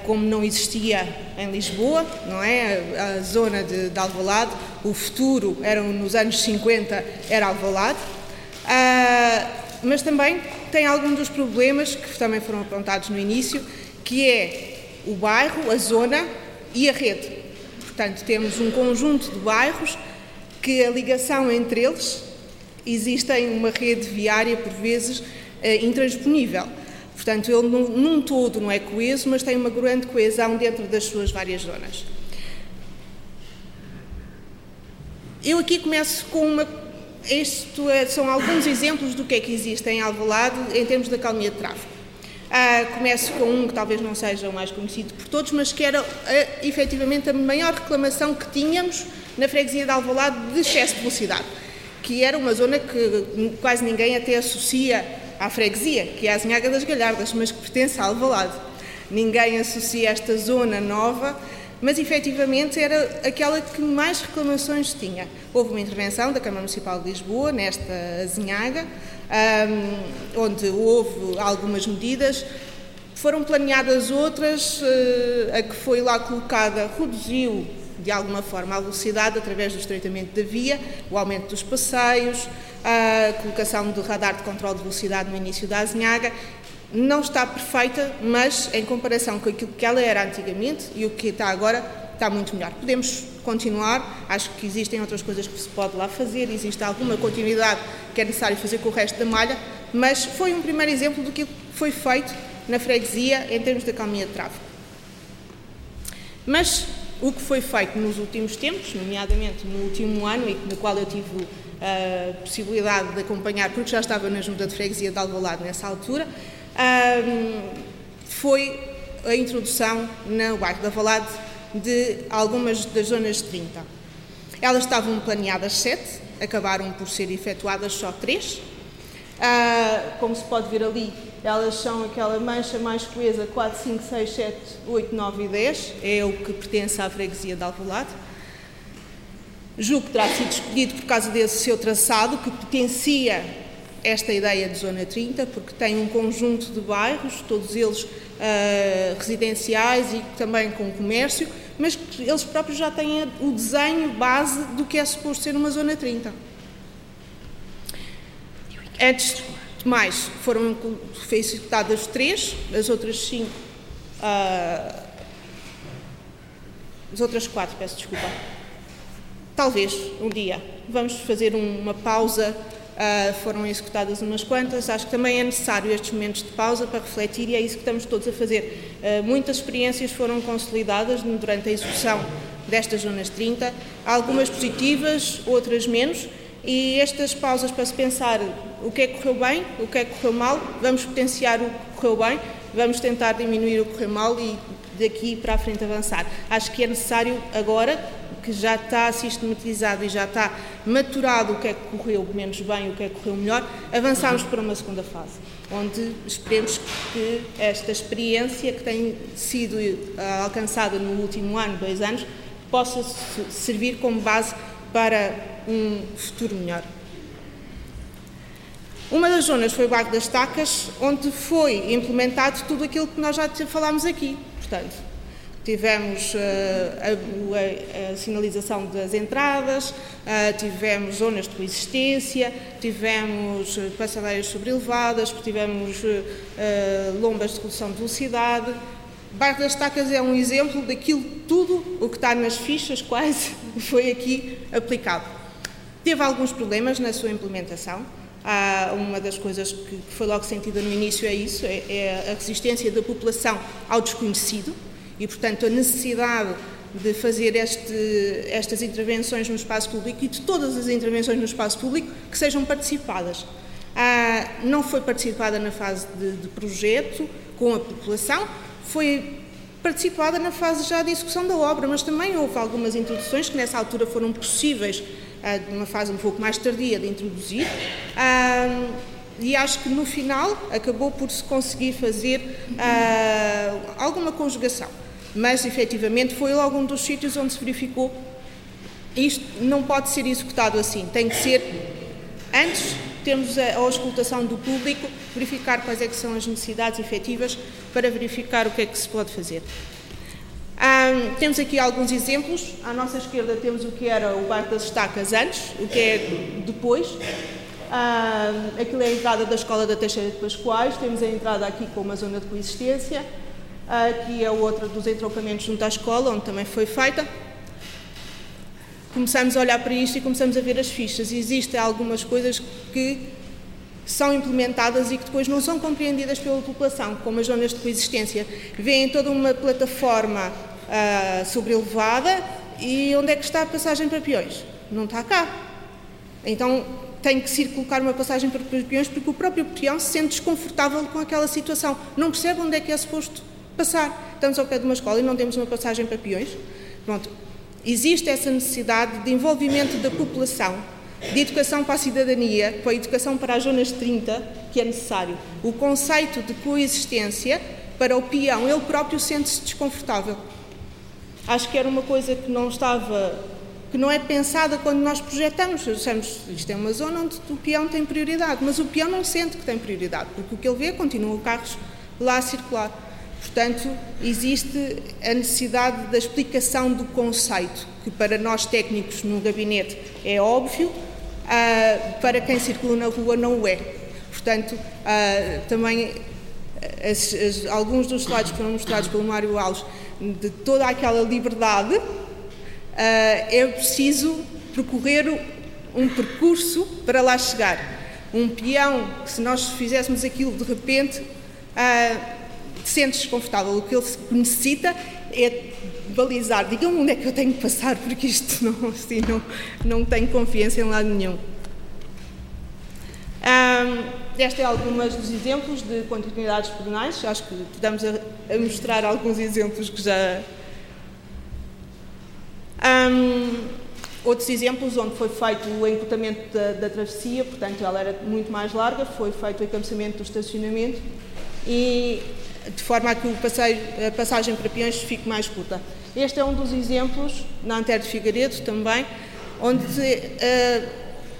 como não existia em Lisboa, não é? A, zona de, de, Alvalade, o futuro era nos anos 50 era Alvalade, uh, mas também tem alguns dos problemas que também foram apontados no início, que é o bairro, a zona e a rede. Portanto, temos um conjunto de bairros que a ligação entre eles existem uma rede viária por vezes eh, intransponível. Portanto, ele num, todo não é coeso, mas tem uma grande coesão dentro das suas várias zonas. Eu aqui começo com uma. Isto é, são alguns exemplos do que é que existe em Alvalade em termos da calmia de tráfego. Uh, começo com um que talvez não seja o mais conhecido por todos, mas que era uh, efetivamente a maior reclamação que tínhamos na freguesia de Alvalade de excesso de velocidade, que era uma zona que quase ninguém até associa à freguesia, que é a Zinhaga das Galhardas, mas que pertence a Alvalade. Ninguém associa esta zona nova, mas efetivamente era aquela que mais reclamações tinha. Houve uma intervenção da Câmara Municipal de Lisboa nesta Azinhaga, onde houve algumas medidas. Foram planeadas outras, uh, a que foi lá colocada reduziu de alguma forma a velocidade através do estreitamento da via, o aumento dos passeios, a colocação do radar de controle de velocidade no início da Azinhaga. Não está perfeita, mas em comparação com aquilo que ela era antigamente e o que está agora, está muito melhor. Podemos continuar, acho que existem outras coisas que se pode lá fazer, existe alguma continuidade que é necessário fazer com o resto da malha, mas foi um primeiro exemplo do que foi feito na freguesia em termos de calmia de tráfego. Mas o que foi feito nos últimos tempos, nomeadamente no último ano, e no qual eu tive a possibilidade de acompanhar, porque já estava na junta de freguesia de Alvalade nessa altura, foi a introdução no bairro de Alvalade de algumas das zonas de 30. Elas estavam planeadas sete, acabaram por ser efetuadas só três. Ah, como se pode ver ali, elas são aquela mancha mais coesa 4, 5, 6, 7, 8, 9 e 10, é o que pertence à freguesia de Alvalade. Julgo que terá sido escolhido por causa desse seu traçado, que potencia esta ideia de Zona 30, porque tem um conjunto de bairros, todos eles uh, residenciais e também com comércio, mas que eles próprios já têm o desenho base do que é suposto ser uma Zona 30. Antes de mais, foram executadas três, as outras cinco, uh, as outras quatro, peço desculpa, Talvez um dia. Vamos fazer uma pausa. Uh, foram executadas umas quantas. Acho que também é necessário estes momentos de pausa para refletir e é isso que estamos todos a fazer. Uh, muitas experiências foram consolidadas durante a execução destas zonas 30, algumas positivas, outras menos. E estas pausas para se pensar o que é que correu bem, o que é que correu mal, vamos potenciar o que correu bem, vamos tentar diminuir o que correu mal e daqui para a frente avançar. Acho que é necessário agora que já está sistematizado e já está maturado o que é que correu menos bem, o que é que correu melhor, avançarmos para uma segunda fase, onde esperemos que esta experiência que tem sido uh, alcançada no último ano, dois anos, possa servir como base para um futuro melhor. Uma das zonas foi o Bairro das Tacas, onde foi implementado tudo aquilo que nós já falámos aqui. Portanto, Tivemos uh, a, a, a, sinalização das entradas, uh, tivemos zonas de coexistência, tivemos uh, passadeiras sobrelevadas, tivemos uh, lombas de redução de velocidade. Bairro das Tacas é um exemplo daquilo tudo o que está nas fichas quase foi aqui aplicado. teve alguns problemas na sua implementação. Ah, uma das coisas que foi logo sentida no início é isso, é, é a resistência da população ao desconhecido e, portanto, a necessidade de fazer este, estas intervenções no espaço público e de todas as intervenções no espaço público que sejam participadas. Ah, não foi participada na fase de, de, projeto com a população, foi participada na fase já de execução da obra, mas também houve algumas introduções que nessa altura foram possíveis uh, numa fase um pouco mais tardia de introduzir. Uh, e acho que no final acabou por se conseguir fazer uh, alguma conjugação. Mas efetivamente foi logo um dos sítios onde se verificou isto não pode ser executado assim, tem que ser antes termos a, a auscultação do público, verificar quais é que são as necessidades efetivas para verificar o que é que se pode fazer. Um, temos aqui alguns exemplos. À nossa esquerda temos o que era o bairro das Estacas antes, o que é depois. Um, aquilo é a entrada da Escola da Teixeira de Pascoais. Temos a entrada aqui com uma zona de coexistência. Aqui é outra dos entroncamentos junto à escola, onde também foi feita. Começamos a olhar para isto e começamos a ver as fichas. Existem algumas coisas que são implementadas e que depois não são compreendidas pela população, como as zonas de coexistência. Vêem toda uma plataforma uh, sobrelevada e onde é que está a passagem para peões? Não está cá. Então tem que se colocar uma passagem para peões porque o próprio peão se sente desconfortável com aquela situação. Não percebe onde é que é suposto passar. Estamos ao pé de uma escola e não temos uma passagem para peões. Pronto. Existe essa necessidade de envolvimento da população de educação para a cidadania, com a educação para as zonas 30, que é necessário. O conceito de coexistência, para o peão, ele próprio sente-se desconfortável. Acho que era uma coisa que não estava, que não é pensada quando nós projetamos. Dissemos, isto é uma zona onde o peão tem prioridade, mas o peão não sente que tem prioridade, porque o que ele vê continua carros lá a circular. Portanto, existe a necessidade da explicação do conceito, que para nós técnicos no gabinete é óbvio, uh, para quem circula na rua não o é. Portanto, uh, também as, as, alguns dos slides que foram mostrados pelo Mário Alves, de toda aquela liberdade, é preciso percorrer um percurso para lá chegar. Um peão, se nós fizéssemos aquilo de repente, sente desconfortável. O que ele necessita é balizar, digam onde é que eu tenho que passar, porque isto não, assim, não, não tenho confiança em lado nenhum. Um, esta é algumas dos exemplos de continuidades pedonais. Acho que estamos a, a mostrar alguns exemplos que já. Um, outros exemplos onde foi feito o encurtamento da, da, travessia, portanto ela era muito mais larga, foi feito o encampamento do estacionamento e de forma a que passeio, a passagem para peões fique mais curta. Este é um dos exemplos, na Antero de Figueiredo também, onde uh,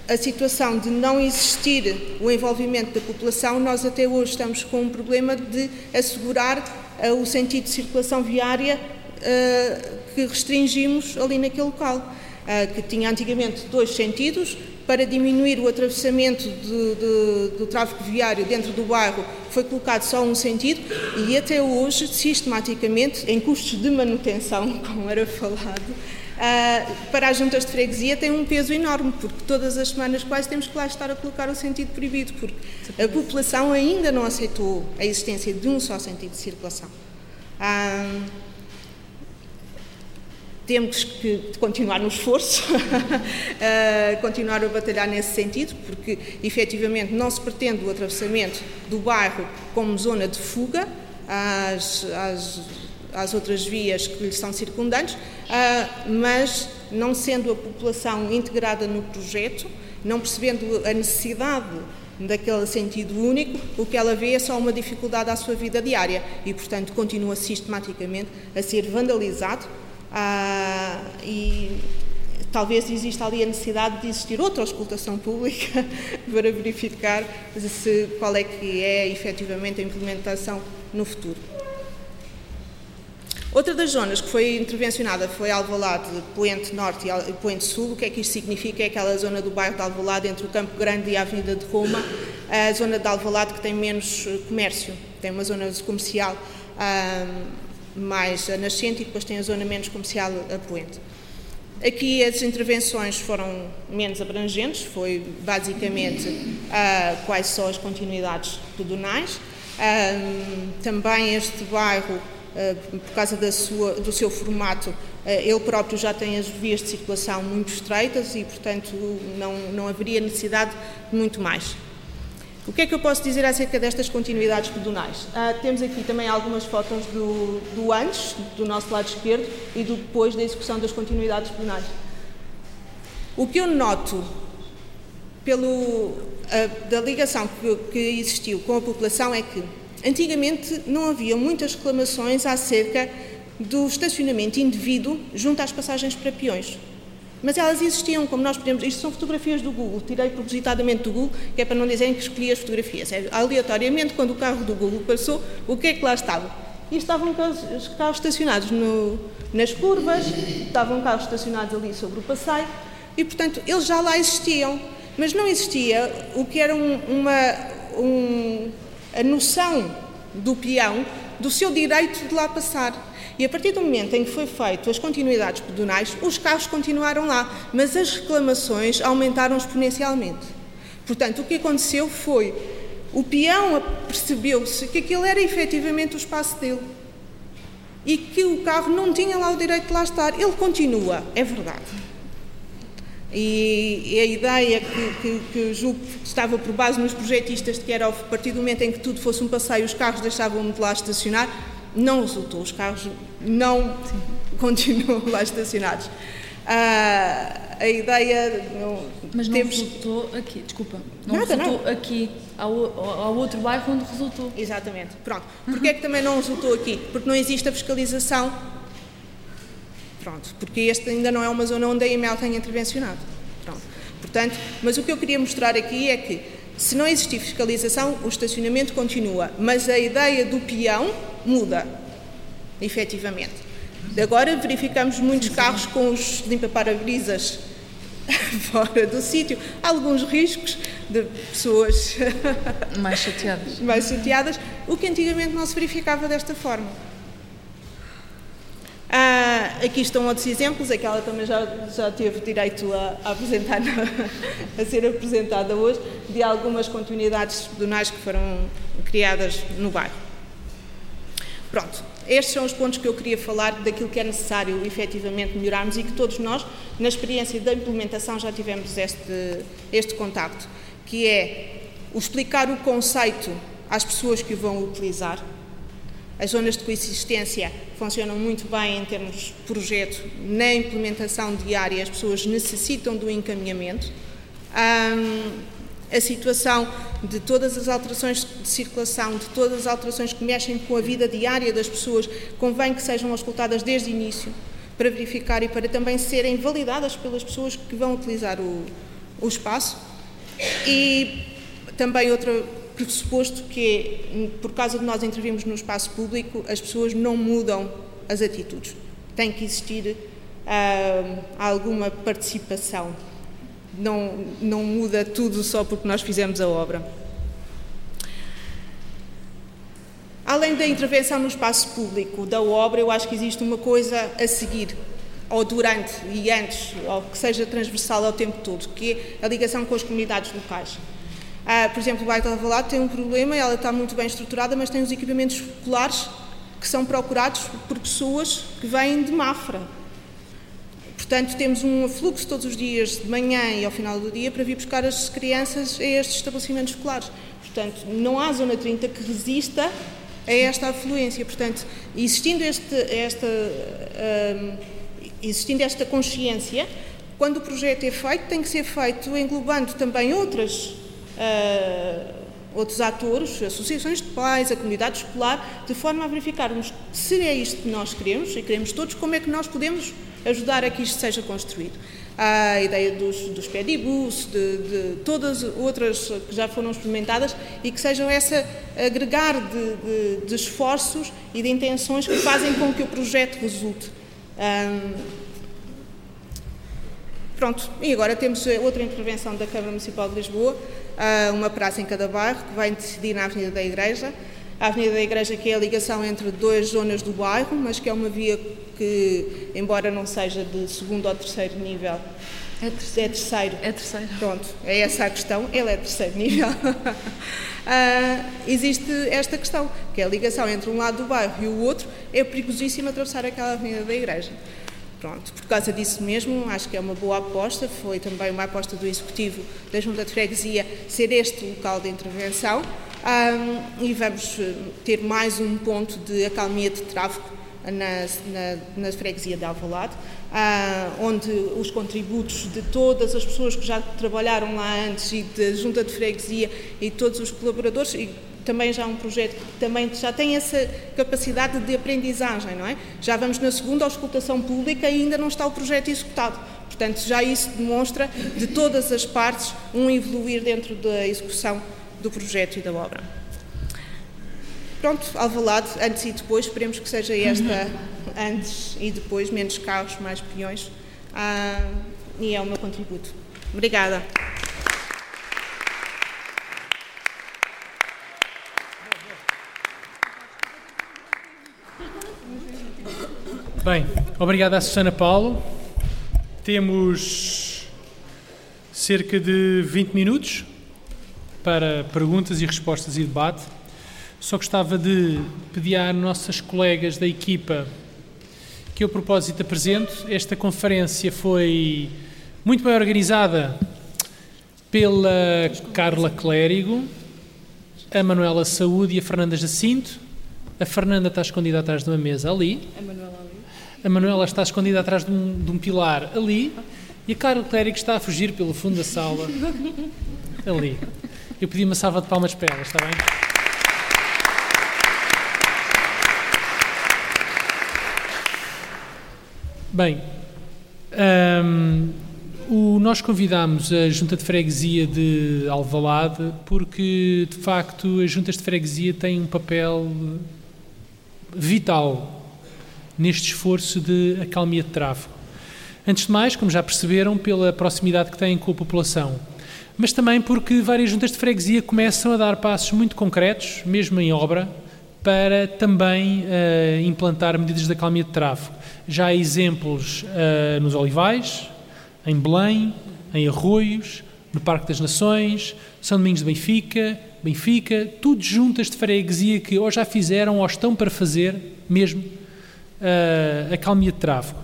a situação de não existir o envolvimento da população, nós até hoje estamos com um problema de assegurar uh, o sentido de circulação viária uh, que restringimos ali naquele local, que tinha antigamente dois sentidos, para diminuir o atravessamento de, de, do tráfego viário dentro do bairro, foi colocado só um sentido e até hoje, sistematicamente, em custos de manutenção, como era falado, uh, para as juntas de freguesia tem um peso enorme, porque todas as semanas quase temos que lá estar a colocar o sentido proibido, porque a população ainda não aceitou a existência de um só sentido de circulação. Uh, temos que continuar no esforço, uh, continuar a batalhar nesse sentido, porque efetivamente não se pretende o atravessamento do bairro como zona de fuga às, às, às outras vias que lhe são circundantes, uh, mas não sendo a população integrada no projeto, não percebendo a necessidade daquele sentido único, o que ela vê é só uma dificuldade à sua vida diária e, portanto, continua sistematicamente a ser vandalizado ah, e talvez exista ali a necessidade de existir outra auscultação pública para verificar se, qual é que é efetivamente a implementação no futuro. Outra das zonas que foi intervencionada foi Alvalade, Poente Norte e Poente Sul. O que é que isto significa? É aquela zona do bairro de Alvalade entre o Campo Grande e a Avenida de Roma, a zona de Alvalade que tem menos comércio, tem uma zona comercial ah, mais nascente e depois tem a zona menos comercial a poente. Aqui as intervenções foram menos abrangentes, foi basicamente uh, quais são as continuidades pedonais. Uh, também este bairro, uh, por causa sua, do seu formato, ele próprio já tem as vias de circulação muito estreitas e, portanto, não, não haveria necessidade de muito mais. O que é que eu posso dizer acerca destas continuidades pedonais? Ah, temos aqui também algumas fotos do, do, antes, do nosso lado esquerdo, e do depois da execução das continuidades pedonais. O que eu noto pelo, ah, da ligação que, que existiu com a população é que antigamente não havia muitas reclamações acerca do estacionamento indevido junto às passagens para peões. Mas elas existiam, como nós podemos. Isto são fotografias do Google, tirei propositadamente do Google, que é para não dizerem que escolhi as fotografias. É, aleatoriamente, quando o carro do Google passou, o que é que lá estava? E estavam carros, carros estacionados no, nas curvas, estavam carros estacionados ali sobre o passeio, e portanto eles já lá existiam. Mas não existia o que era um, uma, um, a noção do peão do seu direito de lá passar. E a partir do momento em que foi feito as continuidades pedonais, os carros continuaram lá, mas as reclamações aumentaram exponencialmente. Portanto, o que aconteceu foi o peão percebeu-se que aquele era efetivamente o espaço dele e que o carro não tinha lá o direito de lá estar. Ele continua, é verdade. E a ideia que, que, que julgo estava por base nos projetistas de que era a partir do momento em que tudo fosse um passeio, os carros deixavam de lá estacionar, não resultou. Os carros não Sim. continuam lá estacionados. Ah, a ideia. Não, Mas não temos... resultou aqui, desculpa. Não Nada, resultou não. aqui, ao, ao, outro bairro onde resultou. Exatamente. Pronto. Porquê é que também não resultou aqui? Porque não existe a fiscalização. Pronto. Porque este ainda não é uma zona onde a EML tenha intervencionado. Pronto. Portanto, mas o que eu queria mostrar aqui é que se não existir fiscalização, o estacionamento continua, mas a ideia do peão muda, efetivamente. Agora verificamos muitos carros com os limpa-parabrisas fora do sítio, alguns riscos de pessoas mais chateadas. mais chateadas, o que antigamente não se verificava desta forma. Ah, aqui estão outros exemplos, aquela também já, já teve direito a, a apresentar, a ser apresentada hoje, de algumas continuidades pedonais que foram criadas no bairro. Pronto, estes são os pontos que eu queria falar daquilo que é necessário efetivamente melhorarmos e que todos nós, na experiência da implementação, já tivemos este, este contacto, que é o explicar o conceito às pessoas que o vão utilizar, as zonas de coexistência funcionam muito bem em termos de projeto, na implementação diária as pessoas necessitam do encaminhamento. Um, a situação de todas as alterações de circulação, de todas as alterações que mexem com a vida diária das pessoas, convém que sejam auscultadas desde o início, para verificar e para também serem validadas pelas pessoas que vão utilizar o, o espaço. E também outro pressuposto que é, por causa de nós intervirmos no espaço público, as pessoas não mudam as atitudes. Tem que existir uh, alguma participação. Não, não muda tudo só porque nós fizemos a obra. Além da intervenção no espaço público da obra, eu acho que existe uma coisa a seguir, ou durante e antes, ou que seja transversal ao tempo todo, que é a ligação com as comunidades locais. Ah, por exemplo, o bairro de Alvalade tem um problema, ela está muito bem estruturada, mas tem os equipamentos escolares que são procurados por pessoas que vêm de Mafra. Portanto, temos um fluxo todos os dias, de manhã e ao final do dia, para vir buscar as crianças a estes estabelecimentos escolares. Portanto, não há zona 30 que resista a esta afluência. Portanto, existindo, este, esta, um, existindo esta consciência, quando o projeto é feito, tem que ser feito englobando também outras uh, outros atores, associações de pais, a comunidade escolar, de forma a verificarmos se é isto que nós queremos e queremos todos, como é que nós podemos ajudar a que isto seja construído. A ideia dos, dos pedibus, de, de todas outras que já foram experimentadas e que sejam essa agregar de, de, de esforços e de intenções que fazem com que o projeto resulte. Um, pronto, e agora temos outra intervenção da Câmara Municipal de Lisboa, uma praça em cada bairro, que vai decidir na Avenida da Igreja. A Avenida da Igreja, que é a ligação entre duas zonas do bairro, mas que é uma via que, embora não seja de segundo ou terceiro nível, é terceiro. É terceiro. É terceiro. Pronto, é essa a questão. Ele é terceiro nível. uh, existe esta questão, que é a ligação entre um lado do bairro e o outro. É perigosíssimo atravessar aquela avenida da igreja. Pronto, por causa disso mesmo, acho que é uma boa aposta. Foi também uma aposta do Executivo da Junta de Freguesia ser este local de intervenção. Um, e vamos eh, ter mais um ponto de acalmia de tráfego na, na, na freguesia de Alvalade, ah, onde os contributos de todas as pessoas que já trabalharam lá antes e da junta de freguesia e todos os colaboradores, e também já é um projeto que também já tem essa capacidade de aprendizagem, não é? Já vamos na segunda auscultação pública e ainda não está o projeto executado. Portanto, já isso demonstra de todas as partes um evoluir dentro da execução do projeto e da obra. Pronto, Alvalade, antes e depois, esperemos que seja esta antes e depois, menos carros, mais peões. Ah, e é o meu contributo. Obrigada. Bem, obrigado à Susana Paulo. Temos cerca de 20 minutos para perguntas e respostas e debate. Só gostava de pedir às nossas colegas da equipa que eu, a propósito, apresento. Esta conferência foi muito bem organizada pela Carla Clérigo, a Manuela Saúde e a Fernanda Jacinto. A Fernanda está escondida atrás de uma mesa ali. A Manuela. A Manuela está escondida atrás de um, de um pilar ali. E a Carla Clérigo está a fugir pelo fundo da sala ali. Eu pedi uma salva de palmas para ela, está bem? Bem, um, o, nós convidámos a Junta de Freguesia de Alvalade porque, de facto, as juntas de freguesia têm um papel vital neste esforço de acalmia de tráfego. Antes de mais, como já perceberam, pela proximidade que têm com a população, mas também porque várias juntas de freguesia começam a dar passos muito concretos, mesmo em obra, para também uh, implantar medidas de acalmia de tráfego. Já há exemplos uh, nos Olivais, em Belém, em Arroios, no Parque das Nações, São Domingos de Benfica, Benfica, tudo juntas de freguesia que ou já fizeram ou estão para fazer mesmo uh, acalmia de tráfego.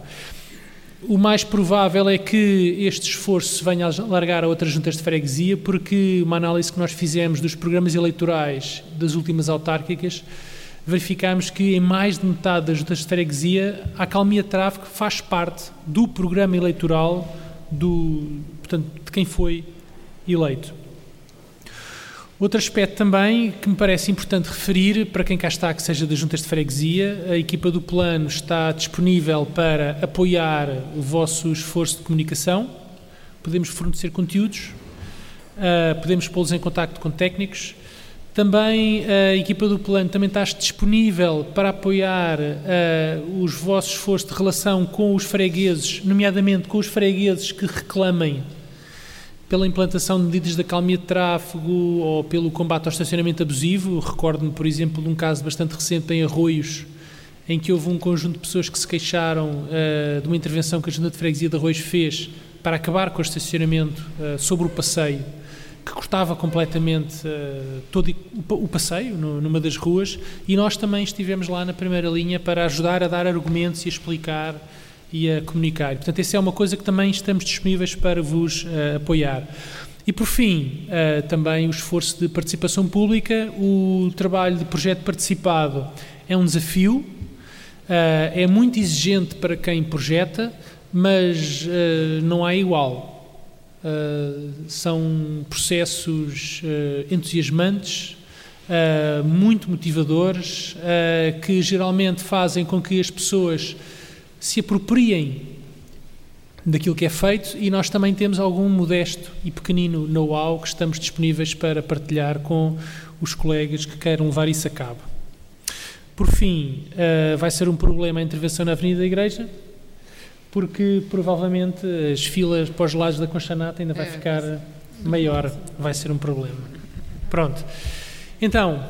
O mais provável é que este esforço venha a largar a outras juntas de freguesia, porque uma análise que nós fizemos dos programas eleitorais das últimas autárquicas verificámos que em mais de metade das juntas de freguesia a acalmia de tráfego faz parte do programa eleitoral do, portanto, de quem foi eleito. Outro aspecto também que me parece importante referir, para quem cá está, que seja das juntas de freguesia, a equipa do plano está disponível para apoiar o vosso esforço de comunicação. Podemos fornecer conteúdos, uh, podemos pô-los em contato com técnicos, também a equipa do plano também está disponível para apoiar uh, os vossos esforços de relação com os fregueses, nomeadamente com os fregueses que reclamem pela implantação de medidas de acalmia de tráfego ou pelo combate ao estacionamento abusivo. Recordo-me, por exemplo, de um caso bastante recente em Arroios, em que houve um conjunto de pessoas que se queixaram uh, de uma intervenção que a Junta de Freguesia de Arroios fez para acabar com o estacionamento uh, sobre o passeio que cortava completamente uh, todo o passeio no, numa das ruas e nós também estivemos lá na primeira linha para ajudar a dar argumentos e explicar e a comunicar. Portanto, essa é uma coisa que também estamos disponíveis para vos uh, apoiar. E por fim, uh, também o esforço de participação pública, o trabalho de projeto participado é um desafio, é muito exigente para quem projeta, mas não há igual. Uh, são processos uh, entusiasmantes, uh, muito motivadores, que geralmente fazem com que as pessoas se apropriem daquilo que é feito e nós também temos algum modesto e pequenino know-how que estamos disponíveis para partilhar com os colegas que queiram levar isso a cabo. Por fim, vai ser um problema a intervenção na Avenida da Igreja, porque provavelmente as filas para os lados da Conchanata ainda vai é, ficar maior, vai ser um problema. Pronto. Então,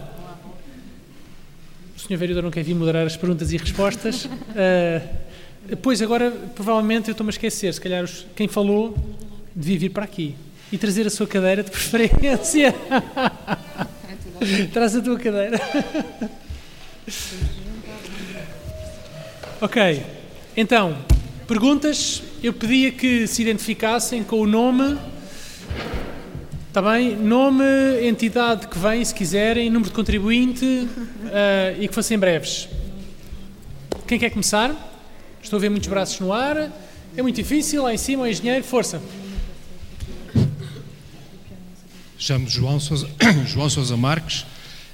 Sr. Vereador não quer vir moderar as perguntas e respostas. Uh, pois, agora, provavelmente, eu estou-me a esquecer. Se calhar os, quem falou devia vir para aqui e trazer a sua cadeira de preferência. Traz a tua cadeira. ok. Então, perguntas. Eu pedia que se identificassem com o nome Está bem? Nome, entidade que vem, se quiserem, número de contribuinte uh, e que fossem breves. Quem quer começar? Estou a ver muitos braços no ar. É muito difícil. Lá em cima, o engenheiro, força. Chamo-me João Sousa, João Sousa Marques.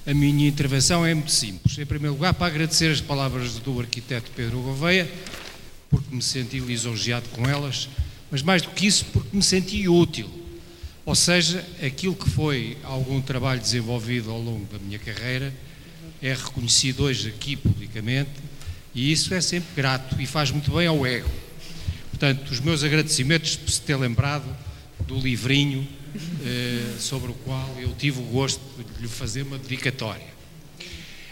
A minha intervenção é muito simples. Em primeiro lugar, para agradecer as palavras do arquiteto Pedro Gouveia, porque me senti lisonjeado com elas, mas mais do que isso, porque me senti útil ou seja, aquilo que foi algum trabalho desenvolvido ao longo da minha carreira é reconhecido hoje aqui publicamente e isso é sempre grato e faz muito bem ao ego. Portanto, os meus agradecimentos por se ter lembrado do livrinho eh, sobre o qual eu tive o gosto de lhe fazer uma dedicatória.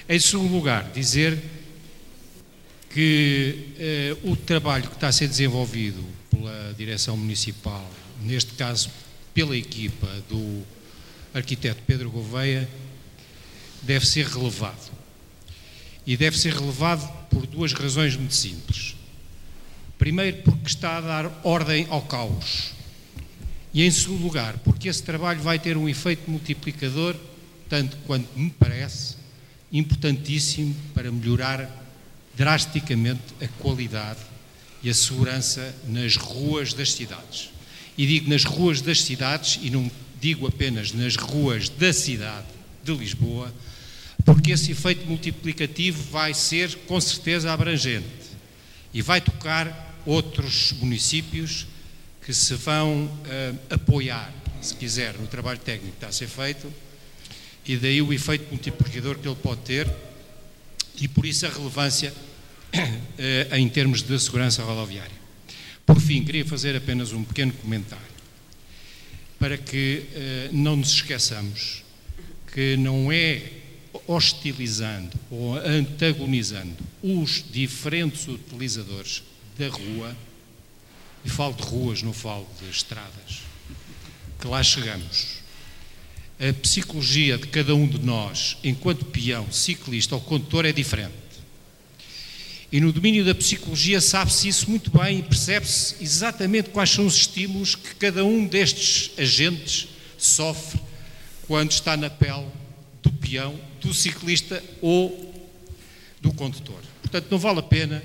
Em segundo lugar, dizer que eh, o trabalho que está a ser desenvolvido pela Direção Municipal, neste caso pela equipa do arquiteto Pedro Gouveia deve ser relevado. E deve ser relevado por duas razões muito simples. Primeiro, porque está a dar ordem ao caos. E em segundo lugar, porque esse trabalho vai ter um efeito multiplicador, tanto quanto me parece, importantíssimo para melhorar drasticamente a qualidade e a segurança nas ruas das cidades. E digo nas ruas das cidades, e não digo apenas nas ruas da cidade de Lisboa, porque esse efeito multiplicativo vai ser com certeza abrangente e vai tocar outros municípios que se vão uh, apoiar, se quiser, no trabalho técnico que está a ser feito, e daí o efeito multiplicador que ele pode ter, e por isso a relevância uh, em termos de segurança rodoviária. Por fim, queria fazer apenas um pequeno comentário para que eh, não nos esqueçamos que não é hostilizando ou antagonizando os diferentes utilizadores da rua, e falo de ruas, não falo de estradas, que lá chegamos. A psicologia de cada um de nós, enquanto peão, ciclista ou condutor, é diferente. E no domínio da psicologia sabe-se isso muito bem e percebe-se exatamente quais são os estímulos que cada um destes agentes sofre quando está na pele do peão, do ciclista ou do condutor. Portanto, não vale a pena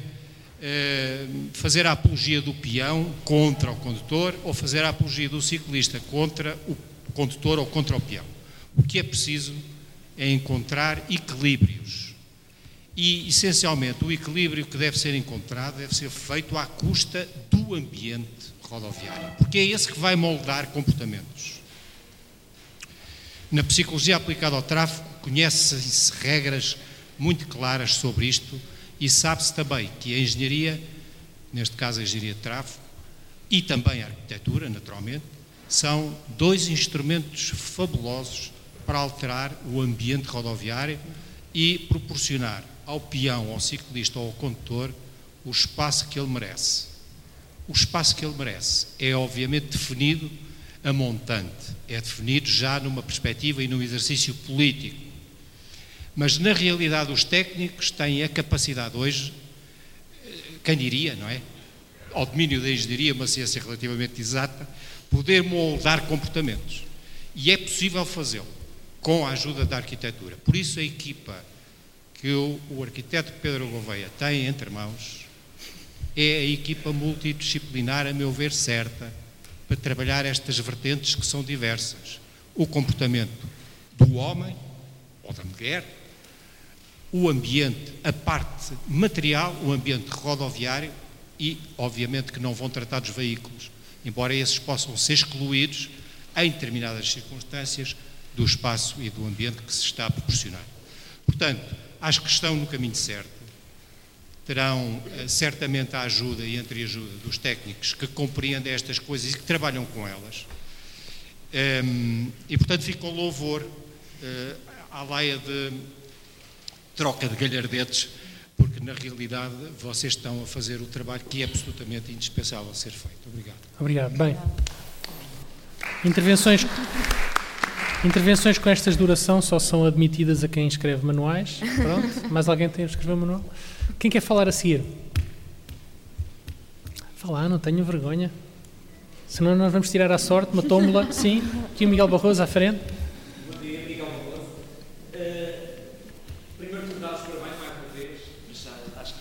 eh, fazer a apologia do peão contra o condutor ou fazer a apologia do ciclista contra o condutor ou contra o peão. O que é preciso é encontrar equilíbrios e, essencialmente, o equilíbrio que deve ser encontrado deve ser feito à custa do ambiente rodoviário, porque é esse que vai moldar comportamentos. Na psicologia aplicada ao tráfego, conhecem-se regras muito claras sobre isto e sabe-se também que a engenharia, neste caso a engenharia de tráfego, e também a arquitetura, naturalmente, são dois instrumentos fabulosos para alterar o ambiente rodoviário e proporcionar ao peão, ao ciclista ou ao condutor o espaço que ele merece. O espaço que ele merece é obviamente definido a montante, é definido já numa perspectiva e num exercício político. Mas na realidade os técnicos têm a capacidade hoje, quem diria, não é? Ao domínio da engenharia, uma ciência relativamente exata, poder moldar comportamentos. E é possível fazê-lo com a ajuda da arquitetura. Por isso a equipa que o, o arquiteto Pedro Gouveia tem entre mãos é a equipa multidisciplinar, a meu ver, certa para trabalhar estas vertentes que são diversas. O comportamento do homem ou da mulher, o ambiente, a parte material, o ambiente rodoviário e, obviamente, que não vão tratar dos veículos, embora esses possam ser excluídos em determinadas circunstâncias do espaço e do ambiente que se está a proporcionar. Portanto, acho que estão no caminho certo. Terão eh, certamente a ajuda e entre ajuda dos técnicos que compreendem estas coisas e que trabalham com elas. Ehm, e, portanto, fica o louvor uh, à laia de troca de galhardetes, porque na realidade vocês estão a fazer o trabalho que é absolutamente indispensável ser feito. Obrigado. Obrigado. Bem, intervenções, intervenções com estas duração só são admitidas a quem escreve manuais. Pronto. Mais alguém tem a escrever manual? Quem quer falar a seguir? Falar, não tenho vergonha. Senão nós vamos tirar a sorte, uma tómbola. Sim, aqui o Miguel Barroso à frente. Bom dia, Miguel Barroso. Uh, primeiro de dar os parabéns mais uma vez, mas acho que...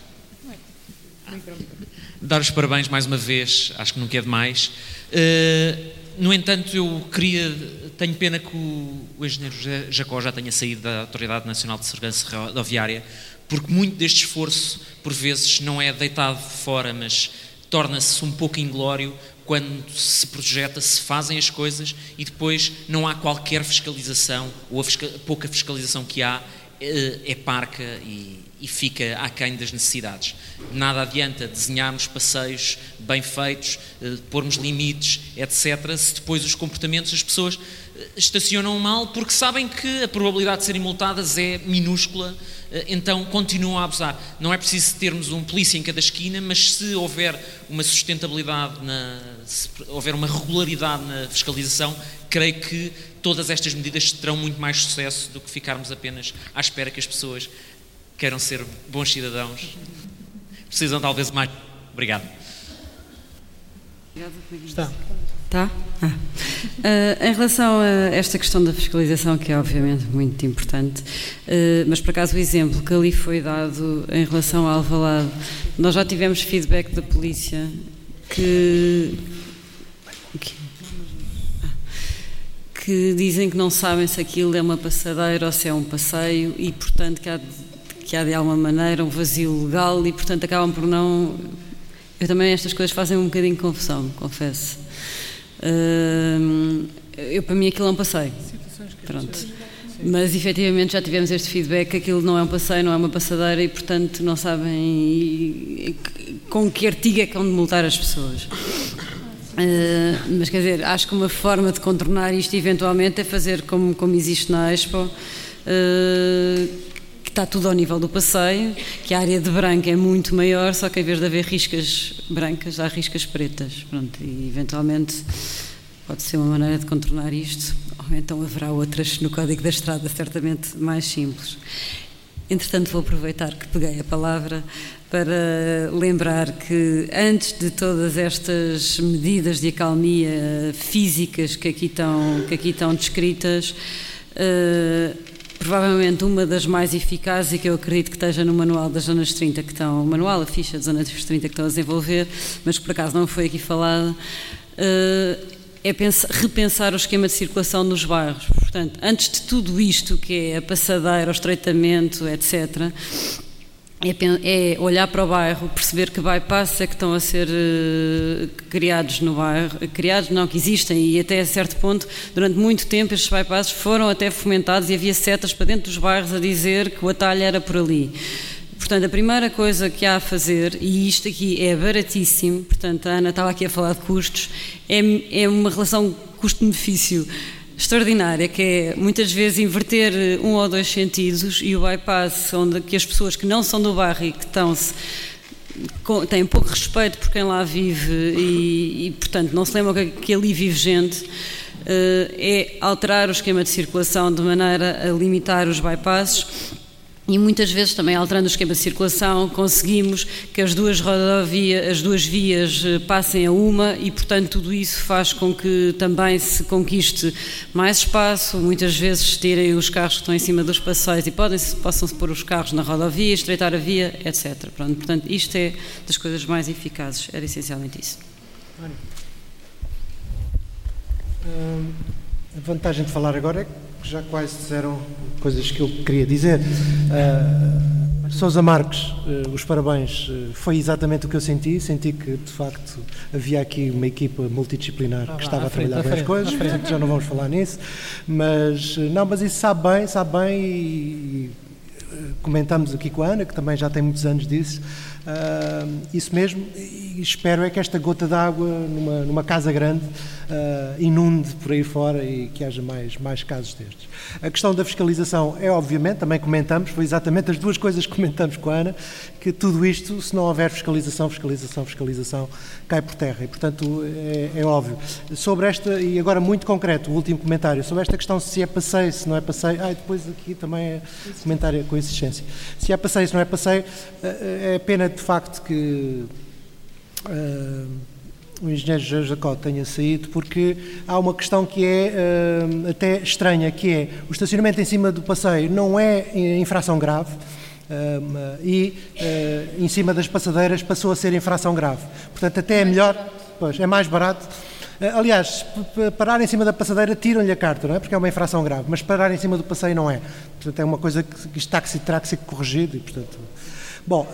Dar os parabéns mais uma vez, acho que não quer demais. Uh, no entanto, eu queria, tenho pena que o, o engenheiro Jacó já tenha saído da Autoridade Nacional de Segurança Rodoviária, porque muito deste esforço, por vezes, não é deitado fora, mas torna-se um pouco inglório quando se projeta, se fazem as coisas e depois não há qualquer fiscalização, ou a fiscal, pouca fiscalização que há é, é parca e, e fica aquém das necessidades. Nada adianta desenharmos passeios bem feitos, eh, pormos limites, etc., se depois os comportamentos, as pessoas eh, estacionam mal porque sabem que a probabilidade de serem multadas é minúscula, eh, então continuam a abusar. Não é preciso termos um polícia em cada esquina, mas se houver uma sustentabilidade, na, se houver uma regularidade na fiscalização, creio que todas estas medidas terão muito mais sucesso do que ficarmos apenas à espera que as pessoas queiram ser bons cidadãos, precisam talvez mais. Obrigado. Está. Tá? Ah. Uh, em relação a esta questão da fiscalização, que é obviamente muito importante, uh, mas por acaso o exemplo que ali foi dado em relação ao Alvalade, nós já tivemos feedback da polícia que, que, ah, que dizem que não sabem se aquilo é uma passadeira ou se é um passeio e, portanto, que há que há de alguma maneira um vazio legal e, portanto, acabam por não. Eu também estas coisas fazem um bocadinho de confusão, confesso. Uh, eu, para mim, aquilo é um passeio. Pronto. Mas efetivamente já tivemos este feedback aquilo não é um passeio, não é uma passadeira e, portanto, não sabem com que artigo é que vão de multar as pessoas. Uh, mas quer dizer, acho que uma forma de contornar isto eventualmente é fazer como, como existe na Expo. Uh, está tudo ao nível do passeio, que a área de branco é muito maior, só que em vez de haver riscas brancas, há riscas pretas. Pronto, e eventualmente pode ser uma maneira de contornar isto, ou então haverá outras no Código da Estrada, certamente mais simples. Entretanto, vou aproveitar que peguei a palavra para lembrar que antes de todas estas medidas de acalmia físicas que aqui estão, que aqui estão descritas, uh, provavelmente uma das mais eficazes e que eu acredito que esteja no manual das zonas 30 que estão, o manual, a ficha das zonas 30 que estão a desenvolver, mas que por acaso não foi aqui falada, eh, é pensar, repensar o esquema de circulação nos bairros. Portanto, antes de tudo isto, que é a passadeira, o estreitamento, etc., é, é, olhar para o bairro, perceber que bypasses é que estão a ser uh, criados no bairro, criados não, que existem e até a certo ponto, durante muito tempo estes bypasses foram até fomentados e havia setas para dentro dos bairros a dizer que o atalho era por ali. Portanto, a primeira coisa que há a fazer, e isto aqui é baratíssimo, portanto, a Ana estava aqui a falar de custos, é, é uma relação custo-benefício extraordinária, que é muitas vezes inverter um ou dois sentidos e o bypass, onde que as pessoas que não são do bairro e que estão-se têm pouco respeito por quem lá vive e, e portanto, não se lembram que, que ali vive gente, uh, é alterar o esquema de circulação de maneira a limitar os bypasses e muitas vezes também alterando o esquema de circulação conseguimos que as duas rodovias, as duas vias eh, passem a uma e portanto tudo isso faz com que também se conquiste mais espaço, muitas vezes tirem os carros que estão em cima dos passeios e podem possam-se pôr os carros na rodovia, estreitar a via, etc. Pronto, portanto isto é das coisas mais eficazes, era essencialmente isso. Hum, a vantagem de falar agora é que já quase disseram coisas que eu queria dizer. Uh, Sousa Marques, uh, os parabéns. Uh, foi exatamente o que eu senti. Senti que, de facto, havia aqui uma equipa multidisciplinar ah, que estava a trabalhar bem as coisas, portanto já não vamos falar nisso. Mas, não, mas isso sabe bem, sabe bem e, e comentamos aqui com a Ana, que também já tem muitos anos disso, Uh, isso mesmo, e espero é que esta gota d'água numa, numa casa grande uh, inunde por aí fora e que haja mais, mais casos destes. A questão da fiscalização é, obviamente, também comentamos, foi exatamente as duas coisas que comentamos com a Ana, que tudo isto, se não houver fiscalização, fiscalização, fiscalização, cai por terra. E, portanto, é, é óbvio. Sobre esta, e agora muito concreto, o último comentário, sobre esta questão se é passeio, se não é passeio, ah, depois aqui também é comentário com existência. Se é passeio, se não é passeio, é pena de facto que. Uh, o engenheiro José Jacó tenha saído, porque há uma questão que é uh, até estranha, que é o estacionamento em cima do passeio não é infração grave, uh, e uh, em cima das passadeiras passou a ser infração grave. Portanto, até é melhor, pois, é mais barato. Aliás, parar em cima da passadeira tiram-lhe a carta, não é? Porque é uma infração grave, mas parar em cima do passeio não é. Portanto, é uma coisa que está que se terá que ser corrigido e, portanto, Bom,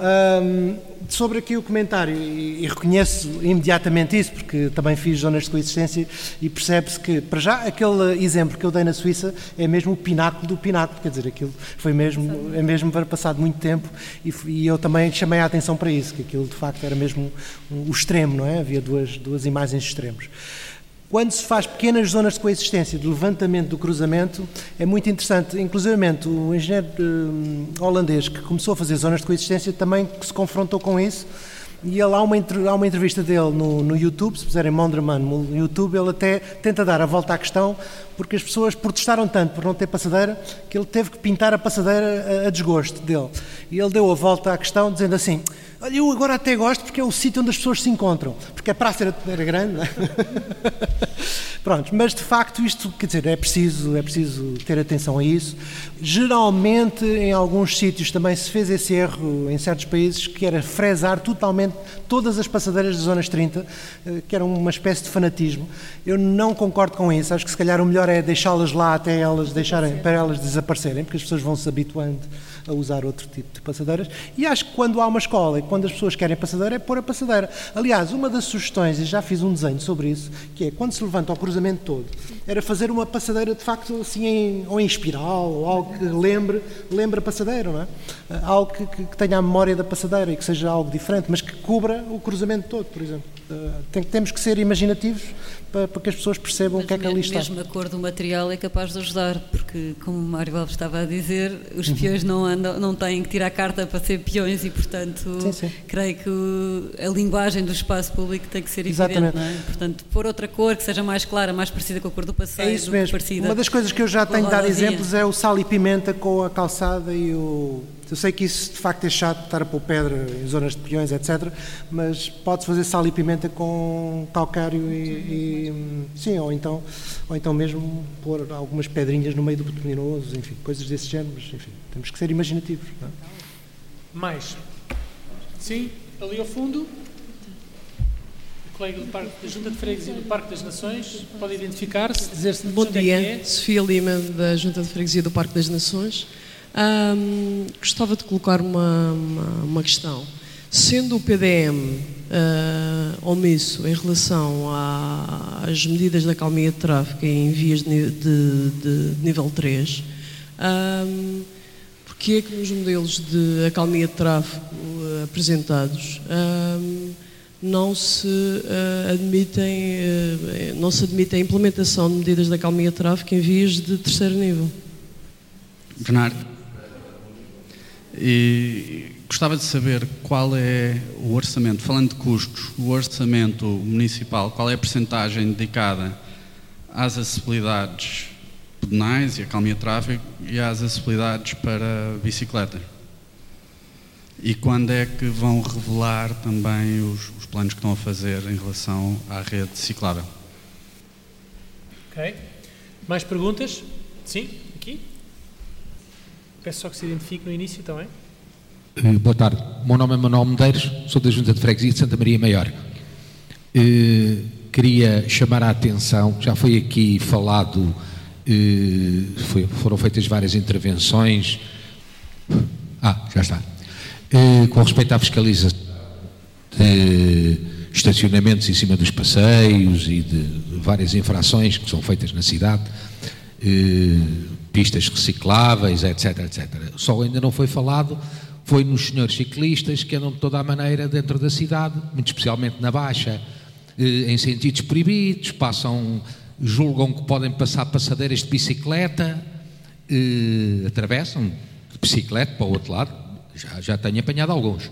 um, sobre aqui o comentário, e, e, reconheço imediatamente isso, porque também fiz zonas de coexistência e percebe-se que, para já, aquele exemplo que eu dei na Suíça é mesmo o pináculo do pináculo, quer dizer, aquilo foi mesmo, é mesmo para passado muito tempo e, e, eu também chamei a atenção para isso, que aquilo de facto era mesmo o extremo, não é? Havia duas, duas imagens extremos. Quando se faz pequenas zonas de coexistência, de levantamento do cruzamento, é muito interessante. Inclusive, o engenheiro uh, holandês que começou a fazer zonas de coexistência também se confrontou com isso. E ele, há, uma, há uma entrevista dele no, no YouTube, se puserem Mondraman no YouTube, ele até tenta dar a volta à questão, porque as pessoas protestaram tanto por não ter passadeira, que ele teve que pintar a passadeira a, a desgosto dele. E ele deu a volta à questão dizendo assim: Olha, eu agora até gosto porque é o sítio onde as pessoas se encontram, porque a praça era, era grande. É? Pronto, mas de facto isto, quer dizer, é preciso, é preciso ter atenção a isso. Geralmente, em alguns sítios também se fez esse erro, em certos países, que era fresar totalmente todas as passadeiras das zonas 30, eh, que era uma espécie de fanatismo. Eu não concordo com isso, acho que se calhar o melhor é deixá-las lá até elas deixarem, para elas desaparecerem, porque as pessoas vão se habituando a usar outro tipo de passadeiras. E acho que quando há uma escola e quando as pessoas querem passadeira, é pôr a passadeira. Aliás, uma das sugestões, e já fiz um desenho sobre isso, que é quando se levanta o cruzamento todo, era fazer uma passadeira de facto assim em, ou em espiral, ou algo que lembre, lembre a passadeira, não é? Algo que, que, que tenha a memória da passadeira e que seja algo diferente, mas que cubra o cruzamento todo, por exemplo. Tem, temos que ser imaginativos para, para que as pessoas percebam Mas o que é que ali está. Mesmo a cor do material é capaz de ajudar, porque, como o Mário Alves estava a dizer, os uhum. peões não, andam, não têm que tirar carta para ser peões e, portanto, sim, sim. creio que a linguagem do espaço público tem que ser Exatamente. evidente. É? Portanto, pôr outra cor que seja mais clara, mais parecida com a cor do passeio. É isso mesmo. Uma das coisas que eu já tenho dado exemplos é o sal e pimenta com a calçada e o eu sei que isso de facto é chato, estar a pôr pedra em zonas de peões, etc. Mas pode-se fazer sal e pimenta com calcário e, e, sim, ou então, ou então mesmo pôr algumas pedrinhas no meio do betuminoso, enfim, coisas desse género. Mas, enfim, temos que ser imaginativos. Não é? Mais. Sim, ali ao fundo. O colega do Parque, da Junta de Freguesia do Parque das Nações pode identificar-se, dizer-se Bom dia, é. Sofia Lima, da Junta de Freguesia do Parque das Nações. Gostava de colocar uma, uma, uma, questão. Sendo o PDM uh, ah, omisso em relação às medidas da calmia de tráfego em vias de, de, de nível 3, um, porque é que nos modelos de acalmia de tráfego uh, apresentados um, não se uh, admitem uh, não se admite a implementação de medidas da calmia de tráfego em vias de terceiro nível? Bernardo. E gostava de saber qual é o orçamento, falando de custos, o orçamento municipal, qual é a percentagem dedicada às acessibilidades pedonais e a calmia tráfego e às acessibilidades para bicicleta. E quando é que vão revelar também os, os planos que estão a fazer em relação à rede ciclável? Ok. Mais perguntas? Sim? Peço só que se identifique no início também. Uh, boa tarde. O meu nome é Manuel Medeiros, sou da Junta de Freguesia de Santa Maria Maior. Uh, queria chamar a atenção, já foi aqui falado, uh, foi, foram feitas várias intervenções. Ah, já está. com respeito à fiscalização de estacionamentos em cima dos passeios e de várias infrações que são feitas na cidade pistas recicláveis, etc, etc. Só ainda não foi falado, foi nos senhores ciclistas que andam de toda a maneira dentro da cidade, muito especialmente na Baixa, eh, em sentidos proibidos, passam, julgam que podem passar passadeiras de bicicleta, eh, atravessam de bicicleta para o outro lado, já, já tenho apanhado alguns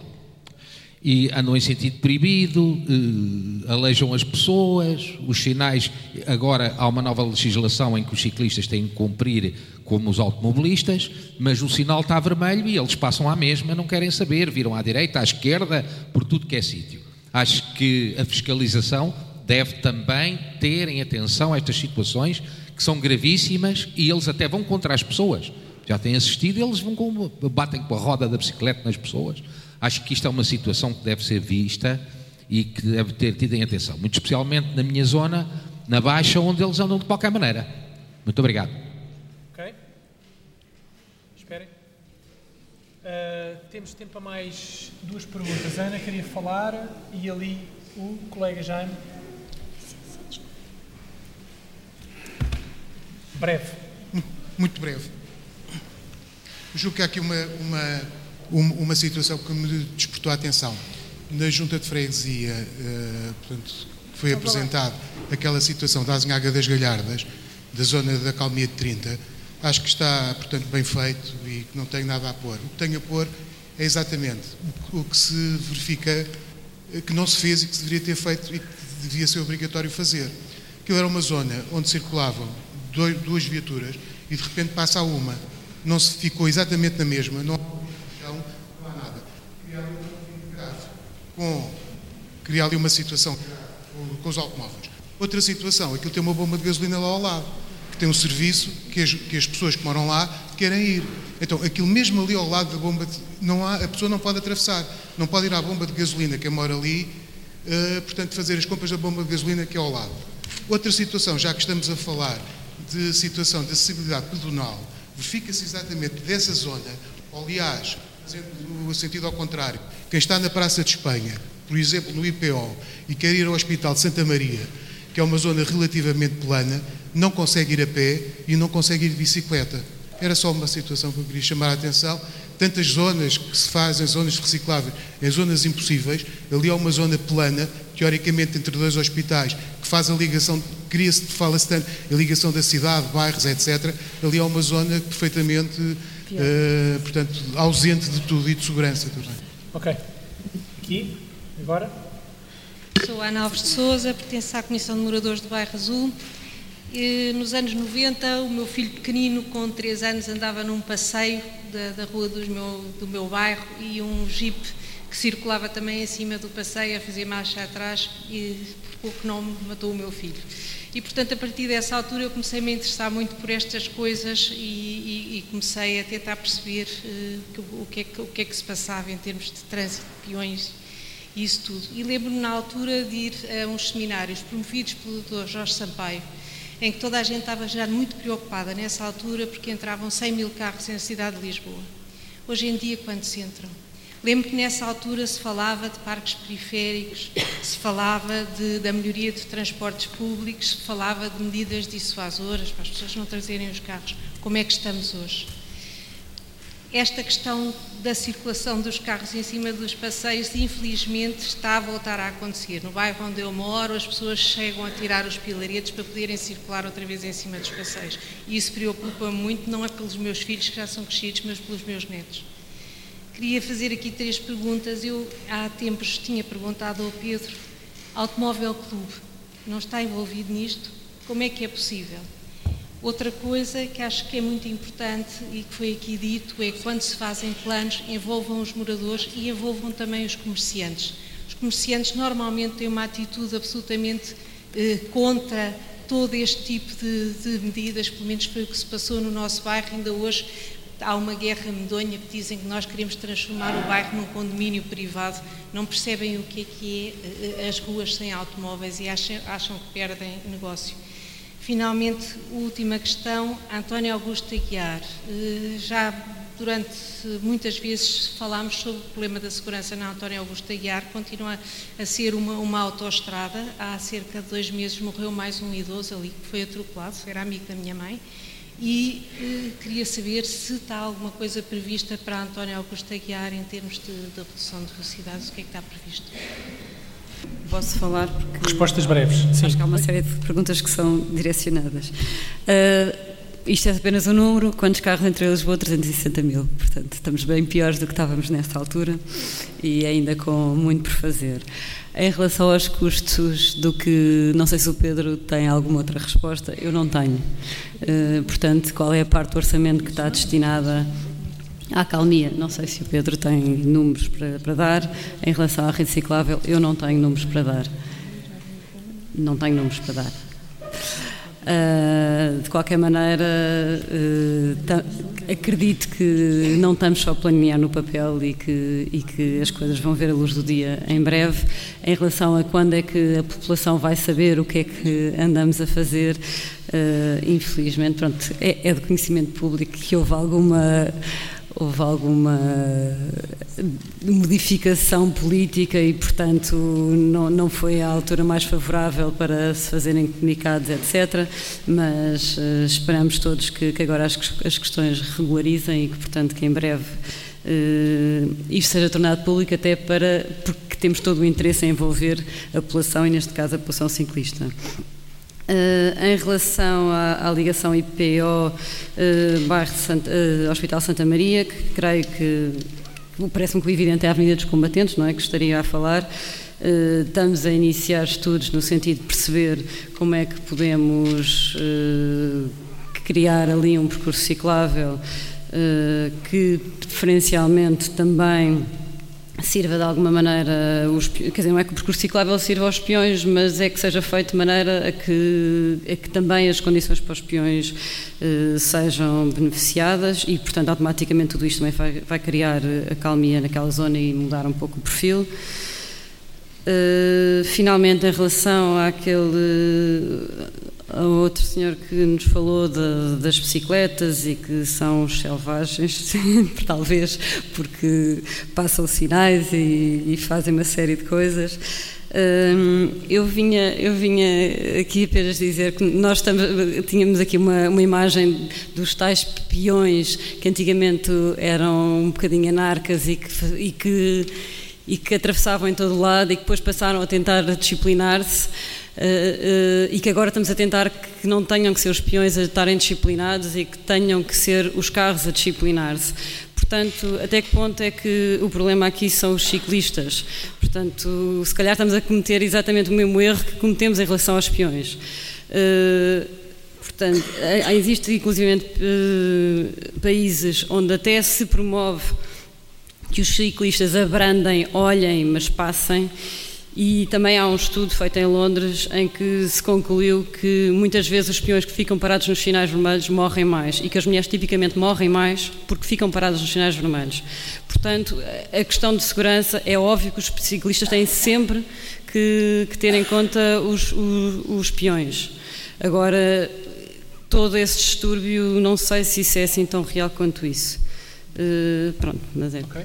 e andam em sentido proibido, eh, alejam as pessoas, os sinais. Agora há uma nova legislação em que os ciclistas têm que cumprir como os automobilistas, mas o sinal está vermelho e eles passam à mesma, não querem saber, viram à direita, à esquerda, por tudo que é sítio. Acho que a fiscalização deve também ter em atenção estas situações que são gravíssimas e eles até vão contra as pessoas. Já têm assistido, eles vão com, batem com a roda da bicicleta nas pessoas. Acho que isto é uma situação que deve ser vista e que deve ter tido em atenção, muito especialmente na minha zona, na Baixa, onde eles andam de qualquer maneira. Muito obrigado. Ok. Esperem. Uh, temos tempo para mais duas perguntas. A Ana queria falar e ali o colega Jaime. Breve. Muito breve. Julgo que há aqui uma, uma uma situação que me despertou a atenção. Na junta de freguesia, uh, portanto, foi apresentado aquela situação da Azinhaga das Galhardas, da zona da Calmia de 30, acho que está, portanto, bem feito e que não tenho nada a pôr. O que tenho a pôr é exatamente o que se verifica eh, que não se fez e que se deveria ter feito e que devia ser obrigatório fazer. Aquilo era uma zona onde circulavam duas viaturas e de repente passa a uma. Não se ficou exatamente na mesma, não com criar ali uma situação com os automóveis. Outra situação, aquilo tem uma bomba de gasolina lá ao lado, que tem um serviço que as, que as pessoas que moram lá querem ir. Então, aquilo mesmo ali ao lado da bomba, de, não há, a pessoa não pode atravessar, não pode ir à bomba de gasolina, quem mora ali, uh, portanto, fazer as compras da bomba de gasolina que é ao lado. Outra situação, já que estamos a falar de situação de acessibilidade pedonal, verifica-se exatamente dessa zona, aliás, no sentido ao contrário, quem está na Praça de Espanha, por exemplo, no IPO, e quer ir ao Hospital de Santa Maria, que é uma zona relativamente plana, não consegue ir a pé e não consegue ir de bicicleta. Era só uma situação que eu queria chamar a atenção. Tantas zonas que se fazem, zonas recicláveis, em zonas impossíveis, ali há uma zona plana, teoricamente entre dois hospitais, que faz a ligação, cria-se, fala-se tanto, a ligação da cidade, bairros, etc. Ali há uma zona perfeitamente, uh, portanto, ausente de tudo e de segurança também. Ok. Aqui, agora. Sou Ana Alves de Souza, pertenço à Comissão de Moradores do Bairro Azul. E, nos anos 90, o meu filho pequenino, com 3 anos, andava num passeio da, da rua meu, do meu bairro e um jeep que circulava também em cima do passeio a fazer marcha atrás e por pouco não matou o meu filho. E, portanto, a partir dessa altura eu comecei a me interessar muito por estas coisas e, e, e comecei a tentar perceber uh, o, que é que, o que é que se passava em termos de trânsito de peões e isso tudo. E lembro-me na altura de ir a uns seminários promovidos pelo Dr. Jorge Sampaio, em que toda a gente estava já muito preocupada nessa altura porque entravam 100 mil carros na cidade de Lisboa. Hoje em dia, quantos entram? Lembro que nessa altura se falava de parques periféricos, se falava de, da melhoria de transportes públicos, se falava de medidas dissuasoras para as pessoas não trazerem os carros. Como é que estamos hoje? Esta questão da circulação dos carros em cima dos passeios, infelizmente, está a voltar a acontecer. No bairro onde eu moro, as pessoas chegam a tirar os pilaretes para poderem circular outra vez em cima dos passeios. E isso preocupa muito, não é pelos meus filhos que já são crescidos, mas pelos meus netos. Queria fazer aqui três perguntas. Eu há tempos tinha perguntado ao Pedro, Automóvel Clube, não está envolvido nisto? Como é que é possível? Outra coisa que acho que é muito importante e que foi aqui dito é quando se fazem planos, envolvam os moradores e envolvam também os comerciantes. Os comerciantes normalmente têm uma atitude absolutamente eh, contra todo este tipo de, de, medidas, pelo menos foi o que se passou no nosso bairro. Ainda hoje há uma guerra medonha que dizem que nós queremos transformar o bairro num condomínio privado, não percebem o que é que é eh, as ruas sem automóveis e acham, acham que perdem negócio. Finalmente, última questão, António Augusto Aguiar. Eh, já durante muitas vezes falámos sobre o problema da segurança na António Augusto Aguiar, continua a ser uma, uma autoestrada. Há cerca de dois meses morreu mais um idoso ali que foi atropelado, era amigo da minha mãe E eh, queria saber se está alguma coisa prevista para António Augusto Aguiar em termos de, de redução de velocidades, o que é que está previsto? Posso falar porque. Respostas breves. Sim. Acho que há uma série de perguntas que são direcionadas. Uh, isto é apenas um número. Quantos carros entre Lisboa? 360 mil. Portanto, estamos bem piores do que estávamos nesta altura e ainda com muito por fazer. Em relação aos custos, do que não sei se o Pedro tem alguma outra resposta, eu não tenho. Uh, portanto, qual é a parte do orçamento que está destinada à calmia? Não sei se o Pedro tem números para, para dar. Em relação à rede ciclável, eu não tenho números para dar. Não tenho números para dar. Uh, de qualquer maneira, uh, acredito que não estamos só a planear no papel e que, e que as coisas vão ver a luz do dia em breve. Em relação a quando é que a população vai saber o que é que andamos a fazer, uh, infelizmente, pronto, é, é de conhecimento público que houve alguma houve alguma modificação política e, portanto, não, não foi a altura mais favorável para se fazerem comunicados, etc. Mas uh, esperamos todos que, que agora as, as, questões regularizem e que, portanto, que em breve uh, isto seja tornado público, até para porque temos todo o interesse em envolver a população e, neste caso, a população ciclista. Uh, em relação à, à ligação IPO uh, eh, bairro Santa, uh, Hospital Santa Maria, que creio que parece-me que o evidente é a Avenida dos Combatentes, não é? Que estaria a falar. estamos a iniciar estudos no sentido de perceber como é que podemos criar ali um percurso ciclável que preferencialmente também sirva de alguma maneira, os, quer dizer, não é que o percurso ciclável sirva aos peões, mas é que seja feito de maneira a que, a que também as condições para os peões eh, sejam beneficiadas e, portanto, automaticamente tudo isto também vai, vai criar a calmia naquela zona e mudar um pouco o perfil. Uh, finalmente, em relação àquele outro senhor que nos falou de, das bicicletas e que são selvagens, talvez porque passam sinais e, e, fazem uma série de coisas. Um, eu, vinha, eu vinha aqui apenas dizer que nós estamos, tínhamos aqui uma, uma imagem dos tais peões que antigamente eram um bocadinho anarcas e que, e que e que atravessavam em todo lado e que depois passaram a tentar disciplinar-se. Uh, uh, e que agora estamos a tentar que não tenham que ser os peões a estarem disciplinados e que tenham que ser os carros a disciplinar-se. Portanto, até que ponto é que o problema aqui são os ciclistas? Portanto, se calhar estamos a cometer exatamente o mesmo erro que cometemos em relação aos peões. Uh, portanto, existe inclusive países onde até se promove que os ciclistas abrandem, olhem, mas passem. E também há um estudo feito em Londres em que se concluiu que muitas vezes os peões que ficam parados nos sinais vermelhos morrem mais e que as mulheres tipicamente morrem mais porque ficam paradas nos sinais vermelhos. Portanto, a questão de segurança é óbvio que os ciclistas têm sempre que, que ter em conta os, os, os peões. Agora, todo esse distúrbio, não sei se isso é assim tão real quanto isso. Uh, pronto, mas é. Okay.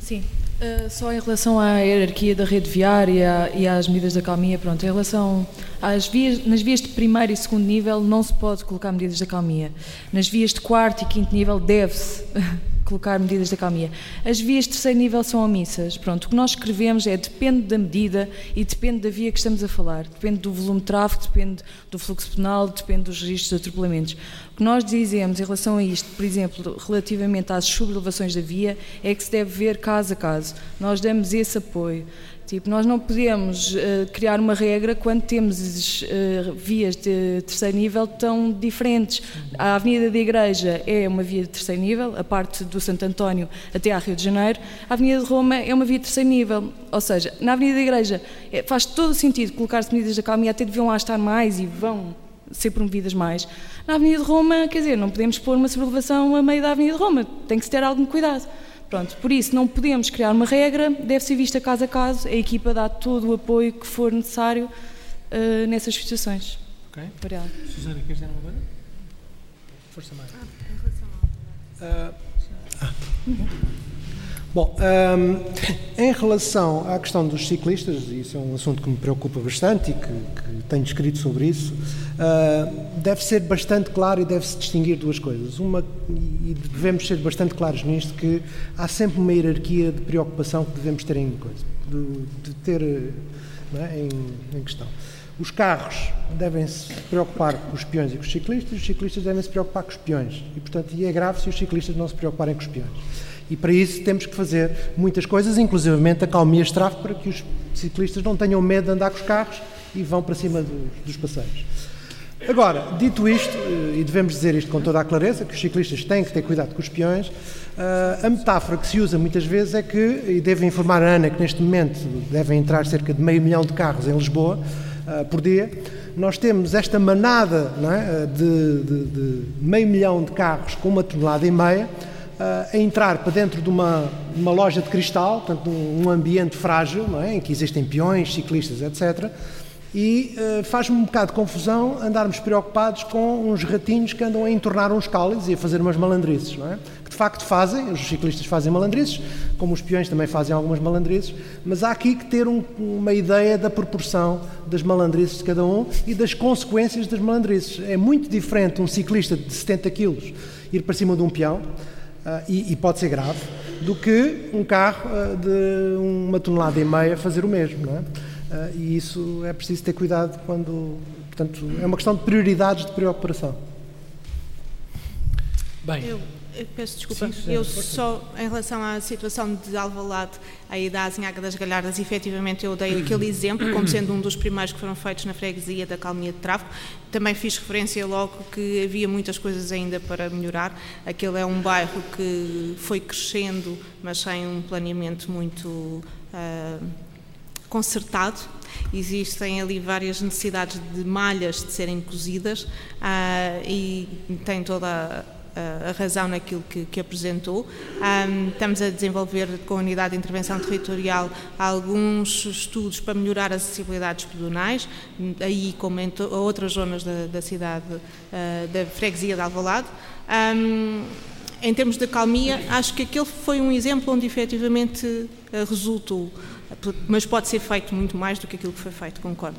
Sim. Uh, só em relação à hierarquia da rede viária e às medidas da calmia, pronto, em relação às vias, nas vias de primeiro e segundo nível não se pode colocar medidas da calmia. Nas vias de quarto e quinto nível deve-se colocar medidas de calmia. As vias de terceiro nível são omissas. Pronto, o que nós escrevemos é depende da medida e depende da via que estamos a falar. Depende do volume de tráfego, depende do fluxo penal, depende dos registros de atropelamentos. O que nós dizemos em relação a isto, por exemplo, relativamente às subelevações da via, é que se deve ver caso a caso. Nós damos esse apoio. Tipo, nós não podemos uh, criar uma regra quando temos uh, vias de terceiro nível tão diferentes. A Avenida da Igreja é uma via de terceiro nível, a parte do Santo António até à Rio de Janeiro. A Avenida de Roma é uma via de terceiro nível. Ou seja, na Avenida da Igreja é, faz todo o sentido colocar-se medidas de calma e até deviam lá estar mais e vão ser promovidas mais. Na Avenida de Roma, quer dizer, não podemos pôr uma sobrelevação a meio da Avenida de Roma. Tem que se ter algum cuidado. Pronto, por isso não podemos criar uma regra, deve ser vista caso a caso, a equipa dá todo o apoio que for necessário uh, nessas situações. Ok. Obrigada. Susana, queres dizer uma coisa? Força mais. Ah, em relação uh, ah. Bom, um, em relação à questão dos ciclistas, isso é um assunto que me preocupa bastante e que, que tenho escrito sobre isso, uh, deve ser bastante claro e deve-se distinguir duas coisas. Uma, e devemos ser bastante claros nisto, que há sempre uma hierarquia de preocupação que devemos ter em coisa, de, de ter é, em, em questão. Os carros devem se preocupar com os peões e com os ciclistas, os ciclistas devem se preocupar com os peões. E, portanto, e é grave se os ciclistas não se preocuparem com os peões. E para isso temos que fazer muitas coisas, inclusivamente acalmias de tráfego, para que os ciclistas não tenham medo de andar com os carros e vão para cima dos, dos passeios. Agora, dito isto, e devemos dizer isto com toda a clareza, que os ciclistas têm que ter cuidado com os peões, uh, a metáfora que se usa muitas vezes é que, e devo informar a Ana que neste momento devem entrar cerca de meio milhão de carros em Lisboa uh, por dia, nós temos esta manada é, de, de, de meio milhão de carros com uma tonelada e meia, a entrar para dentro de uma, uma loja de cristal, portanto, um ambiente frágil, é? em que existem peões, ciclistas, etc. E uh, faz-me um bocado de confusão andarmos preocupados com uns ratinhos que andam a entornar uns cálices e a fazer umas malandrices, não é? Que de facto fazem, os ciclistas fazem malandrices, como os peões também fazem algumas malandrices, mas há aqui que ter um, uma ideia da proporção das malandrices de cada um e das consequências das malandrices. É muito diferente um ciclista de 70 quilos ir para cima de um peão e, e, pode ser grave, do que um carro uh, de uma tonelada e meia fazer o mesmo. Não é? Uh, e isso é preciso ter cuidado quando. Portanto, é uma questão de prioridades de preocupação. Bem. Eu peço desculpa, sim, sim, eu só, em relação à situação de Alvalade, aí da Azinhaga das Galhardas, efetivamente eu dei aquele exemplo como sendo um dos primeiros que foram feitos na freguesia da Calminha de Travo. Também fiz referência logo que havia muitas coisas ainda para melhorar. Aquele é um bairro que foi crescendo, mas sem um planeamento muito uh, concertado. Existem ali várias necessidades de malhas de serem cozidas uh, e tem toda a a razão naquilo que, que apresentou. Um, estamos a desenvolver com a Unidade de Intervenção Territorial alguns estudos para melhorar as acessibilidades pedonais, aí como em outras zonas da, da cidade, uh, da freguesia de Alvalade. Um, em termos de calmia, acho que aquele foi um exemplo onde efetivamente uh, resultou, mas pode ser feito muito mais do que aquilo que foi feito, concordo.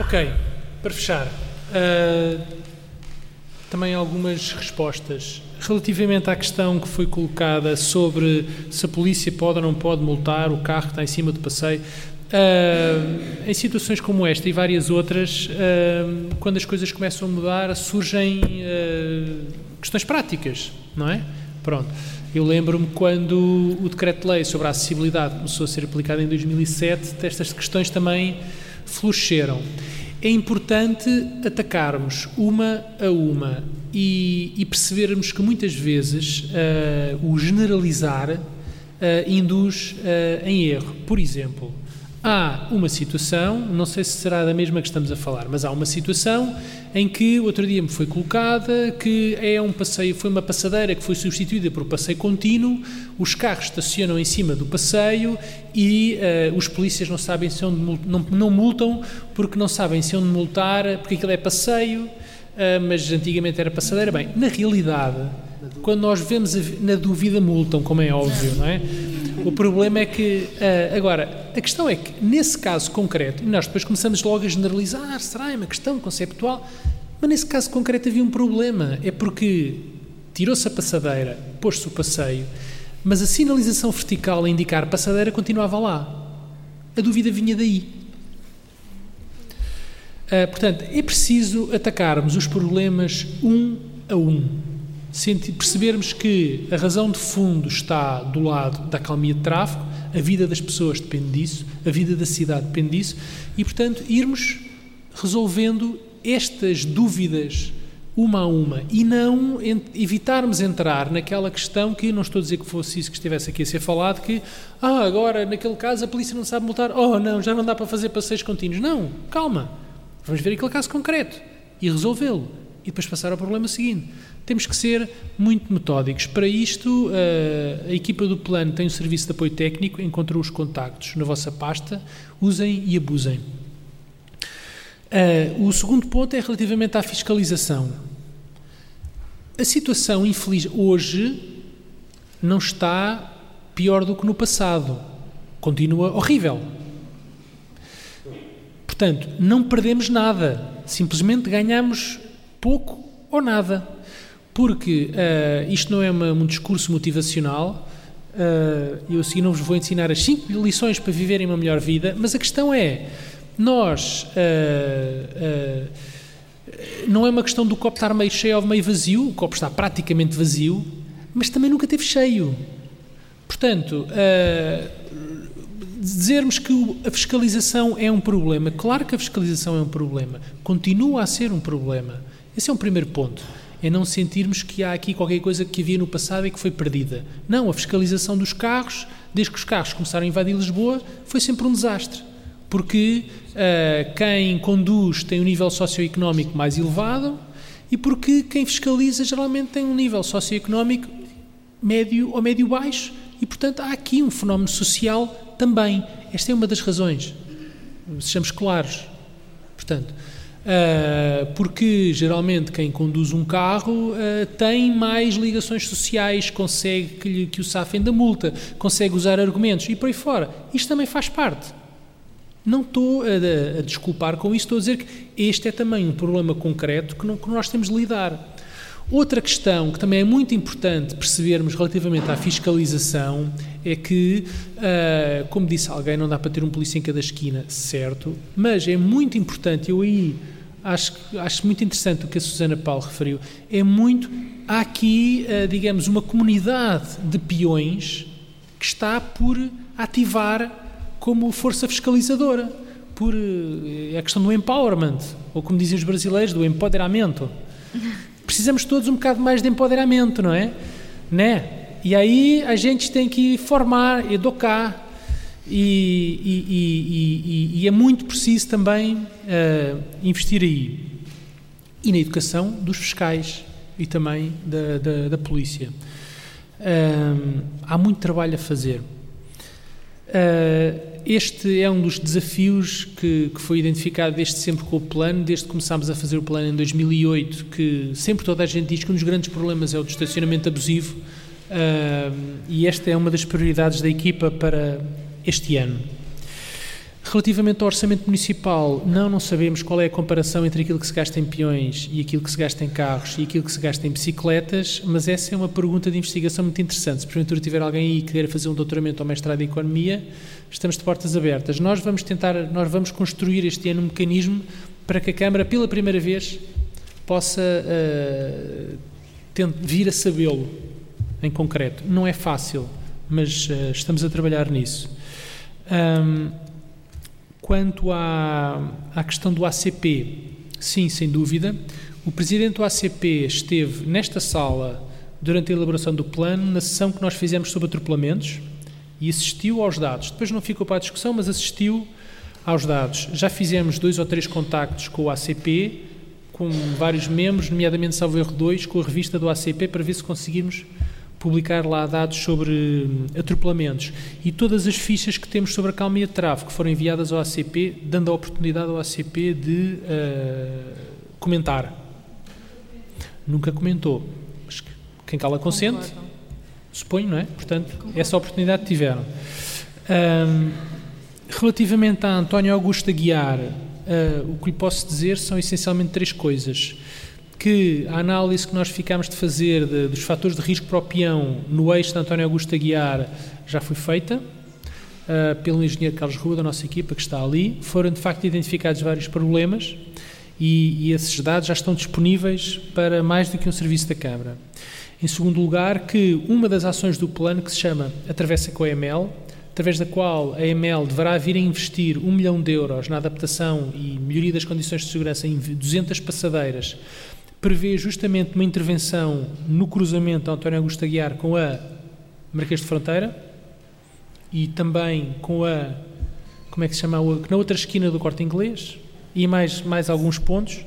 Ok, para fechar, uh, também algumas respostas. Relativamente à questão que foi colocada sobre se a polícia pode ou não pode multar o carro que está em cima do passeio, uh, em situações como esta e várias outras, uh, quando as coisas começam a mudar, surgem uh, questões práticas, não é? Pronto. Eu lembro-me quando o decreto-lei sobre a acessibilidade começou a ser aplicado em 2007, estas questões também floresceram é importante atacarmos uma a uma e, e percebermos que muitas vezes uh, o generalizar uh, induz uh, em erro. Por exemplo, há uma situação, não sei se será da mesma que estamos a falar, mas há uma situação em que outro dia me foi colocada que é um passeio, foi uma passadeira que foi substituída por um passeio contínuo, os carros estacionam em cima do passeio e uh, os polícias não sabem se onde não, não multam porque não sabem se onde multar, porque aquilo é passeio, uh, mas antigamente era passadeira. Bem, na realidade, quando nós vemos a, na dúvida multam, como é óbvio, não é? O problema é que, uh, agora, a questão é que, nesse caso concreto, e nós depois começamos logo a generalizar, será é uma questão conceptual, mas nesse caso concreto havia um problema, é porque tirou-se a passadeira, pôs-se o passeio, mas a sinalização vertical a indicar passadeira continuava lá. A dúvida vinha daí. Uh, portanto, é preciso atacarmos os problemas um a um percebermos que a razão de fundo está do lado da calmia de tráfego, a vida das pessoas depende disso, a vida da cidade depende disso, e, portanto, irmos resolvendo estas dúvidas uma a uma e não evitarmos entrar naquela questão que não estou a dizer que fosse isso que estivesse aqui a ser falado, que ah, agora naquele caso a polícia não sabe multar, oh não, já não dá para fazer passeios contínuos. Não, calma, vamos ver aquele caso concreto e resolvê-lo e depois passar ao problema seguinte. Temos que ser muito metódicos. Para isto, eh, a equipa do plano tem um serviço de apoio técnico, encontrou os contactos na vossa pasta, usem e abusem. Eh, o segundo ponto é relativamente à fiscalização. A situação infeliz hoje não está pior do que no passado. Continua horrível. Portanto, não perdemos nada, simplesmente ganhamos pouco ou nada. Porque uh, isto não é uma, um discurso motivacional, uh, eu assim não vos vou ensinar as 5 lições para viverem uma melhor vida, mas a questão é: nós. Uh, não é uma questão do copo estar meio cheio ou meio vazio, o copo está praticamente vazio, mas também nunca esteve cheio. Portanto, dizermos que a fiscalização é um problema, claro que a fiscalização é um problema, continua a ser um problema. Esse é um primeiro ponto. É não sentirmos que há aqui qualquer coisa que havia no passado e que foi perdida. Não, a fiscalização dos carros, desde que os carros começaram a invadir Lisboa, foi sempre um desastre. Porque uh, quem conduz tem um nível socioeconómico mais elevado e porque quem fiscaliza geralmente tem um nível socioeconómico médio ou médio-baixo e, portanto, há aqui um fenómeno social também. Esta é uma das razões. Sejamos claros. Portanto, porque geralmente quem conduz um carro uh, tem mais ligações sociais, consegue que, lhe, que o safem da multa, consegue usar argumentos e por aí fora. Isto também faz parte. Não estou a, a desculpar com isso, estou a dizer que este é também um problema concreto que, não, que nós temos de lidar. Outra questão que também é muito importante percebermos relativamente à fiscalização é que, uh, como disse alguém, não dá para ter um polícia em cada esquina, certo, mas é muito importante, eu aí acho, acho muito interessante o que a Susana Paulo referiu, é muito, há aqui, uh, digamos, uma comunidade de peões que está por ativar como força fiscalizadora, por uh, a questão do empowerment, ou como dizem os brasileiros, do empoderamento precisamos todos um bocado mais de empoderamento, não é? Né? E aí a gente tem que formar, educar, e, e, e, e é muito preciso também uh, investir aí. E na educação dos fiscais e também da, da, da polícia. Uh, há muito trabalho a fazer. Uh, este é um dos desafios que, que, foi identificado desde sempre com o plano, desde que começámos a fazer o plano em 2008, que sempre toda a gente diz que um dos grandes problemas é o estacionamento abusivo uh, e esta é uma das prioridades da equipa para este ano. Relativamente ao orçamento municipal, não, não sabemos qual é a comparação entre aquilo que se gasta em peões e aquilo que se gasta em carros e aquilo que se gasta em bicicletas, mas essa é uma pergunta de investigação muito interessante. Se porventura tiver alguém aí que queira fazer um doutoramento ou mestrado em economia, estamos de portas abertas. Nós vamos tentar, nós vamos construir este ano um mecanismo para que a Câmara, pela primeira vez, possa uh, vir a sabê-lo em concreto. Não é fácil, mas uh, estamos a trabalhar nisso. Um, Quanto à, à questão do ACP, sim, sem dúvida. O presidente do ACP esteve nesta sala durante a elaboração do plano, na sessão que nós fizemos sobre atropelamentos, e assistiu aos dados. Depois não ficou para a discussão, mas assistiu aos dados. Já fizemos dois ou três contactos com o ACP, com vários membros, nomeadamente Salvo Erro 2, com a revista do ACP, para ver se conseguimos publicar lá dados sobre hum, atropelamentos e todas as fichas que temos sobre a calmia de tráfego foram enviadas ao ACP, dando a oportunidade ao ACP de uh, comentar. Nunca comentou. Mas quem cala consente, suponho, não é? Portanto, essa oportunidade tiveram. Um, relativamente a António Augusto Aguiar, uh, o que lhe posso dizer são essencialmente três coisas que a análise que nós ficámos de fazer de, dos fatores de risco para o peão no eixo de António Augusto Aguiar já foi feita uh, pelo engenheiro Carlos Rua, da nossa equipa, que está ali. Foram, de facto, identificados vários problemas e, e esses dados já estão disponíveis para mais do que um serviço da Câmara. Em segundo lugar, que uma das ações do plano, que se chama Atravessa com a EML, através da qual a EML deverá vir a investir um milhão de euros na adaptação e melhoria das condições de segurança em 200 passadeiras prevê justamente uma intervenção no cruzamento António Augusto Aguiar com a Marquês de Fronteira e também com a, como é que se chama, na outra esquina do Corte Inglês e mais, mais alguns pontos.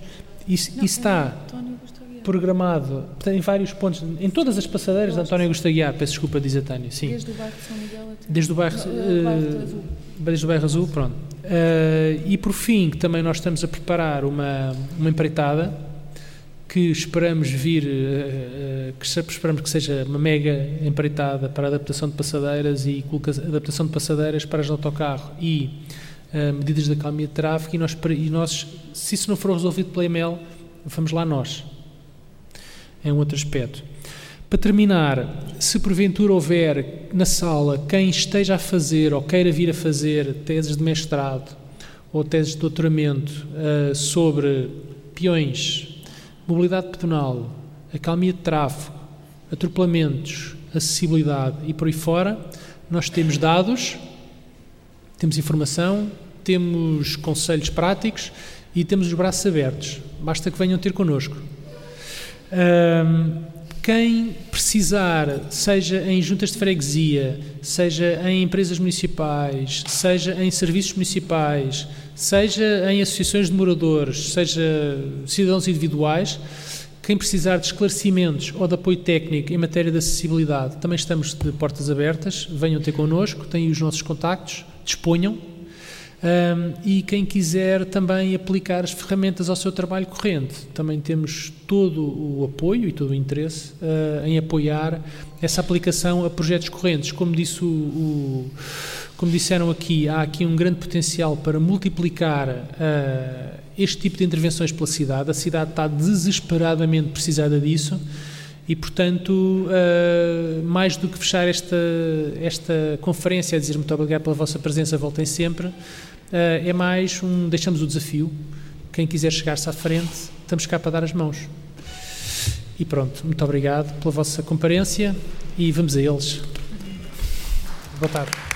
Isso, Não, isso está programado em vários pontos, em todas as passadeiras de António Augusto Aguiar, peço desculpa, diz a Tânia, sim. Desde o bairro de São Miguel até... Desde o bairro, uh, Azul. Desde o bairro Azul, pronto. Uh, e por fim, também nós estamos a preparar uma, uma empreitada que esperamos vir, que esperamos que seja uma mega empreitada para adaptação de passadeiras e adaptação de passadeiras para as autocarro e medidas da calmia de tráfego e nós, e nós, se isso não for resolvido pela EML, vamos lá nós. É um outro aspecto. Para terminar, se porventura houver na sala quem esteja a fazer ou queira vir a fazer teses de mestrado ou teses de doutoramento sobre peões, mobilidade pedonal, acalmia de tráfego, atropelamentos, acessibilidade e por aí fora, nós temos dados, temos informação, temos conselhos práticos e temos os braços abertos. Basta que venham ter connosco. Quem precisar, seja em juntas de freguesia, seja em empresas municipais, seja em serviços municipais, seja em associações de moradores, seja cidadãos individuais, quem precisar de esclarecimentos ou de apoio técnico em matéria de acessibilidade, também estamos de portas abertas, venham ter connosco, têm os nossos contactos, disponham. Um, e quem quiser também aplicar as ferramentas ao seu trabalho corrente, também temos todo o apoio e todo o interesse uh, em apoiar essa aplicação a projetos correntes. Como disse o, o como disseram aqui, há aqui um grande potencial para multiplicar uh, este tipo de intervenções pela cidade. A cidade está desesperadamente precisada disso e, portanto, uh, mais do que fechar esta, esta conferência a dizer muito obrigado pela vossa presença, voltem sempre, é mais um deixamos o desafio. Quem quiser chegar-se à frente, estamos cá para dar as mãos. E pronto, muito obrigado pela vossa comparência e vamos a eles. Boa tarde.